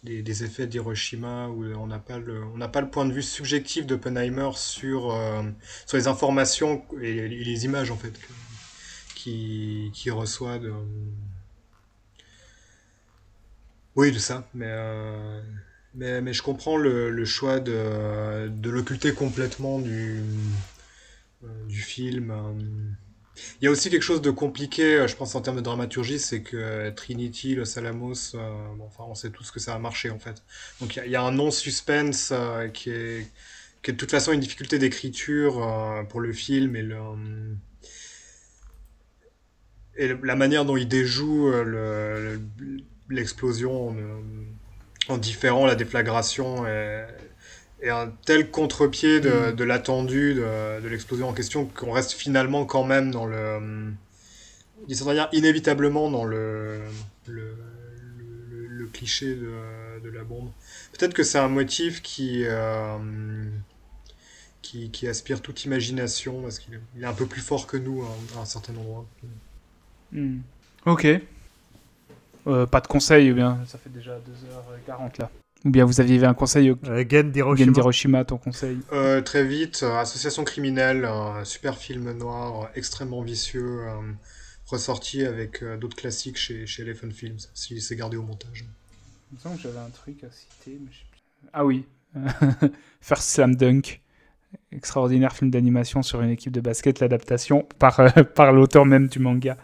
des, effets d'Hiroshima où on n'a pas le pas le point de vue subjectif d'Oppenheimer sur euh, sur les informations et, les images en fait que- qui reçoit oui de ça mais euh, mais, mais je comprends le, choix de, de l'occulter complètement du, euh, du film. euh. Il y a aussi quelque chose de compliqué, je pense, en termes de dramaturgie, c'est que Trinity, Los Alamos, euh, bon, enfin, on sait tous que ça a marché, en fait. Donc, il y a, un non-suspense qui, est, qui est de toute façon une difficulté d'écriture pour le film et le... Et la manière dont il déjoue le- l'explosion euh, en différant la déflagration et, et un tel contre-pied de, de l'attendu de, de l'explosion en question qu'on reste finalement quand même dans le d'une certaine manière inévitablement dans le le, le, le cliché de, de la bombe peut-être que c'est un motif qui euh, qui, qui aspire toute imagination parce qu'il est, un peu plus fort que nous à, à un certain endroit Hmm. Ok. Euh, pas de conseil, ou bien ça fait déjà 2h40 là. Ou bien vous aviez un conseil au Euh, Gen d'Hiroshima. Gen d'Hiroshima, ton conseil Euh, très vite, euh, Association criminelle, un super film noir, euh, extrêmement vicieux, euh, ressorti avec euh, d'autres classiques chez, chez Elephant Films, s'il s'est gardé au montage. Il me semble que j'avais un truc à citer, mais je sais plus. Ah oui, First Slam Dunk, extraordinaire film d'animation sur une équipe de basket, l'adaptation par, euh, par l'auteur même du manga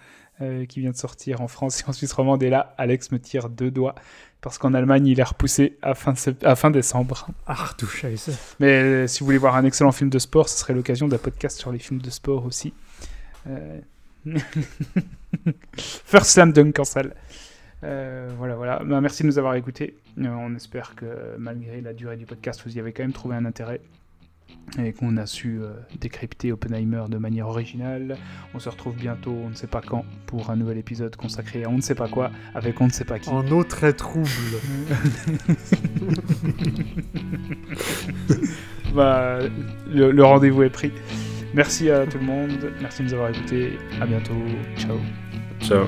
euh, qui vient de sortir en France et en Suisse romande. Et là, Alex me tire deux doigts parce qu'en Allemagne, il est repoussé à fin, sept- à fin décembre. Ah, du Scheiße. Mais euh, si vous voulez voir un excellent film de sport, ce serait l'occasion d'un podcast sur les films de sport aussi. Euh, First Slam Dunk en salle. Voilà, voilà. Bah, merci de nous avoir écoutés. On espère que malgré la durée du podcast, vous y avez quand même trouvé un intérêt et qu'on a su euh, décrypter Oppenheimer de manière originale. On se retrouve bientôt, on ne sait pas quand, pour un nouvel épisode consacré à on ne sait pas quoi, avec on ne sait pas qui. En eau très trouble. Bah, le, le rendez-vous est pris. Merci à tout le monde, merci de nous avoir écoutés. À bientôt. Ciao. Ciao.